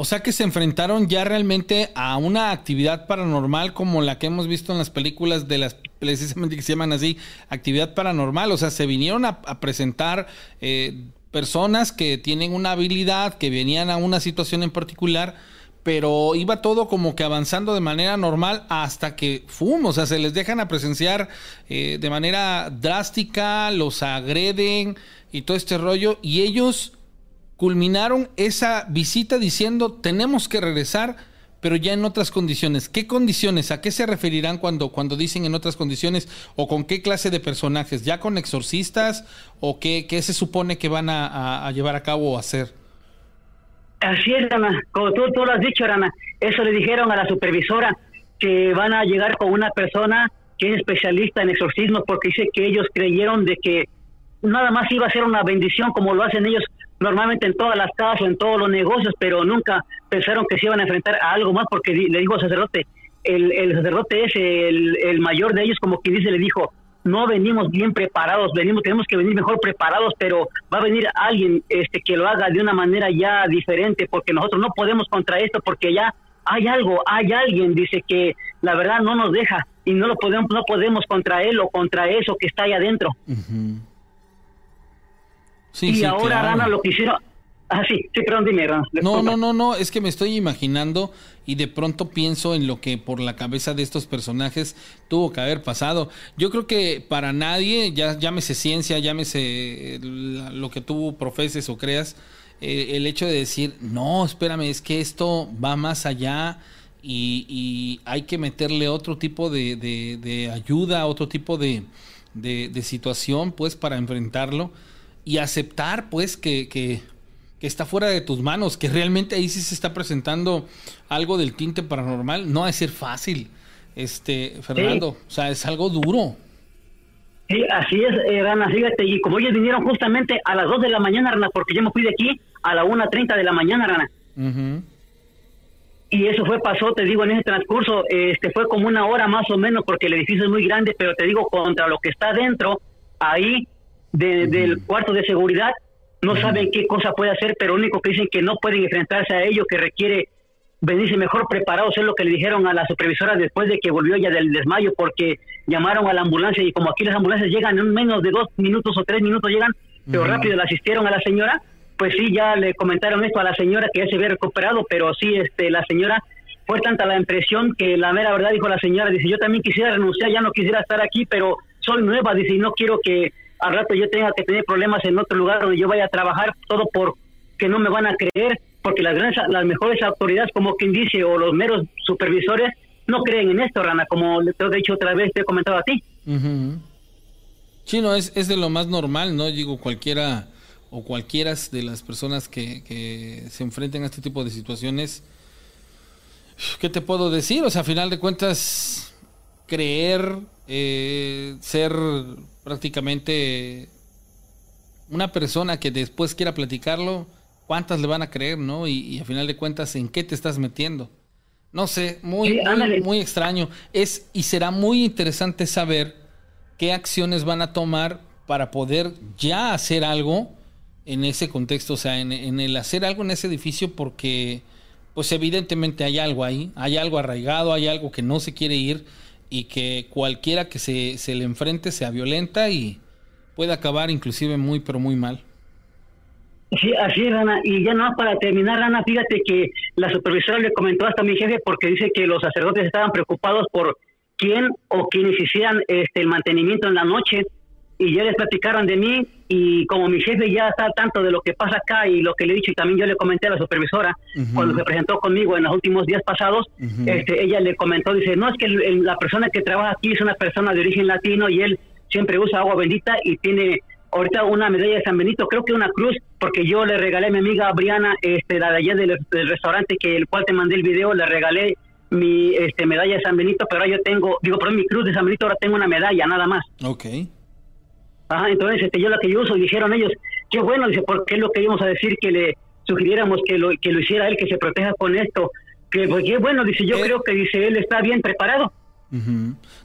O sea que se enfrentaron ya realmente a una actividad paranormal como la que hemos visto en las películas de las precisamente que se llaman así, actividad paranormal. O sea, se vinieron a, presentar eh, personas que tienen una habilidad, que venían a una situación en particular, pero iba todo como que avanzando de manera normal hasta que ¡fum! O sea, se les dejan a presenciar eh, de manera drástica, los agreden y todo este rollo, y ellos culminaron esa visita diciendo tenemos que regresar, pero ya en otras condiciones. ¿Qué condiciones? ¿A qué se referirán cuando, cuando dicen en otras condiciones? ¿O con qué clase de personajes? ¿Ya con exorcistas? ¿O qué, qué se supone que van a, llevar a cabo o hacer? Así es, Rana. Como tú, tú lo has dicho, Rana. Eso le dijeron a la supervisora que van a llegar con una persona que es especialista en exorcismo porque dice que ellos creyeron de que nada más iba a ser una bendición como lo hacen ellos normalmente en todas las casas, en todos los negocios, pero nunca pensaron que se iban a enfrentar a algo más porque le dijo al sacerdote, el, el sacerdote es el, el, mayor de ellos, como que dice, le dijo, no venimos bien preparados, venimos, tenemos que venir mejor preparados, pero va a venir alguien este que lo haga de una manera ya diferente, porque nosotros no podemos contra esto, porque ya hay algo, hay alguien, dice que la verdad no nos deja y no lo podemos, no podemos contra él o contra eso que está ahí adentro y ahora Rana lo que hicieron. Ah, sí, sí, perdón, dime, Rana. No, no, no, no, es que me estoy imaginando y de pronto pienso en lo que por la cabeza de estos personajes tuvo que haber pasado. Yo creo que para nadie, ya llámese ciencia, llámese lo que tú profeses o creas, eh, el hecho de decir, no, espérame, es que esto va más allá y, hay que meterle otro tipo de, de, ayuda, otro tipo de, de situación, pues, para enfrentarlo y aceptar pues que, que, está fuera de tus manos, que realmente ahí sí se está presentando algo del tinte paranormal, no va a ser fácil, este Fernando, o sea, es algo duro. Sí, así es, eh, Rana, fíjate, y como ellos vinieron justamente a las 2 de la mañana, Rana, porque yo me fui de aquí a la 1.30 de la mañana, Rana. Y eso fue, pasó, te digo, en ese transcurso, este fue como una hora más o menos, porque el edificio es muy grande, pero te digo, contra lo que está dentro, ahí del cuarto de seguridad, no saben qué cosa puede hacer, pero único que dicen que no pueden enfrentarse a ello, que requiere venirse mejor preparados, es lo que le dijeron a la supervisora después de que volvió ya del desmayo, porque llamaron a la ambulancia y como aquí las ambulancias llegan en menos de dos minutos o tres minutos llegan, pero rápido le asistieron a la señora, pues sí, ya le comentaron esto a la señora que ya se había recuperado, pero sí, este, la señora fue tanta la impresión que la mera verdad dijo la señora, dice, yo también quisiera renunciar, ya no quisiera estar aquí, pero soy nueva, dice, y no quiero que al rato yo tenga que tener problemas en otro lugar donde yo vaya a trabajar, todo por que no me van a creer, porque las grandes, las mejores autoridades, como quien dice, o los meros supervisores, no creen en esto, Rana, como te he dicho otra vez, te he comentado a ti. Sí, no, es, es de lo más normal, ¿no? Digo, cualquiera o cualquiera de las personas que, que se enfrenten a este tipo de situaciones, ¿qué te puedo decir? O sea, a final de cuentas, creer, eh, ser prácticamente una persona que después quiera platicarlo, ¿cuántas le van a creer, no? Y, a final de cuentas, ¿en qué te estás metiendo? No sé, muy, muy, extraño. Es y será muy interesante saber qué acciones van a tomar para poder ya hacer algo en ese contexto, o sea, en, en, el hacer algo en ese edificio, porque pues evidentemente hay algo ahí, hay algo arraigado, hay algo que no se quiere ir y que cualquiera que se, se le enfrente sea violenta y puede acabar inclusive muy, pero muy mal. Sí, así es, Rana. Y ya no, para terminar, Rana, fíjate que la supervisora le comentó hasta a mi jefe porque dice que los sacerdotes estaban preocupados por quién o quienes hicieran este, el mantenimiento en la noche y ya les platicaron de mí y como mi jefe ya está al tanto de lo que pasa acá y lo que le he dicho y también yo le comenté a la supervisora cuando se presentó conmigo en los últimos días pasados, este, ella le comentó, dice, no, es que el- el- la persona que trabaja aquí es una persona de origen latino y él siempre usa agua bendita y tiene ahorita una medalla de San Benito, creo que una cruz, porque yo le regalé a mi amiga Briana, este, la de allá del, del restaurante que el cual te mandé el video, le regalé mi este, medalla de San Benito, pero ahora yo tengo, digo, perdón, mi cruz de San Benito, ahora tengo una medalla, nada más. Ok. Ajá, entonces este, yo la que yo uso, dijeron ellos, qué bueno, dice, porque es lo que íbamos a decir que le sugiriéramos que lo, que lo hiciera él, que se proteja con esto, que pues qué bueno, dice, yo creo que dice, él está bien preparado.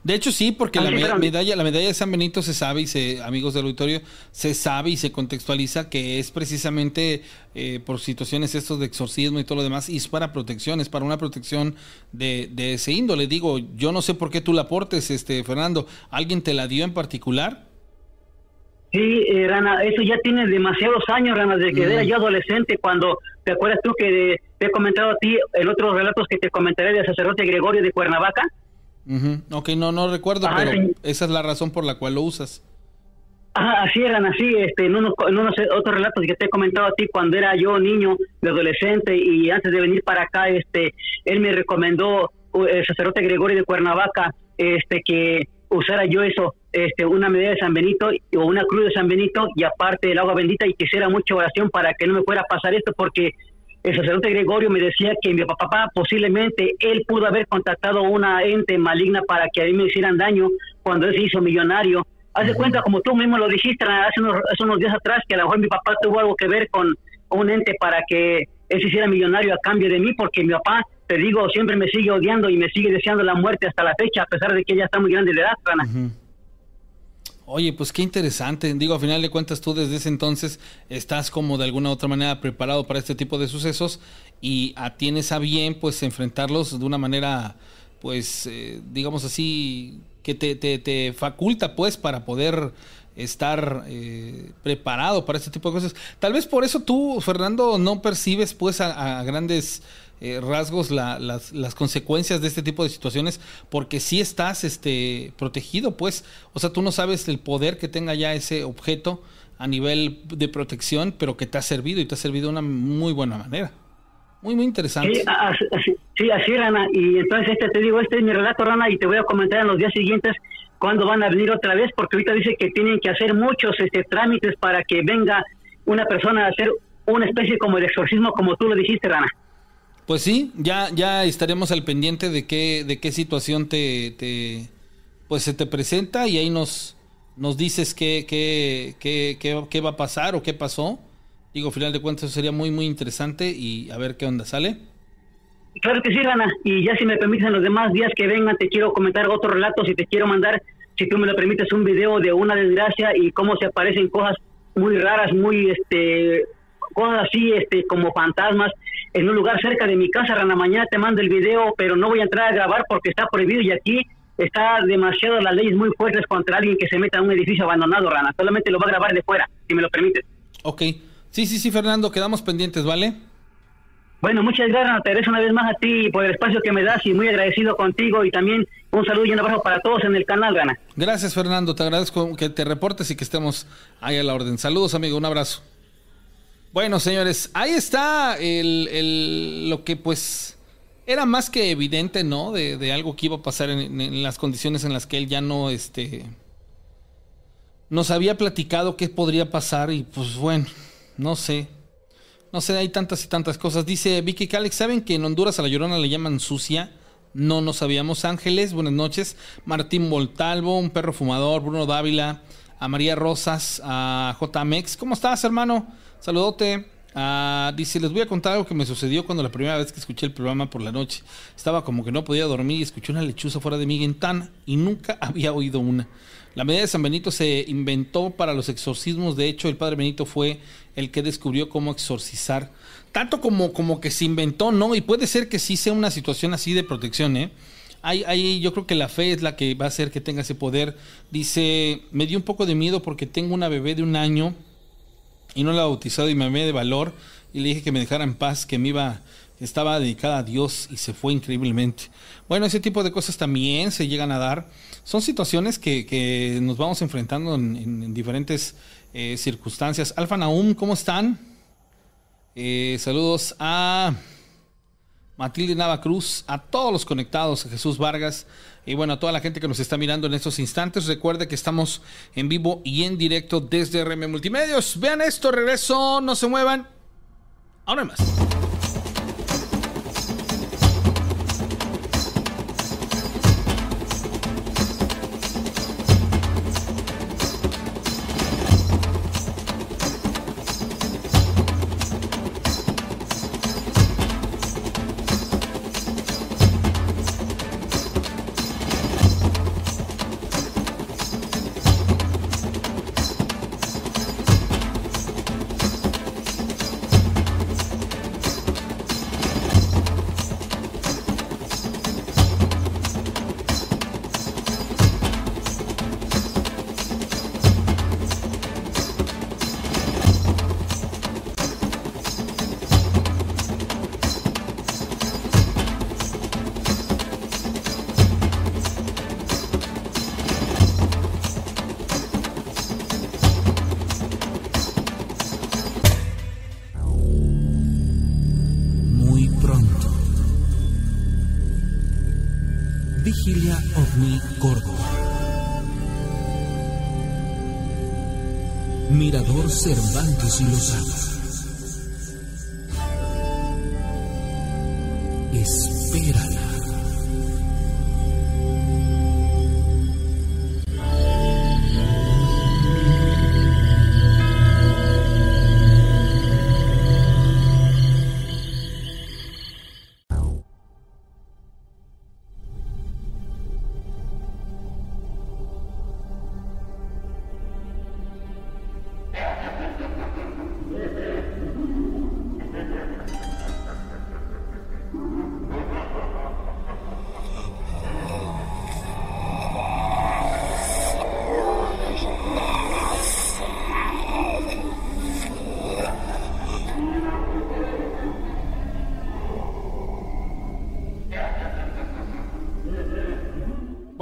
De hecho sí, porque Ah, la medalla, la medalla de San Benito se sabe y se, amigos del auditorio, se sabe y se contextualiza que es precisamente eh, por situaciones estos de exorcismo y todo lo demás, y es para protección, es para una protección de, de ese índole. Digo, yo no sé por qué tú la aportes, este Fernando. ¿Alguien te la dio en particular? Sí, eh, Rana, eso ya tiene demasiados años, Rana, desde que Mm. era yo adolescente, cuando, ¿te acuerdas tú que de- te he comentado a ti en otros relatos que te comentaré del sacerdote Gregorio de Cuernavaca? Ujú. Ok, no, no recuerdo, Ah, pero sí. esa es la razón por la cual lo usas. Ajá, así eran, así, este, en unos, en unos otros relatos que te he comentado a ti cuando era yo niño, de adolescente, y antes de venir para acá, este, él me recomendó, uh, el sacerdote Gregorio de Cuernavaca, este, que usara yo eso, este, una medalla de San Benito o una cruz de San Benito y aparte el agua bendita y que hiciera mucha oración para que no me fuera a pasar esto porque el sacerdote Gregorio me decía que mi papá posiblemente él pudo haber contactado una ente maligna para que a mí me hicieran daño cuando él se hizo millonario. Haz de cuenta, como tú mismo lo dijiste hace unos, hace unos días atrás, que a lo mejor mi papá tuvo algo que ver con un ente para que él se hiciera millonario a cambio de mí, porque mi papá, te digo, siempre me sigue odiando y me sigue deseando la muerte hasta la fecha, a pesar de que ella está muy grande de edad, Rana. Oye, pues qué interesante. Digo, a final de cuentas tú desde ese entonces estás como de alguna u otra manera preparado para este tipo de sucesos y tienes a bien pues enfrentarlos de una manera pues eh, digamos así que te, te, te faculta pues para poder estar eh, preparado para este tipo de cosas. Tal vez por eso tú, Fernando, no percibes pues a, a grandes eh, rasgos la- las, las consecuencias de este tipo de situaciones porque sí estás este, protegido pues. O sea, tú no sabes el poder que tenga ya ese objeto a nivel de protección, pero que te ha servido y te ha servido de una muy buena manera. Muy, muy interesante. Sí, así, así- sí, así, Rana. Y entonces este te digo, este es mi relato, Rana, y te voy a comentar en los días siguientes cuándo van a venir otra vez, porque ahorita dice que tienen que hacer muchos este, trámites para que venga una persona a hacer una especie como de exorcismo, como tú lo dijiste, Rana. Pues sí, ya, ya estaremos al pendiente de qué, de qué situación te, te pues se te presenta y ahí nos, nos dices qué, qué, qué, qué, va a pasar o qué pasó. Digo, al final de cuentas eso sería muy, muy interesante y a ver qué onda sale. Claro que sí, Rana. Y ya si me permites en los demás días que vengan, te quiero comentar otros relatos y te quiero mandar, si tú me lo permites, un video de una desgracia y cómo se aparecen cosas muy raras, muy, este, cosas así, este, como fantasmas en un lugar cerca de mi casa, Rana. Mañana te mando el video, pero no voy a entrar a grabar porque está prohibido y aquí está demasiado las leyes muy fuertes contra alguien que se meta a un edificio abandonado, Rana. Solamente lo va a grabar de fuera, si me lo permites. Ok. Sí, sí, sí, Fernando, quedamos pendientes, ¿vale? Bueno, muchas gracias, te agradezco una vez más a ti por el espacio que me das y muy agradecido contigo y también un saludo y un abrazo para todos en el canal, Rana. Gracias, Fernando. Te agradezco que te reportes y que estemos ahí a la orden. Saludos, amigo. Un abrazo. Bueno, señores, ahí está el, el- lo que pues era más que evidente, ¿no? De, algo que iba a pasar en, las condiciones en las que él ya no, este, nos había platicado qué podría pasar y pues bueno, no sé. No sé, hay tantas y tantas cosas. Dice Vicky Calix, ¿saben que en Honduras a la Llorona le llaman sucia? No, no sabíamos. Ángeles, buenas noches. Martín Voltalvo, un perro fumador, Bruno Dávila, a María Rosas, a JMX. ¿Cómo estás, hermano? Saludote. Ah, dice, les voy a contar algo que me sucedió cuando la primera vez que escuché el programa por la noche. Estaba como que no podía dormir y escuché una lechuza fuera de mi ventana y nunca había oído una. La medida de San Benito se inventó para los exorcismos. De hecho, el padre Benito fue el que descubrió cómo exorcizar. Tanto como, como que se inventó, ¿no? Y puede ser que sí sea una situación así de protección, ¿eh? Hay, yo creo que la fe es la que va a hacer que tenga ese poder. Dice, me dio un poco de miedo porque tengo una bebé de un año y no la bautizado y me amé de valor y le dije que me dejara en paz, que me iba, estaba dedicada a Dios y se fue increíblemente. Bueno, ese tipo de cosas también se llegan a dar. Son situaciones que, que nos vamos enfrentando en, en diferentes eh, circunstancias. Alfa Naum, ¿cómo están? Eh, saludos a Matilde Nava Cruz, a todos los conectados, a Jesús Vargas y bueno, a toda la gente que nos está mirando en estos instantes. Recuerde que estamos en vivo y en directo desde RM Multimedios. Vean esto, regreso, no se muevan. Ahora más. Y Lozada.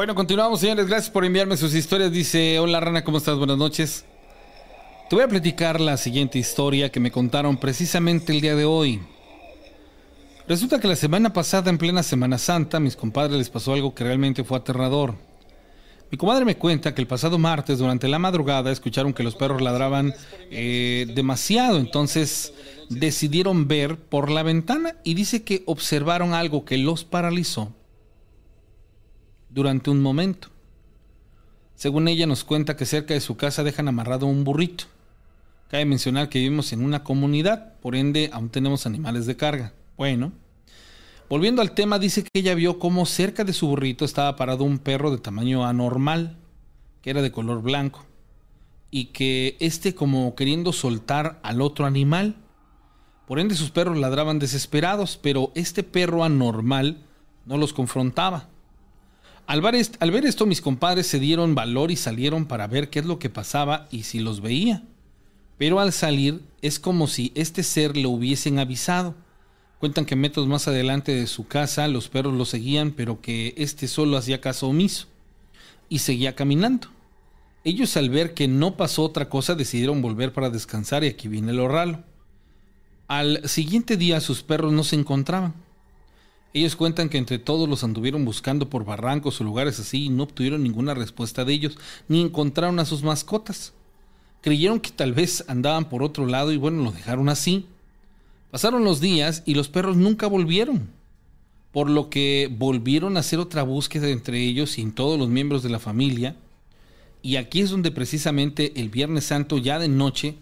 Bueno, continuamos, señores. Gracias por enviarme sus historias. Dice, hola Rana, ¿cómo estás? Buenas noches. Te voy a platicar la siguiente historia que me contaron precisamente el día de hoy. Resulta que la semana pasada, en plena Semana Santa, a mis compadres les pasó algo que realmente fue aterrador. Mi comadre me cuenta que el pasado martes, durante la madrugada, escucharon que los perros ladraban eh, demasiado, entonces decidieron ver por la ventana y dice que observaron algo que los paralizó durante un momento. Según ella nos cuenta que cerca de su casa dejan amarrado un burrito. Cabe mencionar que vivimos en una comunidad, por ende aún tenemos animales de carga. Bueno, volviendo al tema, dice que ella vio cómo cerca de su burrito estaba parado un perro de tamaño anormal, que era de color blanco, y que este como queriendo soltar al otro animal. Por ende sus perros ladraban desesperados, pero este perro anormal no los confrontaba. Al ver, esto, mis compadres se dieron valor y salieron para ver qué es lo que pasaba y si los veía. Pero al salir es como si este ser lo hubiesen avisado. Cuentan que metros más adelante de su casa los perros lo seguían, pero que este solo hacía caso omiso y seguía caminando. Ellos al ver que no pasó otra cosa decidieron volver para descansar y aquí viene lo raro. Al siguiente día sus perros no se encontraban. Ellos cuentan que entre todos los anduvieron buscando por barrancos o lugares así y no obtuvieron ninguna respuesta de ellos, ni encontraron a sus mascotas. Creyeron que tal vez andaban por otro lado y bueno, lo dejaron así. Pasaron los días y los perros nunca volvieron, por lo que volvieron a hacer otra búsqueda entre ellos y en todos los miembros de la familia. Y aquí es donde precisamente el Viernes Santo, ya de noche,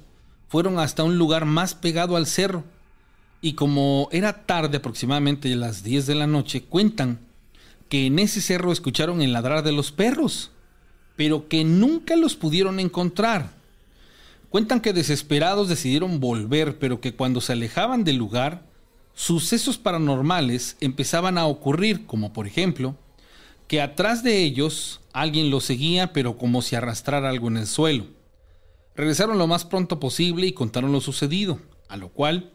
fueron hasta un lugar más pegado al cerro. Y como era tarde, aproximadamente las 10 de la noche, cuentan que en ese cerro escucharon el ladrar de los perros, pero que nunca los pudieron encontrar. Cuentan que desesperados decidieron volver, pero que cuando se alejaban del lugar, sucesos paranormales empezaban a ocurrir, como por ejemplo, que atrás de ellos alguien los seguía, pero como si arrastrara algo en el suelo. Regresaron lo más pronto posible y contaron lo sucedido, a lo cual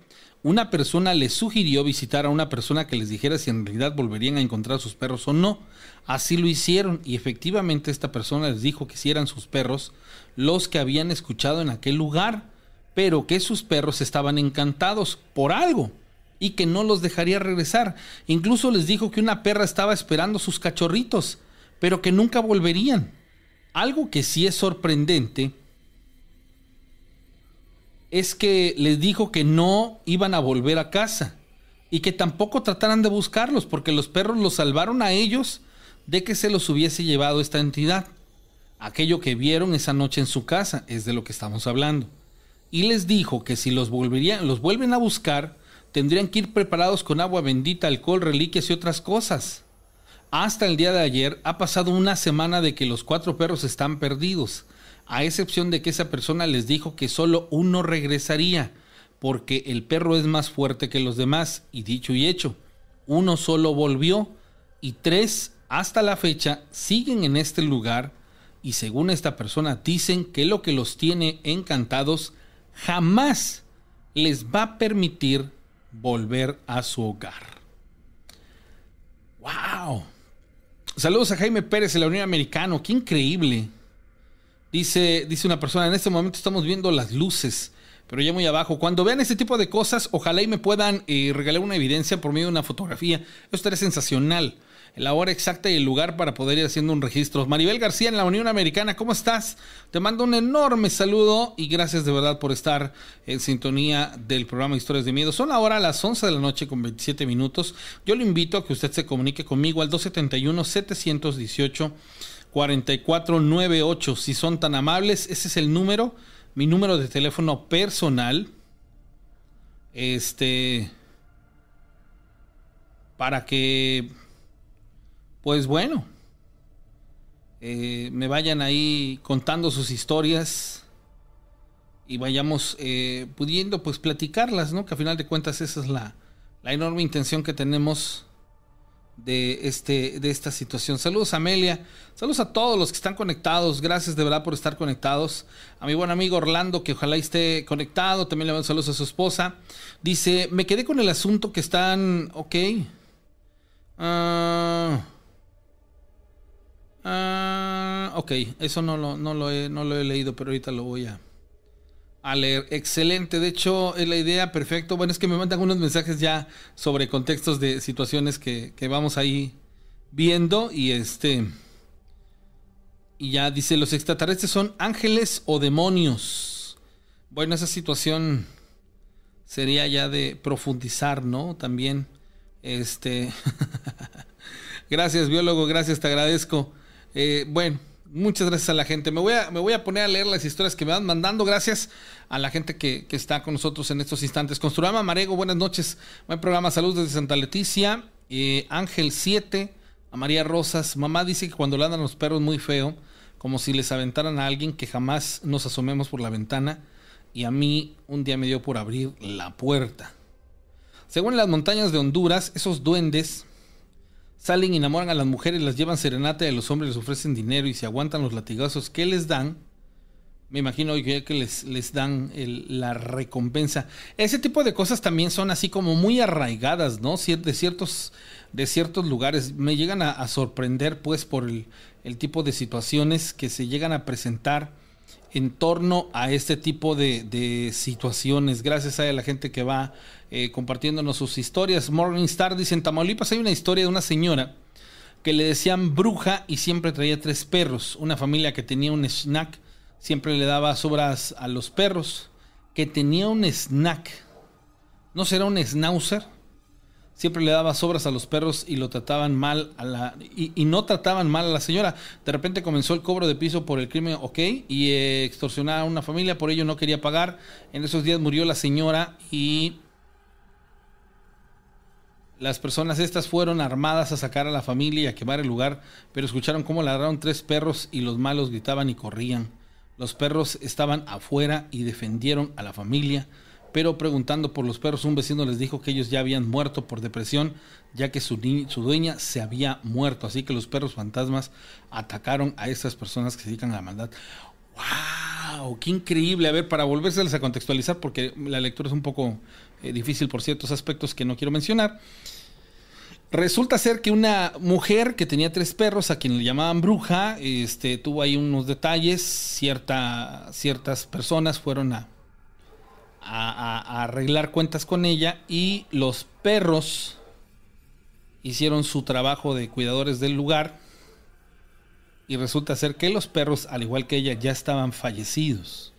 una persona les sugirió visitar a una persona que les dijera si en realidad volverían a encontrar sus perros o no. Así lo hicieron y efectivamente esta persona les dijo que si eran sus perros los que habían escuchado en aquel lugar, pero que sus perros estaban encantados por algo y que no los dejaría regresar. Incluso les dijo que una perra estaba esperando sus cachorritos, pero que nunca volverían. Algo que sí es sorprendente es que les dijo que no iban a volver a casa y que tampoco trataran de buscarlos porque los perros los salvaron a ellos de que se los hubiese llevado esta entidad. Aquello que vieron esa noche en su casa es de lo que estamos hablando. Y les dijo que si los volverían, los vuelven a buscar, tendrían que ir preparados con agua bendita, alcohol, reliquias y otras cosas. Hasta el día de ayer ha pasado una semana de que los cuatro perros están perdidos, a excepción de que esa persona les dijo que solo uno regresaría, porque el perro es más fuerte que los demás, y dicho y hecho, uno solo volvió, y tres hasta la fecha siguen en este lugar, y según esta persona dicen que lo que los tiene encantados jamás les va a permitir volver a su hogar. ¡Wow! Saludos a Jaime Pérez de la Unión Americana. ¡Qué increíble! Dice, dice una persona, en este momento estamos viendo las luces, pero ya muy abajo. Cuando vean este tipo de cosas, ojalá y me puedan eh, regalar una evidencia por medio de una fotografía. Esto estaría sensacional la hora exacta y el lugar para poder ir haciendo un registro. Maribel García en la Unión Americana, ¿cómo estás? Te mando un enorme saludo y gracias de verdad por estar en sintonía del programa Historias de Miedo. Son ahora las 11 de la noche con 27 minutos. Yo le invito a que usted se comunique conmigo al 271-718-4498. Si son tan amables, ese es el número, mi número de teléfono personal. Este... Para que pues bueno, eh, me vayan ahí contando sus historias y vayamos eh, pudiendo pues platicarlas, ¿no? Que a final de cuentas esa es la, la enorme intención que tenemos de, este, de esta situación. Saludos Amelia, saludos a todos los que están conectados, gracias de verdad por estar conectados. A mi buen amigo Orlando, que ojalá esté conectado, también le mando saludos a su esposa. Dice, me quedé con el asunto que están, ok. Ah... Ah, ok, eso no lo, no, lo he, no lo he leído, pero ahorita lo voy a, a leer. Excelente, de hecho es la idea, perfecto. Bueno, es que me mandan unos mensajes ya sobre contextos de situaciones que, que vamos ahí viendo y este... Y ya dice, los extraterrestres son ángeles o demonios. Bueno, esa situación sería ya de profundizar, ¿no? También, este... gracias, biólogo, gracias, te agradezco. Eh, bueno, muchas gracias a la gente. Me voy, a, me voy a poner a leer las historias que me van mandando. Gracias a la gente que, está con nosotros en estos instantes. Construama Marego, buenas noches. Buen programa, saludos desde Santa Leticia. Eh, Ángel 7, a María Rosas. Mamá dice que cuando andan los perros muy feo, como si les aventaran a alguien que jamás nos asomemos por la ventana. Y a mí un día me dio por abrir la puerta. Según las montañas de Honduras, esos duendes salen enamoran a las mujeres, las llevan serenata y a los hombres les ofrecen dinero y se aguantan los latigazos que les dan, me imagino que les, les dan la recompensa. Ese tipo de cosas también son así como muy arraigadas, ¿no? De ciertos, de ciertos lugares. Me llegan a, sorprender pues por el, el, tipo de situaciones que se llegan a presentar en torno a este tipo de, de situaciones. Gracias a la gente que va eh, compartiéndonos sus historias. Morningstar dice, en Tamaulipas hay una historia de una señora que le decían bruja y siempre traía tres perros. Una familia que tenía un snack, siempre le daba sobras a los perros. Que tenía un snack. ¿No será un schnauzer? Siempre le daba sobras a los perros y lo trataban mal a la. Y, no trataban mal a la señora. De repente comenzó el cobro de piso por el crimen, ok, y eh, extorsionaba a una familia, por ello no quería pagar. En esos días murió la señora y las personas estas fueron armadas a sacar a la familia y a quemar el lugar, pero escucharon cómo ladraron tres perros y los malos gritaban y corrían. Los perros estaban afuera y defendieron a la familia, pero preguntando por los perros un vecino les dijo que ellos ya habían muerto por depresión, ya que su, su dueña se había muerto. Así que los perros fantasmas atacaron a estas personas que se dedican a la maldad. ¡Wow! ¡Qué increíble! A ver, para volvérselas a contextualizar, porque la lectura es un poco eh, difícil por ciertos aspectos que no quiero mencionar. Resulta ser que una mujer que tenía tres perros, a quien le llamaban bruja, este, tuvo ahí unos detalles. Cierta, ciertas personas fueron a, a, a arreglar cuentas con ella y los perros hicieron su trabajo de cuidadores del lugar. Y resulta ser que los perros, al igual que ella, ya estaban fallecidos.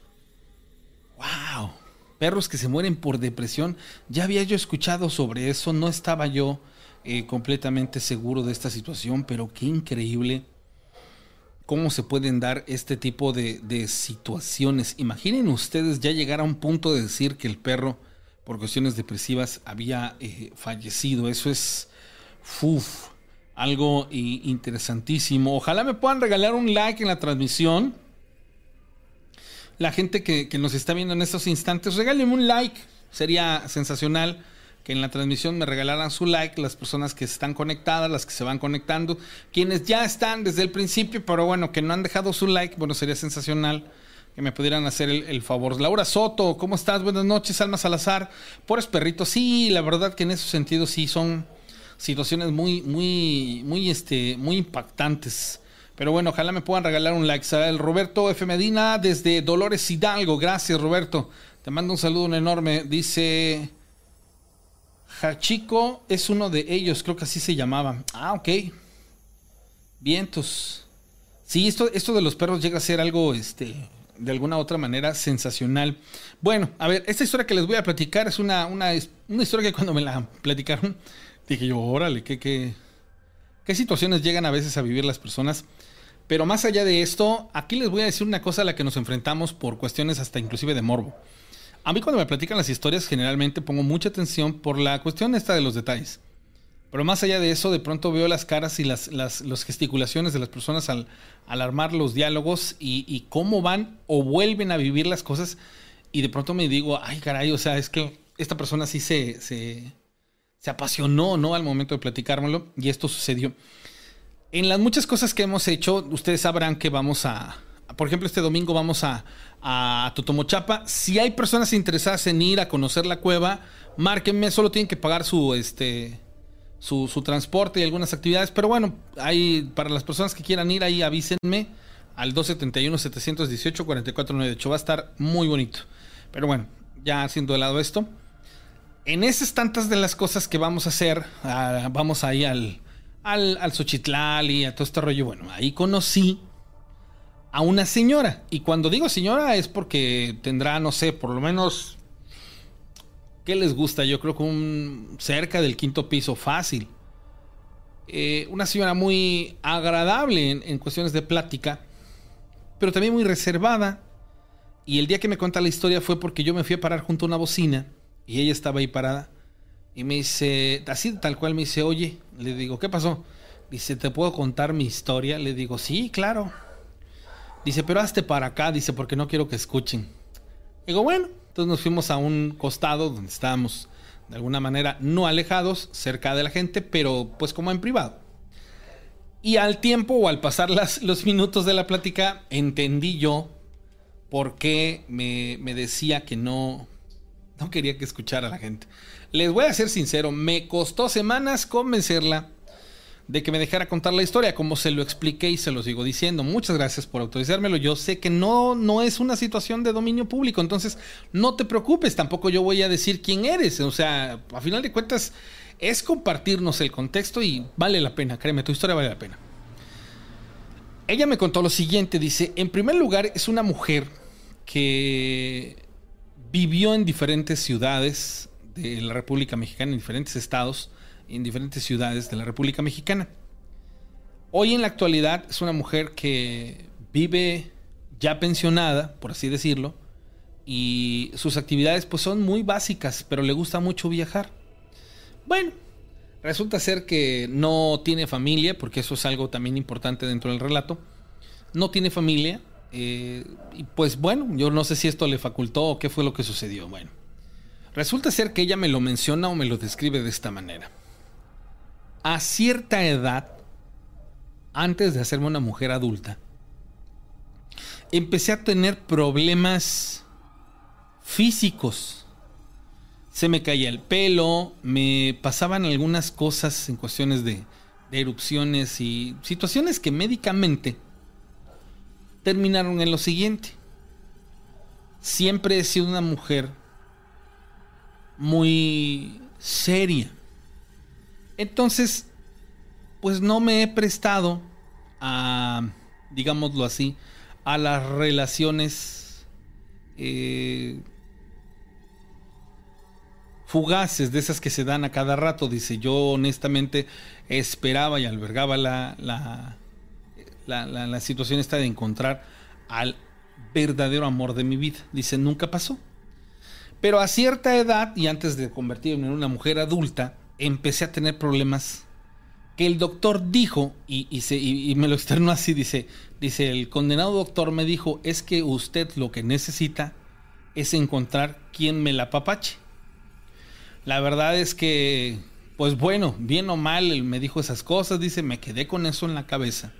¡Wow! Perros que se mueren por depresión. Ya había yo escuchado sobre eso, no estaba yo eh, completamente seguro de esta situación, pero qué increíble cómo se pueden dar este tipo de, situaciones. Imaginen ustedes ya llegar a un punto de decir que el perro, por cuestiones depresivas, había eh, fallecido. Eso es algo interesantísimo. Ojalá me puedan regalar un like en la transmisión. La gente que, que nos está viendo en estos instantes, regálenme un like. Sería sensacional que en la transmisión me regalaran su like, las personas que están conectadas, las que se van conectando, quienes ya están desde el principio, pero bueno, que no han dejado su like, bueno, sería sensacional que me pudieran hacer el, el favor. Laura Soto, ¿cómo estás? Buenas noches, Alma Salazar. Pobres perritos, sí, la verdad que en esos sentidos sí son situaciones muy, muy, muy, este, muy impactantes. Pero bueno, ojalá me puedan regalar un like. El Roberto F. Medina desde Dolores Hidalgo. Gracias, Roberto. Te mando un saludo enorme. Dice Hachiko es uno de ellos, creo que así se llamaba. Ah, ok. Vientos. Sí, esto, esto de los perros llega a ser algo, este, de alguna otra manera sensacional. Bueno, a ver, esta historia que les voy a platicar es una, una, una historia que cuando me la platicaron, dije yo, órale, ¿qué, qué, qué situaciones llegan a veces a vivir las personas. Pero más allá de esto, aquí les voy a decir una cosa a la que nos enfrentamos por cuestiones hasta inclusive de morbo. A mí cuando me platican las historias generalmente pongo mucha atención por la cuestión esta de los detalles. Pero más allá de eso, de pronto veo las caras y las, las, gesticulaciones de las personas al, al armar los diálogos y, y, cómo van o vuelven a vivir las cosas. Y de pronto me digo, ay caray, o sea, es que esta persona sí se, se, se apasionó, ¿no? Al momento de platicármelo. Y esto sucedió. En las muchas cosas que hemos hecho, ustedes sabrán que vamos a, por ejemplo, este domingo vamos a, a Totomochapa. Si hay personas interesadas en ir a conocer la cueva, márquenme, solo tienen que pagar su, este, su, transporte y algunas actividades. Pero bueno, hay, para las personas que quieran ir ahí, avísenme al 271-718-4498. Va a estar muy bonito. Pero bueno, ya haciendo de lado esto. En esas tantas de las cosas que vamos a hacer, uh, vamos ahí al, al, al y a todo este rollo. Bueno, ahí conocí a una señora. Y cuando digo señora es porque tendrá, no sé, por lo menos... ¿Qué les gusta? Yo creo que un cerca del quinto piso fácil. Eh, una señora muy agradable en, en, cuestiones de plática, pero también muy reservada. Y el día que me cuenta la historia fue porque yo me fui a parar junto a una bocina y ella estaba ahí parada. Y me dice, así tal cual me dice, oye, le digo, ¿qué pasó? Dice, ¿te puedo contar mi historia? Le digo, sí, claro. Dice, pero hazte para acá, dice, porque no quiero que escuchen. Digo, bueno, entonces nos fuimos a un costado donde estábamos de alguna manera no alejados, cerca de la gente, pero pues como en privado. Y al tiempo o al pasar los minutos de la plática, entendí yo por qué me, me decía que no, no quería que escuchara a la gente. Les voy a ser sincero, me costó semanas convencerla de que me dejara contar la historia, como se lo expliqué y se lo sigo diciendo. Muchas gracias por autorizármelo. Yo sé que no, no es una situación de dominio público, entonces no te preocupes, tampoco yo voy a decir quién eres. O sea, a final de cuentas, es compartirnos el contexto y vale la pena, créeme, tu historia vale la pena. Ella me contó lo siguiente, dice, en primer lugar es una mujer que vivió en diferentes ciudades de la República Mexicana, en diferentes estados, en diferentes ciudades de la República Mexicana. Hoy en la actualidad es una mujer que vive ya pensionada, por así decirlo, y sus actividades pues son muy básicas, pero le gusta mucho viajar. Bueno, resulta ser que no tiene familia, porque eso es algo también importante dentro del relato. No tiene familia, eh, y pues bueno, yo no sé si esto le facultó o qué fue lo que sucedió. Bueno, resulta ser que ella me lo menciona o me lo describe de esta manera a cierta edad, antes de hacerme una mujer adulta, empecé a tener problemas físicos. Se me caía el pelo, me pasaban algunas cosas en cuestiones de, de erupciones y situaciones que médicamente terminaron en lo siguiente. Siempre he sido una mujer muy seria. Entonces, pues no me he prestado a, digámoslo así, a las relaciones eh, fugaces de esas que se dan a cada rato. Dice, yo honestamente esperaba y albergaba la, la, la, la situación esta de encontrar al verdadero amor de mi vida. Dice, nunca pasó. Pero a cierta edad, y antes de convertirme en una mujer adulta, empecé a tener problemas que el doctor dijo, y, y, me lo externó así, dice, dice, el condenado doctor me dijo, es que usted lo que necesita es encontrar quien me la papache. La verdad es que, pues bueno, bien o mal, él me dijo esas cosas, dice, me quedé con eso en la cabeza.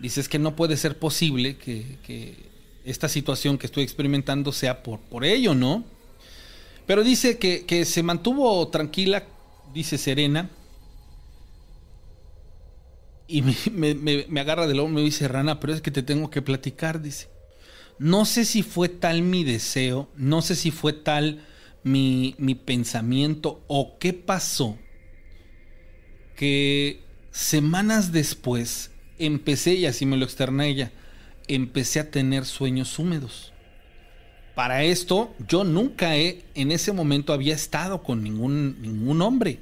Dice, es que no puede ser posible que, que esta situación que estoy experimentando sea por, por ello, ¿no? Pero dice que, que se mantuvo tranquila, dice serena, y me, agarra del hombro y me dice, Rana, pero es que te tengo que platicar, dice. No sé si fue tal mi deseo, no sé si fue tal mi, mi pensamiento o qué pasó, que semanas después empecé, y así me lo externa ella, empecé a tener sueños húmedos. Para esto, yo nunca he, en ese momento había estado con ningún, ningún hombre.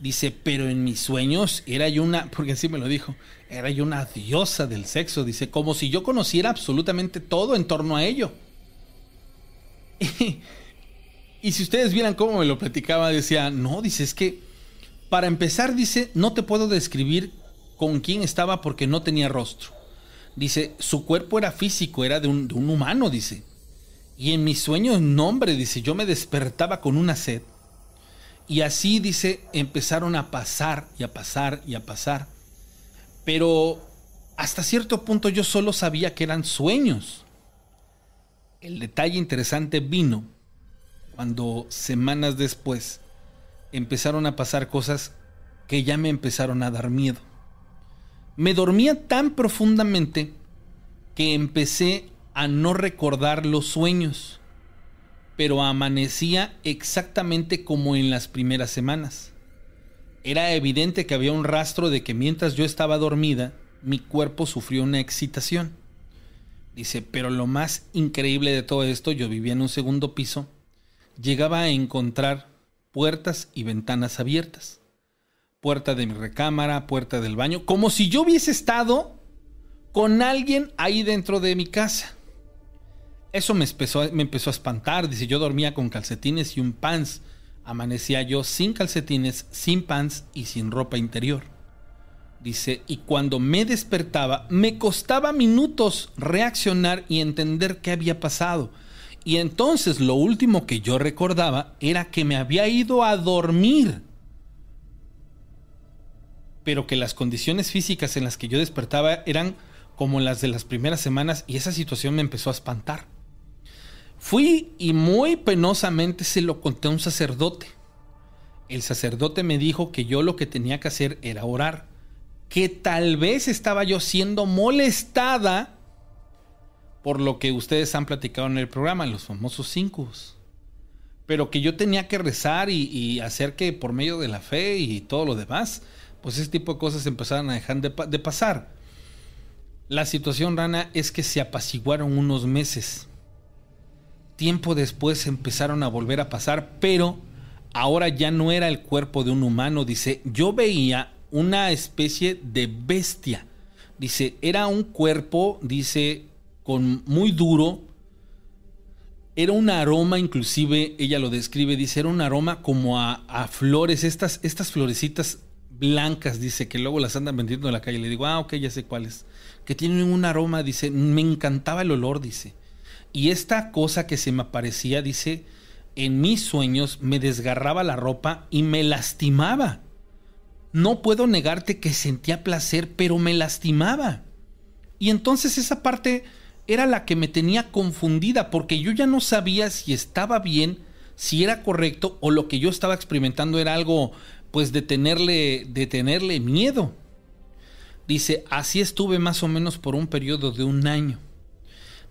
Dice, pero en mis sueños era yo una, porque así me lo dijo, era yo una diosa del sexo. Dice, como si yo conociera absolutamente todo en torno a ello. Y, si ustedes vieran cómo me lo platicaba, decía, no, dice, es que para empezar, dice, no te puedo describir con quién estaba porque no tenía rostro. Dice, su cuerpo era físico, era de un, de un humano, dice. Y en mis sueños, no, hombre, dice, yo me despertaba con una sed y así dice, empezaron a pasar y a pasar y a pasar. Pero hasta cierto punto yo solo sabía que eran sueños. El detalle interesante vino cuando semanas después empezaron a pasar cosas que ya me empezaron a dar miedo. Me dormía tan profundamente que empecé a no recordar los sueños pero amanecía exactamente como en las primeras semanas. Era evidente que había un rastro de que mientras yo estaba dormida, mi cuerpo sufrió una excitación. Dice, pero lo más increíble de todo esto, yo vivía en un segundo piso, llegaba a encontrar puertas y ventanas abiertas. Puerta de mi recámara, puerta del baño, como si yo hubiese estado con alguien ahí dentro de mi casa. Eso me empezó, a espantar. Dice, yo dormía con calcetines y un pants. Amanecía yo sin calcetines, sin pants y sin ropa interior. Dice, y cuando me despertaba, me costaba minutos reaccionar y entender qué había pasado. Y entonces lo último que yo recordaba era que me había ido a dormir. Pero que las condiciones físicas en las que yo despertaba eran como las de las primeras semanas y esa situación me empezó a espantar. Fui y muy penosamente se lo conté a un sacerdote. El sacerdote me dijo que yo lo que tenía que hacer era orar, que tal vez estaba yo siendo molestada por lo que ustedes han platicado en el programa, los famosos cinco. Pero que yo tenía que rezar y, hacer que por medio de la fe y todo lo demás, pues ese tipo de cosas empezaran a dejar de, de pasar. La situación rana es que se apaciguaron unos meses tiempo después empezaron a volver a pasar, pero ahora ya no era el cuerpo de un humano, dice, yo veía una especie de bestia. Dice, era un cuerpo, dice, con muy duro. Era un aroma, inclusive, ella lo describe, dice, era un aroma como a, flores, estas, estas florecitas blancas, dice, que luego las andan vendiendo en la calle. Le digo, ah, ok, ya sé cuáles. Que tienen un aroma, dice, me encantaba el olor, dice. Y esta cosa que se me aparecía, dice, en mis sueños me desgarraba la ropa y me lastimaba. No puedo negarte que sentía placer, pero me lastimaba. Y entonces esa parte era la que me tenía confundida porque yo ya no sabía si estaba bien, si era correcto o lo que yo estaba experimentando era algo pues de tenerle, de tenerle miedo. Dice, así estuve más o menos por un periodo de un año.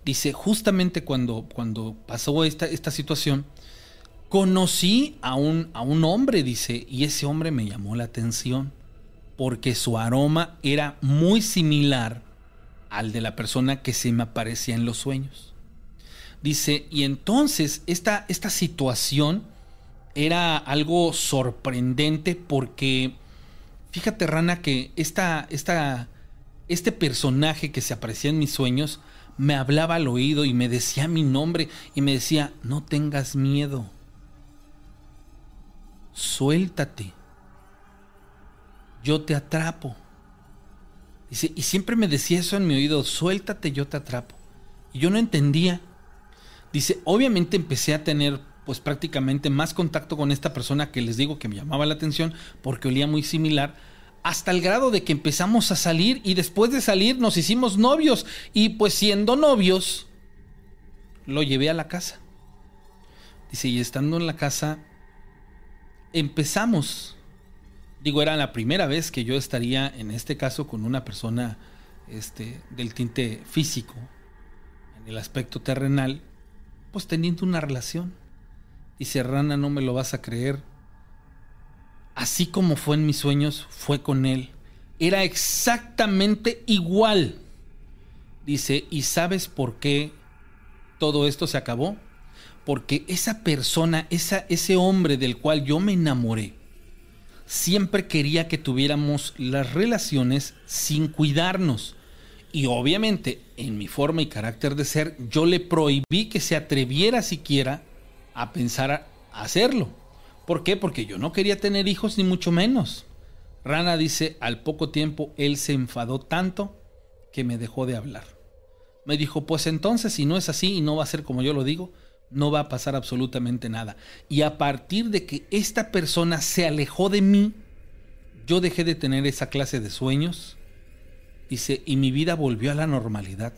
Dice, justamente cuando, cuando pasó esta, esta situación, conocí a un, a un hombre, dice, y ese hombre me llamó la atención porque su aroma era muy similar al de la persona que se me aparecía en los sueños. Dice, y entonces esta, esta situación era algo sorprendente porque, fíjate Rana, que esta, esta, este personaje que se aparecía en mis sueños me hablaba al oído y me decía mi nombre y me decía, no tengas miedo, suéltate, yo te atrapo. Dice, y siempre me decía eso en mi oído, suéltate, yo te atrapo. Y yo no entendía. Dice, obviamente empecé a tener pues prácticamente más contacto con esta persona que les digo que me llamaba la atención porque olía muy similar, hasta el grado de que empezamos a salir y después de salir nos hicimos novios y pues siendo novios lo llevé a la casa. Dice, y estando en la casa empezamos digo, era la primera vez que yo estaría en este caso con una persona este, del tinte físico, en el aspecto terrenal, pues teniendo una relación. Y Serrana, no me lo vas a creer. Así como fue en mis sueños, fue con él. Era exactamente igual. Dice, ¿y sabes por qué todo esto se acabó? Porque esa persona, esa, ese hombre del cual yo me enamoré, siempre quería que tuviéramos las relaciones sin cuidarnos. Y obviamente, en mi forma y carácter de ser, yo le prohibí que se atreviera siquiera a pensar a hacerlo. ¿Por qué? Porque yo no quería tener hijos ni mucho menos. Rana dice, al poco tiempo él se enfadó tanto que me dejó de hablar. Me dijo, pues entonces si no es así y no va a ser como yo lo digo, no va a pasar absolutamente nada. Y a partir de que esta persona se alejó de mí, yo dejé de tener esa clase de sueños. Dice, y mi vida volvió a la normalidad.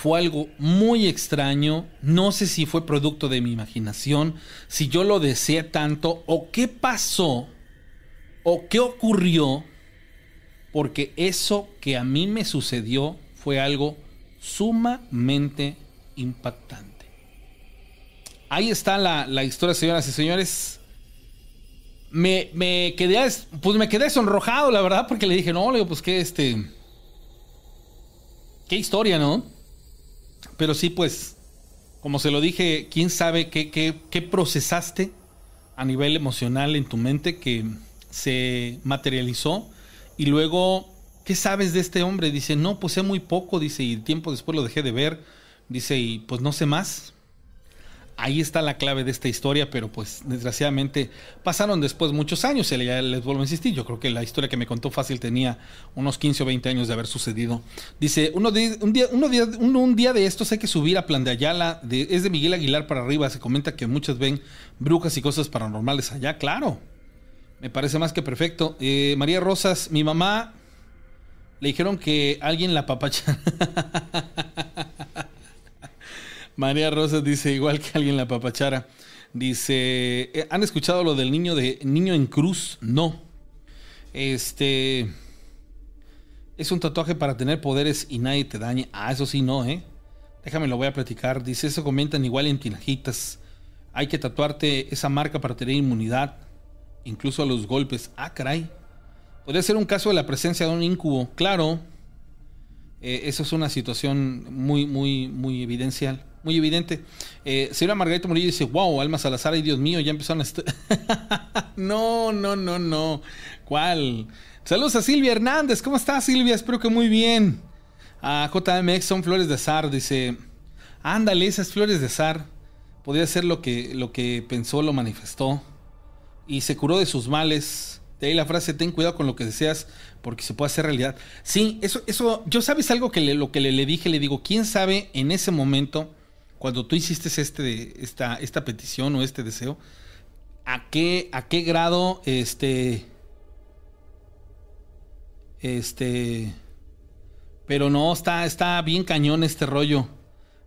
Fue algo muy extraño, no sé si fue producto de mi imaginación, si yo lo deseé tanto, o qué pasó, o qué ocurrió, porque eso que a mí me sucedió fue algo sumamente impactante. Ahí está la, historia, señoras y señores. Me, me, quedé, pues me quedé sonrojado, la verdad, porque le dije, no, le digo, pues qué, este, qué historia, ¿no? Pero sí, pues, como se lo dije, quién sabe qué, qué, qué procesaste a nivel emocional en tu mente que se materializó y luego, ¿qué sabes de este hombre? Dice, no, pues sé muy poco, dice, y tiempo después lo dejé de ver, dice, y pues no sé más. Ahí está la clave de esta historia, pero pues desgraciadamente pasaron después muchos años. Ya les vuelvo a insistir, yo creo que la historia que me contó fácil tenía unos 15 o 20 años de haber sucedido. Dice, uno de, un, día, día, un, día de estos hay que subir a Plan de Ayala, de, es de Miguel Aguilar para arriba. Se comenta que muchos ven brujas y cosas paranormales allá, claro. Me parece más que perfecto. Eh, María Rosas, mi mamá le dijeron que alguien la papacha. María Rosa dice, igual que alguien la papachara. Dice, eh, ¿han escuchado lo del niño de niño en cruz? No. Este es un tatuaje para tener poderes y nadie te dañe. Ah, eso sí, no, ¿eh? Déjame lo voy a platicar. Dice, eso comentan igual en tinajitas. Hay que tatuarte esa marca para tener inmunidad, incluso a los golpes. Ah, caray. Podría ser un caso de la presencia de un incubo. Claro. Eh, eso es una situación muy, muy, muy evidencial muy evidente. Eh, señora Margarita Murillo dice, wow, Alma Salazar, ay Dios mío, ya empezaron a... no, no, no, no. ¿Cuál? Saludos a Silvia Hernández. ¿Cómo estás, Silvia? Espero que muy bien. A JMX son flores de azar. Dice, ándale, esas flores de azar. Podría ser lo que, lo que pensó, lo manifestó. Y se curó de sus males. De ahí la frase, ten cuidado con lo que deseas porque se puede hacer realidad. Sí, eso, eso, yo sabes algo que lo que le, le, dije, le digo, ¿quién sabe en ese momento cuando tú hiciste este, esta, esta petición o este deseo, ¿a qué, a qué grado este, este, Pero no, está, está bien cañón este rollo.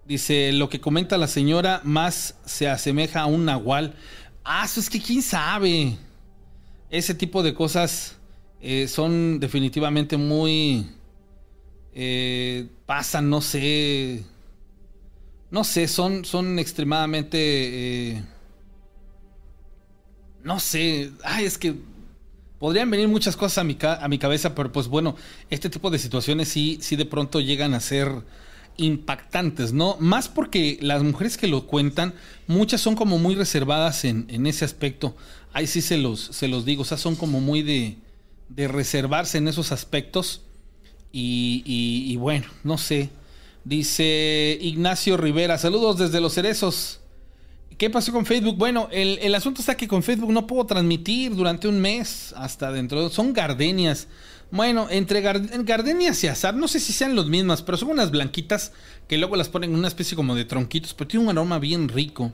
Dice, lo que comenta la señora más se asemeja a un nahual. Ah, eso es que quién sabe. Ese tipo de cosas eh, son definitivamente muy... eh, pasan, no sé. No sé, son, son extremadamente... eh, no sé. Ay, es que podrían venir muchas cosas a mi, a mi cabeza, pero pues bueno, este tipo de situaciones sí, sí de pronto llegan a ser impactantes, ¿no? Más porque las mujeres que lo cuentan, muchas son como muy reservadas en, en ese aspecto. Ahí sí se los, se los digo, o sea, son como muy de, de reservarse en esos aspectos. Y- y bueno, no sé. Dice Ignacio Rivera, saludos desde Los Cerezos. ¿Qué pasó con Facebook? Bueno, el, el asunto está que con Facebook no puedo transmitir durante un mes hasta dentro. Son gardenias. Bueno, entre gar- gardenias y azar, no sé si sean las mismas, pero son unas blanquitas que luego las ponen en una especie como de tronquitos, pero tiene un aroma bien rico.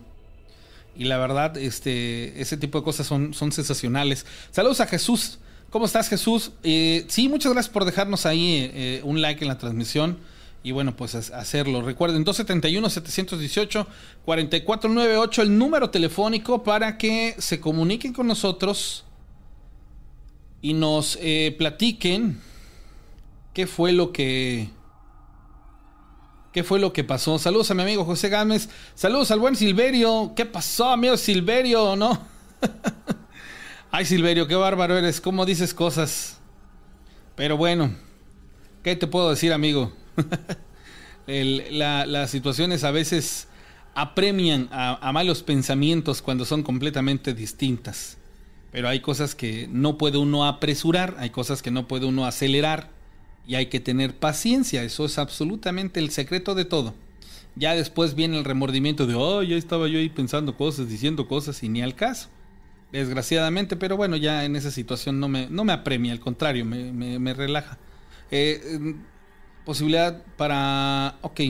Y la verdad, este, ese tipo de cosas son, son sensacionales. Saludos a Jesús. ¿Cómo estás, Jesús? Eh, sí, muchas gracias por dejarnos ahí eh, un like en la transmisión. Y bueno, pues hacerlo. Recuerden, 271-718-4498, el número telefónico para que se comuniquen con nosotros y nos eh, platiquen qué fue lo que... ¿Qué fue lo que pasó? Saludos a mi amigo José Gámez. Saludos al buen Silverio. ¿Qué pasó, amigo Silverio? ¿No? Ay, Silverio, qué bárbaro eres. ¿Cómo dices cosas? Pero bueno, ¿qué te puedo decir, amigo? Las situaciones a veces apremian a, malos pensamientos cuando son completamente distintas. Pero hay cosas que no puede uno apresurar, hay cosas que no puede uno acelerar y hay que tener paciencia. Eso es absolutamente el secreto de todo. Ya después viene el remordimiento de, oh, ya estaba yo ahí pensando cosas, diciendo cosas y ni al caso. Desgraciadamente, pero bueno, ya en esa situación no me, no me apremia, al contrario, me, me- relaja. Eh, posibilidad para... Ok.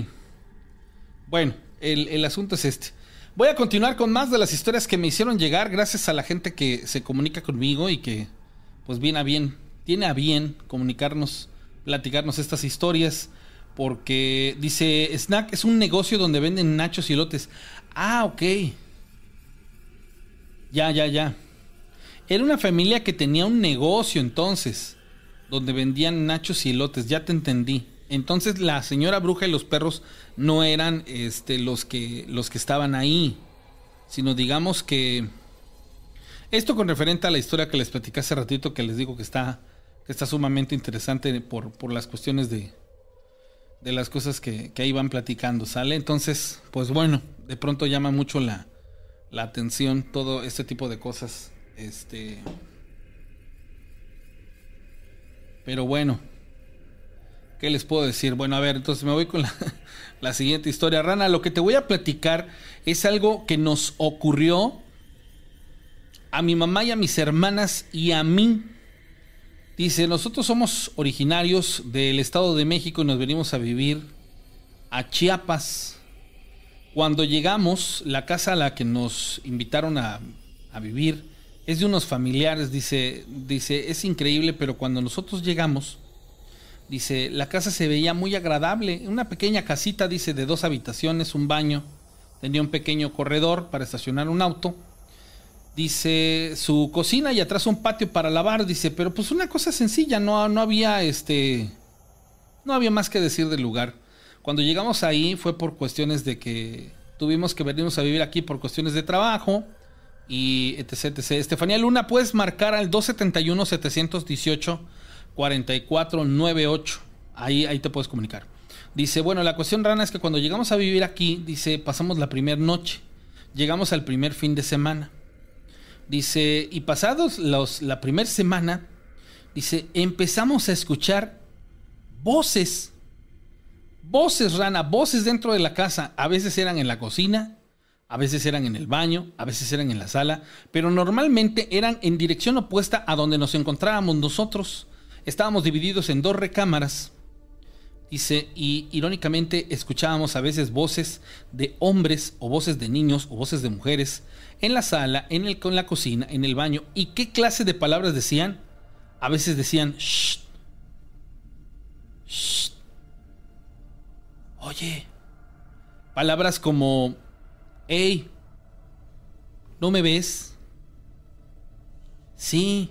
Bueno, el, el asunto es este. Voy a continuar con más de las historias que me hicieron llegar gracias a la gente que se comunica conmigo y que pues viene a bien, tiene a bien comunicarnos, platicarnos estas historias. Porque dice, Snack es un negocio donde venden nachos y elotes. Ah, ok. Ya, ya, ya. Era una familia que tenía un negocio entonces, donde vendían nachos y elotes, ya te entendí. Entonces la señora bruja y los perros no eran este, los, que, los que estaban ahí, sino digamos que... Esto con referente a la historia que les platicé hace ratito, que les digo que está, que está sumamente interesante por, por las cuestiones de, de las cosas que, que ahí van platicando, ¿sale? Entonces, pues bueno, de pronto llama mucho la, la atención todo este tipo de cosas. Este. Pero bueno. ¿Qué les puedo decir? Bueno, a ver, entonces me voy con la, siguiente historia. Rana, lo que te voy a platicar es algo que nos ocurrió a mi mamá y a mis hermanas y a mí. Dice, nosotros somos originarios del Estado de México y nos venimos a vivir a Chiapas. Cuando llegamos, la casa a la que nos invitaron a, a vivir es de unos familiares, dice, dice, es increíble, pero cuando nosotros llegamos, dice, la casa se veía muy agradable, una pequeña casita, dice, de dos habitaciones, un baño, tenía un pequeño corredor para estacionar un auto, dice, su cocina y atrás un patio para lavar, dice, pero pues una cosa sencilla, no, no había este, no había más que decir del lugar. Cuando llegamos ahí fue por cuestiones de que tuvimos que venirnos a vivir aquí por cuestiones de trabajo y etc. etc. Estefanía Luna, puedes marcar al 271-718-4498. Ahí, ahí te puedes comunicar. Dice, bueno, la cuestión rana es que cuando llegamos a vivir aquí, dice, pasamos la primera noche. Llegamos al primer fin de semana. Dice, y pasados los, la primera semana, dice, empezamos a escuchar voces voces, rana, voces dentro de la casa. A veces eran en la cocina, a veces eran en el baño, a veces eran en la sala, pero normalmente eran en dirección opuesta a donde nos encontrábamos nosotros. Estábamos divididos en dos recámaras. Dice, y irónicamente escuchábamos a veces voces de hombres o voces de niños o voces de mujeres en la sala, en, el, en la cocina, en el baño. ¿Y qué clase de palabras decían? A veces decían, shh, shh, oye, palabras como, hey, ¿no me ves? Sí,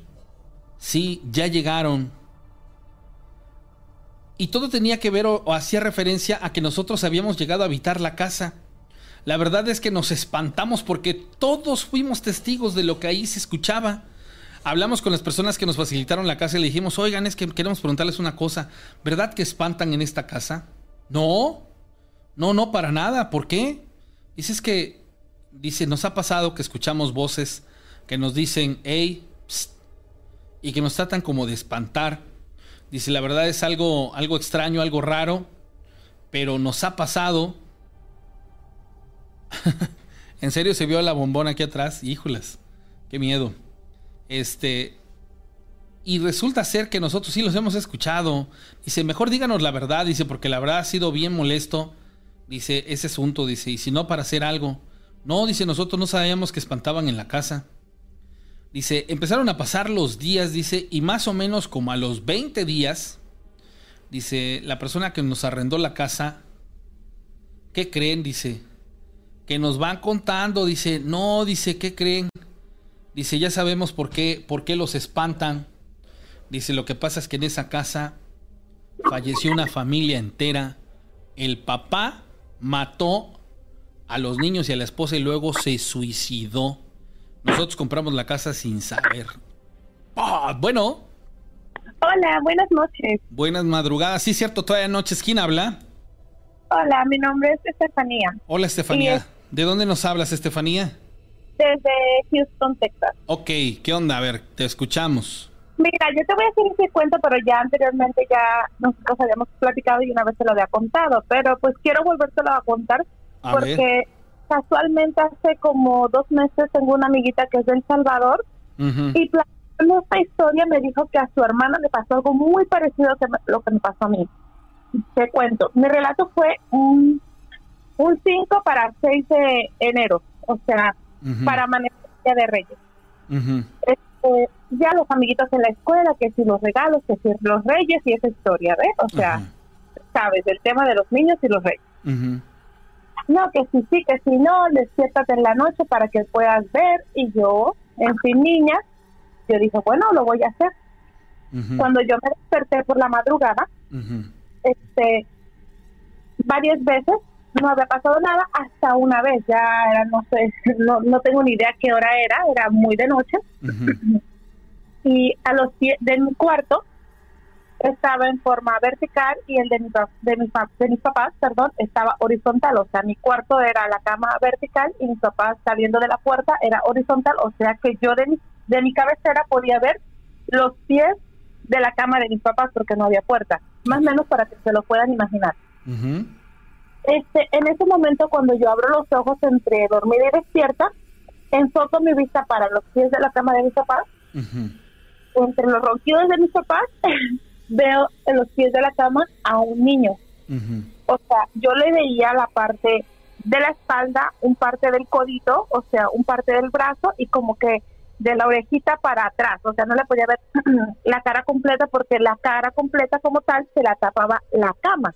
sí, ya llegaron. Y todo tenía que ver o, hacía referencia a que nosotros habíamos llegado a habitar la casa. La verdad es que nos espantamos porque todos fuimos testigos de lo que ahí se escuchaba. Hablamos con las personas que nos facilitaron la casa y le dijimos, oigan, es que queremos preguntarles una cosa. ¿Verdad que espantan en esta casa? No, no, no, para nada. ¿Por qué? Dice, es que, dice, nos ha pasado que escuchamos voces que nos dicen, hey, psst", y que nos tratan como de espantar. Dice, la verdad es algo, algo extraño, algo raro, pero nos ha pasado. en serio se vio la bombona aquí atrás, híjolas, qué miedo. Este, y resulta ser que nosotros sí los hemos escuchado. Dice, mejor díganos la verdad, dice, porque la verdad ha sido bien molesto. Dice, ese asunto, dice, y si no para hacer algo. No, dice, nosotros no sabíamos que espantaban en la casa. Dice, empezaron a pasar los días, dice, y más o menos como a los 20 días, dice, la persona que nos arrendó la casa, ¿qué creen? Dice, que nos van contando, dice, no, dice, ¿qué creen? Dice, ya sabemos por qué, por qué los espantan. Dice, lo que pasa es que en esa casa falleció una familia entera. El papá mató a los niños y a la esposa y luego se suicidó. Nosotros compramos la casa sin saber. Ah, bueno, Hola, buenas noches. buenas madrugadas. Sí, cierto, todavía noches. ¿Quién habla? Hola, mi nombre es Estefanía, Hola, Estefanía. Es- ¿De dónde nos hablas, Estefanía? desde Houston, Texas. Ok, ¿qué onda? A ver, te escuchamos. Mira, yo te voy a hacer ese cuento, pero ya anteriormente ya nosotros habíamos platicado y una vez te lo había contado, pero pues quiero volvértelo a contar A porque ver. Casualmente hace como dos meses tengo una amiguita que es de El Salvador y platicando esta historia me dijo que a su hermana le pasó algo muy parecido a lo que me pasó a mí. Te cuento, mi relato fue un, un 5 para 6 de enero, o sea, Ujú. para manejar el Día de Reyes. Este, ya los amiguitos en la escuela, que si los regalos, que si los reyes y esa historia, ¿ves? O sea, sabes, el tema de los niños y los reyes. No, que si sí, que si no, despiértate en la noche para que puedas ver. Y yo, en fin, niña, yo dije, bueno, lo voy a hacer. Cuando yo me desperté por la madrugada, este, varias veces no había pasado nada hasta una vez, ya era, no sé, no, no tengo ni idea qué hora era, era muy de noche. y a los pies de mi cuarto estaba en forma vertical y el de, mi, de, mi pa- de mis papás, perdón, estaba horizontal, o sea, mi cuarto era la cama vertical y mis papás saliendo de la puerta era horizontal, o sea que yo de mi, de mi cabecera podía ver los pies de la cama de mis papás porque no había puerta, más o menos para que se lo puedan imaginar. Este, en ese momento cuando yo abro los ojos entre dormida y despierta, enfoco mi vista para los pies de la cama de mis papás. Entre los ronquidos de mis papás veo en los pies de la cama a un niño. O sea, yo le veía la parte de la espalda, un parte del codito, o sea, un parte del brazo y como que de la orejita para atrás. O sea, no le podía ver la cara completa porque la cara completa como tal se la tapaba la cama.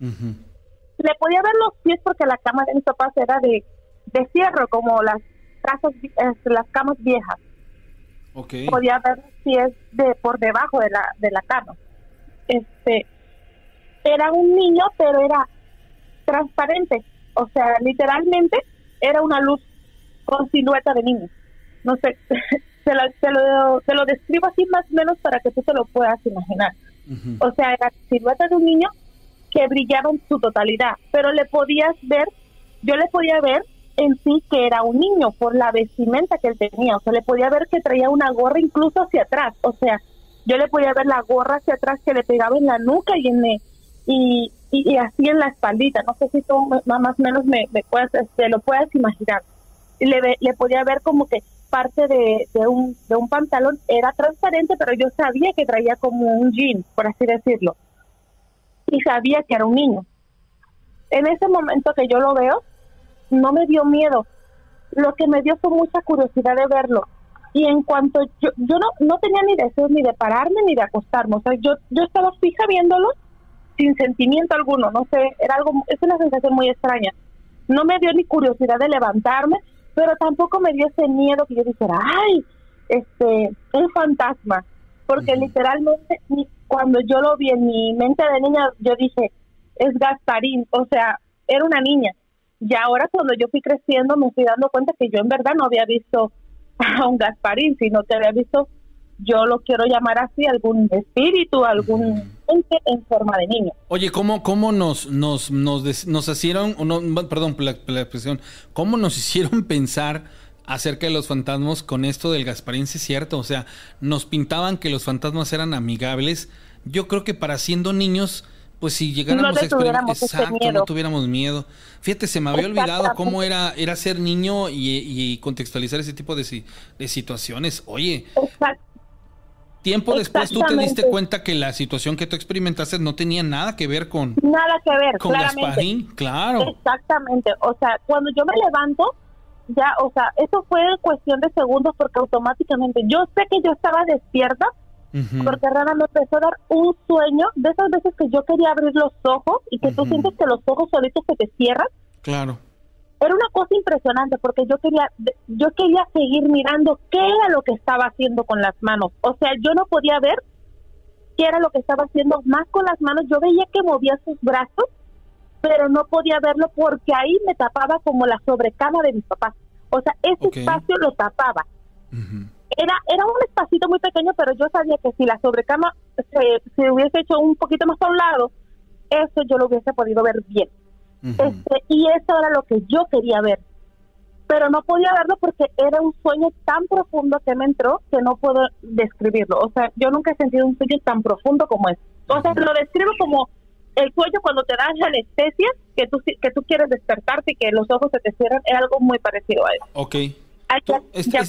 Le podía ver los pies porque la cama de mis papás era de, de fierro, como las casas, eh, las camas viejas podía ver los pies de por debajo de la de la cama este era un niño pero era transparente. O sea literalmente era una luz con silueta de niño. No sé te lo, te lo, te lo describo así más o menos para que tú te lo puedas imaginar. O sea era silueta de un niño que brillaba en su totalidad pero le podías ver yo le podía ver en sí que era un niño por la vestimenta que él tenía, o sea, le podía ver que traía una gorra incluso hacia atrás, o sea, yo le podía ver la gorra hacia atrás que le pegaba en la nuca y en el- y, y, así en la espaldita, no sé si tú más o menos me, me puedes, este, lo puedes imaginar. Le, le podía ver como que parte de, de, un, de un pantalón era transparente, pero yo sabía que traía como un jean, por así decirlo. Y sabía que era un niño. En ese momento que yo lo veo, no me dio miedo. Lo que me dio fue mucha curiosidad de verlo. Y en cuanto yo, yo no, no tenía ni deseos ni de pararme ni de acostarme. O sea, yo, yo estaba fija viéndolo sin sentimiento alguno, no sé, era algo, es una sensación muy extraña. No me dio ni curiosidad de levantarme, pero tampoco me dio ese miedo que yo dijera, ay, este, un fantasma, porque literalmente ni- cuando yo lo vi en mi mente de niña, yo dije, es Gasparín, o sea, era una niña. Y ahora cuando yo fui creciendo me fui dando cuenta que yo en verdad no había visto a un Gasparín, sino que había visto, yo lo quiero llamar así, algún espíritu, algún ente en forma de niño. Oye, ¿cómo, cómo nos, nos, nos, nos hicieron, no, perdón por la, la expresión, cómo nos hicieron pensar acerca de los fantasmas con esto del Gasparín? Sí es cierto, o sea, nos pintaban que los fantasmas eran amigables. Yo creo que para siendo niños, pues si llegáramos No a experimentar, exacto, no tuviéramos miedo. Fíjate, se me había olvidado cómo era, era ser niño y, y contextualizar ese tipo de, de situaciones. Oye, tiempo después tú te diste cuenta que la situación que tú experimentaste no tenía nada que ver con, Nada que ver, con. Gasparín, claro. Exactamente, o sea, cuando yo me levanto, ya, o sea, eso fue cuestión de segundos porque automáticamente yo sé que yo estaba despierta Porque Rana me empezó a dar un sueño de esas veces que yo quería abrir los ojos y que tú sientes que los ojos solitos se te cierran. Claro. Era una cosa impresionante porque yo quería yo quería seguir mirando qué era lo que estaba haciendo con las manos. O sea, yo no podía ver qué era lo que estaba haciendo más con las manos. Yo veía que movía sus brazos, pero no podía verlo porque ahí me tapaba como la sobrecama de mis papás. O sea, ese espacio lo tapaba. Era era un espacito muy pequeño, pero yo sabía que si la sobrecama se, se hubiese hecho un poquito más a un lado, eso yo lo hubiese podido ver bien. Este, y eso era lo que yo quería ver. Pero no podía verlo porque era un sueño tan profundo que me entró que no puedo describirlo. O sea, yo nunca he sentido un sueño tan profundo como ese. O sea, lo describo como el sueño cuando te la anestesia, que tú, que tú quieres despertarte y que los ojos se te cierran, es algo muy parecido a eso. Ok. Est- ya est-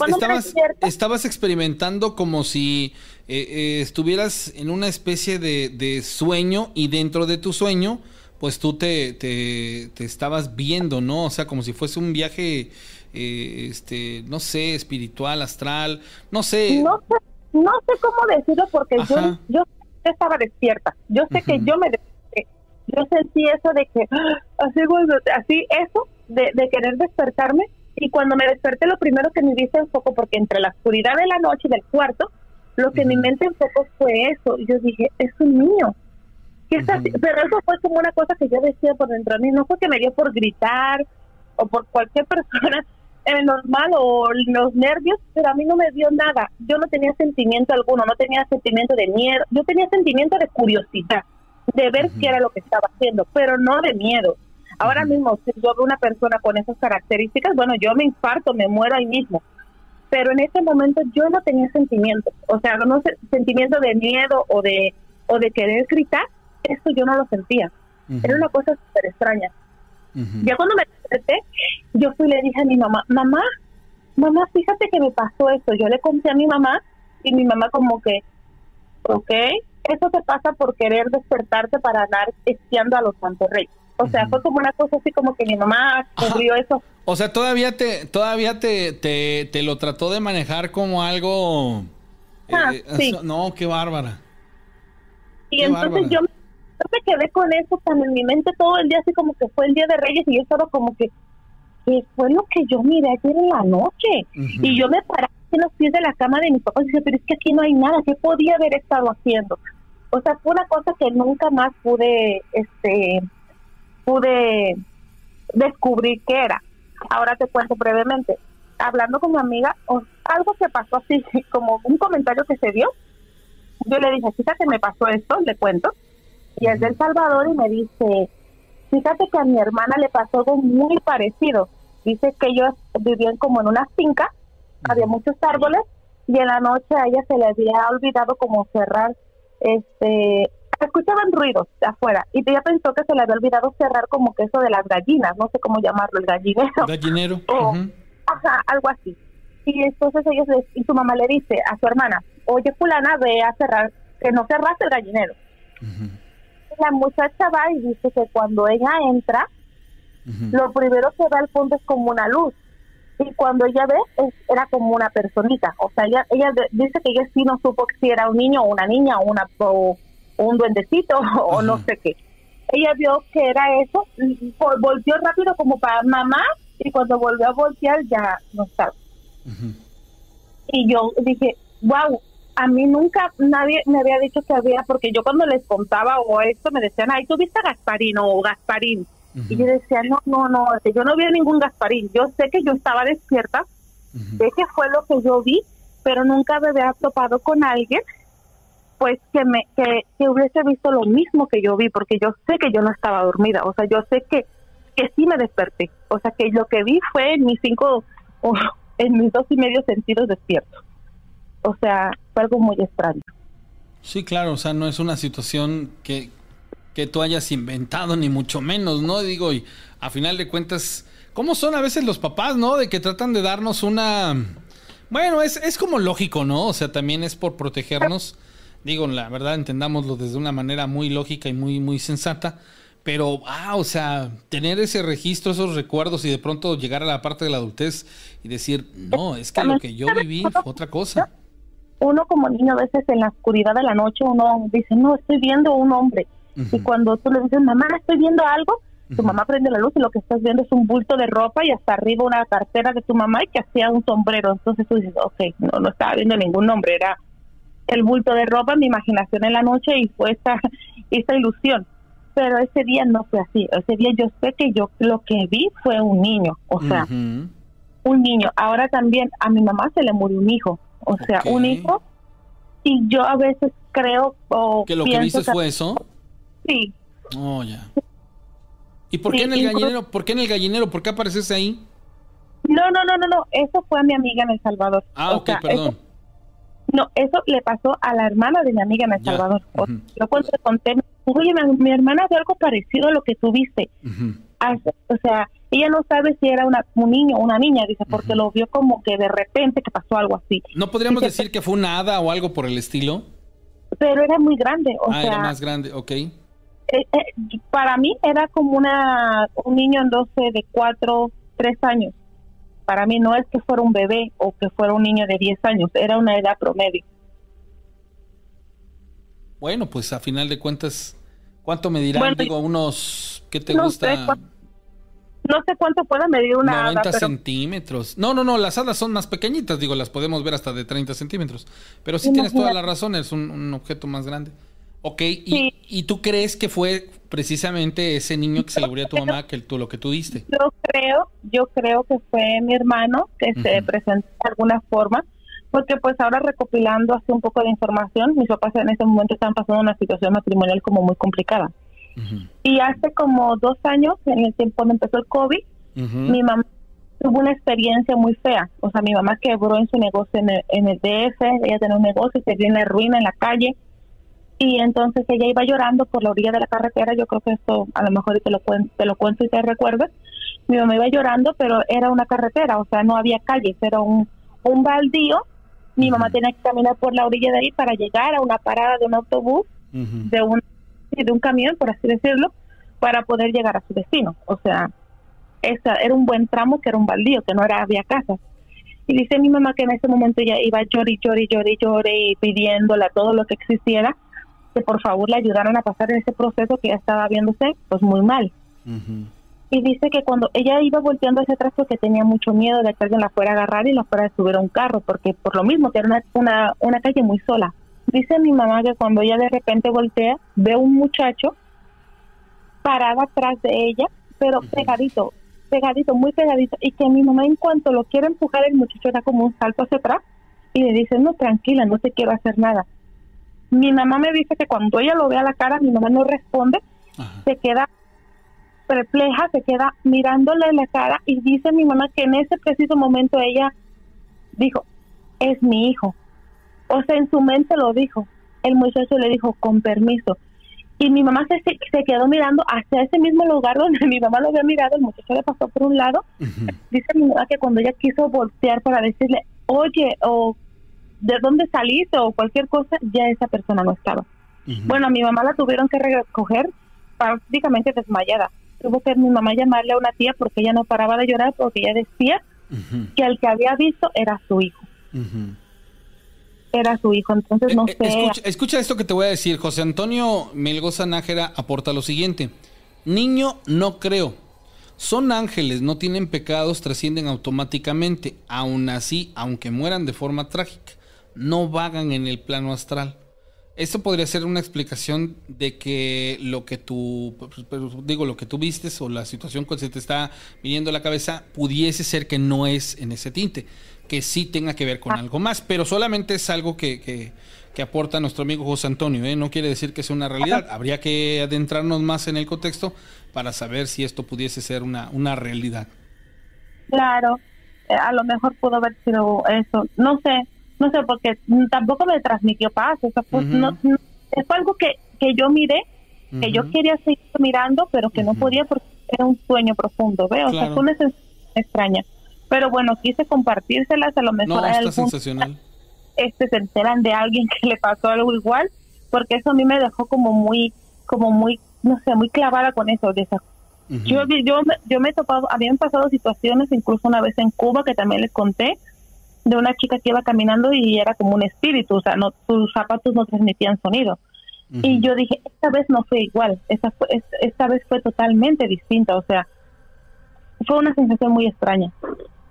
estabas, experimentando como si eh, eh, estuvieras en una especie de, de sueño y dentro de tu sueño, pues tú te, te, te estabas viendo, ¿no? O sea, como si fuese un viaje, eh, este, no sé, espiritual, astral, no sé. No sé, no sé cómo decirlo porque yo, yo estaba despierta. Yo sé que yo me desperté. Yo sentí eso de que, así, así eso, de, de querer despertarme. Y cuando me desperté, lo primero que mi vista enfocó, porque entre la oscuridad de la noche y del cuarto, lo que mi mente enfocó fue eso. Y yo dije, es un niño. ¿Qué está haci-?" Pero eso fue como una cosa que yo decía por dentro de mí. No fue que me dio por gritar o por cualquier persona eh, normal o los nervios, pero a mí no me dio nada. Yo no tenía sentimiento alguno, no tenía sentimiento de miedo. Yo tenía sentimiento de curiosidad, de ver qué era lo que estaba haciendo, pero no de miedo. Ahora mismo, si yo veo una persona con esas características, bueno, yo me infarto, me muero ahí mismo. Pero en ese momento yo no tenía sentimiento, o sea, no sé, sentimiento de miedo o de o de querer gritar, eso yo no lo sentía. Era una cosa súper extraña. Ya cuando me desperté, yo fui y le dije a mi mamá, mamá, mamá, fíjate que me pasó esto. Yo le conté a mi mamá y mi mamá como que, ok, eso te pasa por querer despertarte para andar espiando a los santos reyes. O sea, fue como una cosa así como que mi mamá cubrió eso. O sea, todavía te, todavía te, te, te lo trató de manejar como algo. Ah, eh, sí. eso- No, qué bárbara. Y Qué entonces bárbara. yo, me- quedé con eso tan en mi mente todo el día, así como que fue el día de Reyes y yo estaba como que, ¿qué fue lo que yo miré ayer en la noche? Y yo me paré en los pies de la cama de mis papás y dije, pero es que aquí no hay nada, ¿qué podía haber estado haciendo? O sea, fue una cosa que nunca más pude, este, pude descubrir qué era. Ahora te cuento brevemente. Hablando con mi amiga, algo que pasó así, como un comentario que se dio, yo le dije, fíjate, me pasó esto, le cuento, y es del Salvador y me dice, fíjate que a mi hermana le pasó algo muy parecido. Dice que ellos vivían como en una finca, había muchos árboles, y en la noche a ella se le había olvidado como cerrar, este, escuchaban ruidos de afuera, y ella pensó que se le había olvidado cerrar como que eso de las gallinas, no sé cómo llamarlo, el gallinero. Gallinero. O-. Ajá, algo así. Y entonces ellos le- y su mamá le dice a su hermana, oye fulana, ve a cerrar, que no cerraste el gallinero. La muchacha va y dice que cuando ella entra, lo primero que ve al fondo es como una luz. Y cuando ella ve, es- era como una personita. O sea, ella, ella dice que ella sí no supo si era un niño o una niña o una, o, un duendecito o no sé qué. Ella vio que era eso, y vol- volteó rápido como para mamá y cuando volvió a voltear ya no estaba. Y yo dije, wow, a mí nunca nadie me había dicho que había, porque yo cuando les contaba o esto me decían, ay, ¿tú viste a Gasparín o Gasparín? Y yo decía, no, no, no, que yo no vi a ningún Gasparín. Yo sé que yo estaba despierta, sé que fue lo que yo vi, pero nunca me había topado con alguien pues que me que, que hubiese visto lo mismo que yo vi porque yo sé que yo no estaba dormida o sea yo sé que que sí me desperté o sea que lo que vi fue en mis cinco o en mis dos y medio sentidos despiertos o sea fue algo muy extraño Sí, claro, o sea, no es una situación que, que tú hayas inventado, ni mucho menos, ¿no? Digo, y a final de cuentas, ¿cómo son a veces los papás, ¿no? De que tratan de darnos una... Bueno, es, es como lógico, ¿no? O sea, también es por protegernos. Digo, la verdad, entendámoslo desde una manera muy lógica y muy, muy sensata. Pero, ah, o sea, tener ese registro, esos recuerdos y de pronto llegar a la parte de la adultez y decir, no, es que lo que yo viví fue otra cosa. uno como niño a veces en la oscuridad de la noche uno dice no estoy viendo un hombre y cuando tú le dices mamá estoy viendo algo tu mamá prende la luz y lo que estás viendo es un bulto de ropa y hasta arriba una cartera de tu mamá y que hacía un sombrero entonces tú dices ok no no estaba viendo ningún hombre era el bulto de ropa mi imaginación en la noche y fue esta esta ilusión pero ese día no fue así ese día yo sé que yo lo que vi fue un niño o sea un niño. Ahora también a mi mamá se le murió un hijo, o sea, un hijo. Y yo a veces creo o ¿Que lo que viste fue eso? Sí, Oh, ya. ¿Y por Sí, qué en el incluso- gallinero? ¿Por qué en el gallinero? ¿Por qué apareces ahí? no, no, no, no, no, eso fue a mi amiga en El Salvador. Ah, O ok, sea, perdón. eso- no, eso le pasó a la hermana de mi amiga en El Salvador. O- ujú. Yo cuando le conté, oye, mi, mi hermana vio algo parecido a lo que tú viste. Ujú. Hace- O sea, ella no sabe si era una, un niño o una niña, dice, porque lo vio como que de repente que pasó algo así. ¿No podríamos Dice, decir que fue un hada o algo por el estilo? Pero era muy grande, o ah, sea, era más grande, ok. eh, eh, para mí era como una un niño entonces de cuatro, tres años. Para mí no es que fuera un bebé o que fuera un niño de 10 años, era una edad promedio. Bueno, pues a final de cuentas, ¿cuánto me dirán? Bueno, Digo, unos, ¿qué te no gusta? sé No sé cuánto pueda medir una 90 hada, pero centímetros. No, no, no, las hadas son más pequeñitas, digo, las podemos ver hasta de 30 centímetros. Pero sí tienes toda la razón, es un, un objeto más grande. Ok, y, Sí. y tú crees que fue precisamente ese niño que se le murió a tu mamá que tú lo que tú diste? yo creo, yo creo que fue mi hermano que se presentó de alguna forma, porque pues ahora recopilando así un poco de información, mis papás en ese momento estaban pasando una situación matrimonial como muy complicada. Y hace como dos años, en el tiempo cuando empezó el COVID, mi mamá tuvo una experiencia muy fea. O sea, mi mamá quebró en su negocio en el, en el DF, ella tenía un negocio y se vio en la ruina en la calle. Y entonces ella iba llorando por la orilla de la carretera. Yo creo que esto a lo mejor te lo, te lo cuento y te recuerdas. Mi mamá iba llorando, pero era una carretera, o sea, no había calles, era un, un baldío. Mi mamá tenía que caminar por la orilla de ahí para llegar a una parada de un autobús de un de un camión, por así decirlo, para poder llegar a su destino. O sea, esa era un buen tramo que era un baldío, que no era había casas. Y dice mi mamá que en ese momento ya iba llori, llori, llori, llori y pidiéndole a todo lo que existiera que por favor le ayudaran a pasar ese proceso que ya estaba viéndose pues muy mal. Y dice que cuando ella iba volteando hacia atrás porque tenía mucho miedo de que alguien la fuera a agarrar y la fuera a subir a un carro, porque por lo mismo que era una, una, una calle muy sola. Dice mi mamá que cuando ella de repente voltea, ve un muchacho parado atrás de ella, pero pegadito, pegadito, muy pegadito, y que mi mamá en cuanto lo quiere empujar, el muchacho da como un salto hacia atrás y le dice, no, tranquila, no te quiero hacer nada. Mi mamá me dice que cuando ella lo ve a la cara, mi mamá no responde, Ajá. se queda perpleja, se queda mirándole la cara y dice mi mamá que en ese preciso momento ella dijo, es mi hijo. O sea, en su mente lo dijo. El muchacho le dijo, con permiso. Y mi mamá se, se quedó mirando hacia ese mismo lugar donde mi mamá lo había mirado, el muchacho le pasó por un lado. Dice mi mamá que cuando ella quiso voltear para decirle, oye, o de dónde saliste o cualquier cosa, ya esa persona no estaba. Bueno, a mi mamá la tuvieron que recoger prácticamente desmayada. Tuvo que mi mamá llamarle a una tía porque ella no paraba de llorar porque ella decía que el que había visto era su hijo. Era su hijo, entonces no Eh, sé. Escucha, escucha esto que te voy a decir. José Antonio Melgoza Nájera aporta lo siguiente. Niño, no creo. Son ángeles, no tienen pecados, trascienden automáticamente. Aún así, aunque mueran de forma trágica, no vagan en el plano astral. Esto podría ser una explicación de que lo que tú, pues, pero digo, lo que tú vistes o la situación que se te está viniendo a la cabeza pudiese ser que no es en ese tinte, que sí tenga que ver con algo más, pero solamente es algo que, que- que aporta nuestro amigo José Antonio, ¿eh? no quiere decir que sea una realidad. Habría que adentrarnos más en el contexto para saber si esto pudiese ser una, una realidad. Claro, eh, a lo mejor pudo haber sido eso. No sé, no sé, porque tampoco me transmitió paz. O sea, pues, no, no- fue algo que, que yo miré, que yo quería seguir mirando, pero que no podía porque era un sueño profundo, ¿veo? O sea, fue una sensación extraña. Pero bueno, quise compartírselas, a lo mejor No, está algún sensacional. este se enteran de alguien que le pasó algo igual, porque eso a mí me dejó como muy, como muy, no sé, muy clavada con eso. De esa, yo, yo, yo me he topado, habían pasado situaciones, incluso una vez en Cuba, que también les conté, de una chica que iba caminando y era como un espíritu, o sea, no, sus zapatos no transmitían sonido. Y yo dije, esta vez no fue igual, esta, fue, esta vez fue totalmente distinta, o sea, fue una sensación muy extraña.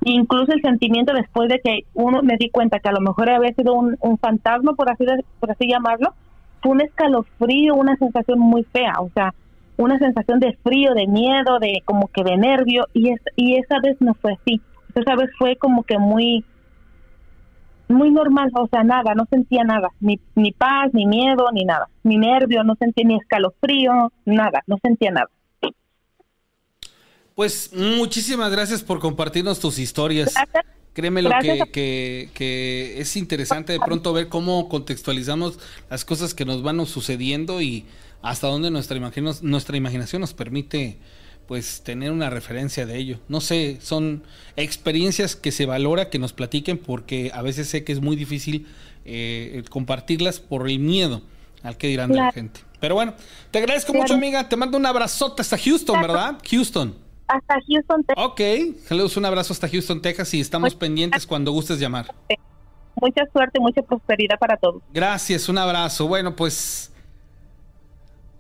Incluso el sentimiento después de que uno me di cuenta que a lo mejor había sido un, un fantasma, por así, de- por así llamarlo, fue un escalofrío, una sensación muy fea, o sea, una sensación de frío, de miedo, de como que de nervio, y, es, y esa vez no fue así. Esa vez fue como que muy muy normal, o sea, nada, no sentía nada, ni, ni paz, ni miedo, ni nada, ni nervio, no sentía ni escalofrío, nada, no sentía nada. Pues muchísimas gracias por compartirnos tus historias. Créeme lo que, que, que es interesante de pronto ver cómo contextualizamos las cosas que nos van sucediendo y hasta dónde nuestra, imagino- nuestra imaginación nos permite pues tener una referencia de ello. No sé, son experiencias que se valora que nos platiquen porque a veces sé que es muy difícil eh, compartirlas por el miedo al que dirán de la gente. Pero bueno, te agradezco Claro. mucho amiga, te mando un abrazote hasta Houston, ¿verdad? Houston. Hasta Houston, Texas. Ok, saludos, un abrazo hasta Houston, Texas y estamos pendientes cuando gustes llamar. Mucha suerte, mucha prosperidad para todos. Gracias, un abrazo. Bueno, pues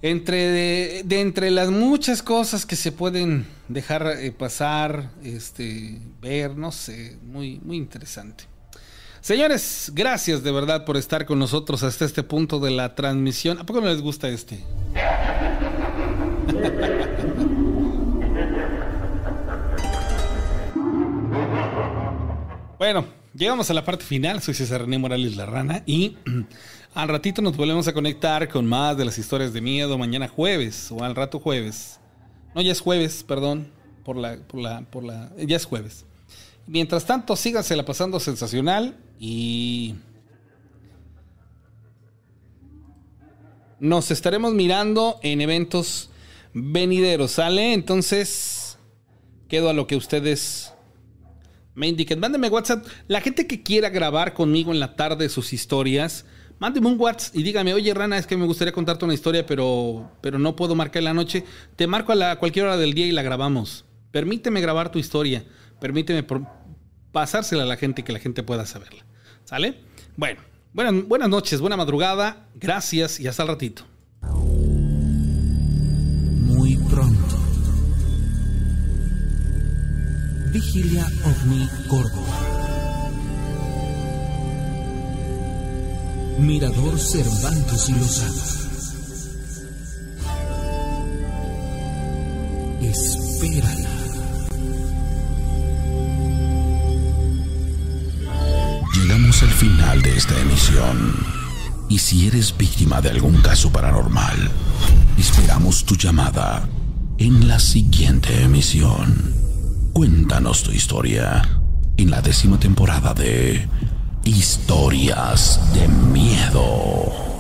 entre de, de entre las muchas cosas que se pueden dejar eh, pasar, este, ver, no sé, muy muy interesante. Señores, gracias de verdad por estar con nosotros hasta este punto de la transmisión. ¿A poco no les gusta este? Bueno, llegamos a la parte final. Soy César René Morales La Rana y al ratito nos volvemos a conectar con más de las historias de miedo mañana jueves o al rato jueves. No, ya es jueves, perdón, por la, por la, por la, ya es jueves. Mientras tanto, síganse la pasando sensacional y nos estaremos mirando en eventos venideros, ¿sale? Entonces, quedo a lo que ustedes me indiquen. Mándeme WhatsApp. La gente que quiera grabar conmigo en la tarde sus historias, mándeme un WhatsApp y dígame, oye Rana, es que me gustaría contarte una historia, pero, pero no puedo marcar en la noche. Te marco a, la, cualquier hora del día y la grabamos. Permíteme grabar tu historia. Permíteme pasársela a la gente y que la gente pueda saberla. ¿Sale? Bueno, buenas, buenas noches, buena madrugada. Gracias y hasta el ratito. Muy pronto. Vigilia OVNI Córdoba. Mirador Cervantes y Lozano. Espérala. Llegamos al final de esta emisión. Y si eres víctima de algún caso paranormal, esperamos tu llamada en la siguiente emisión. Cuéntanos tu historia en la décima temporada de Historias de Miedo.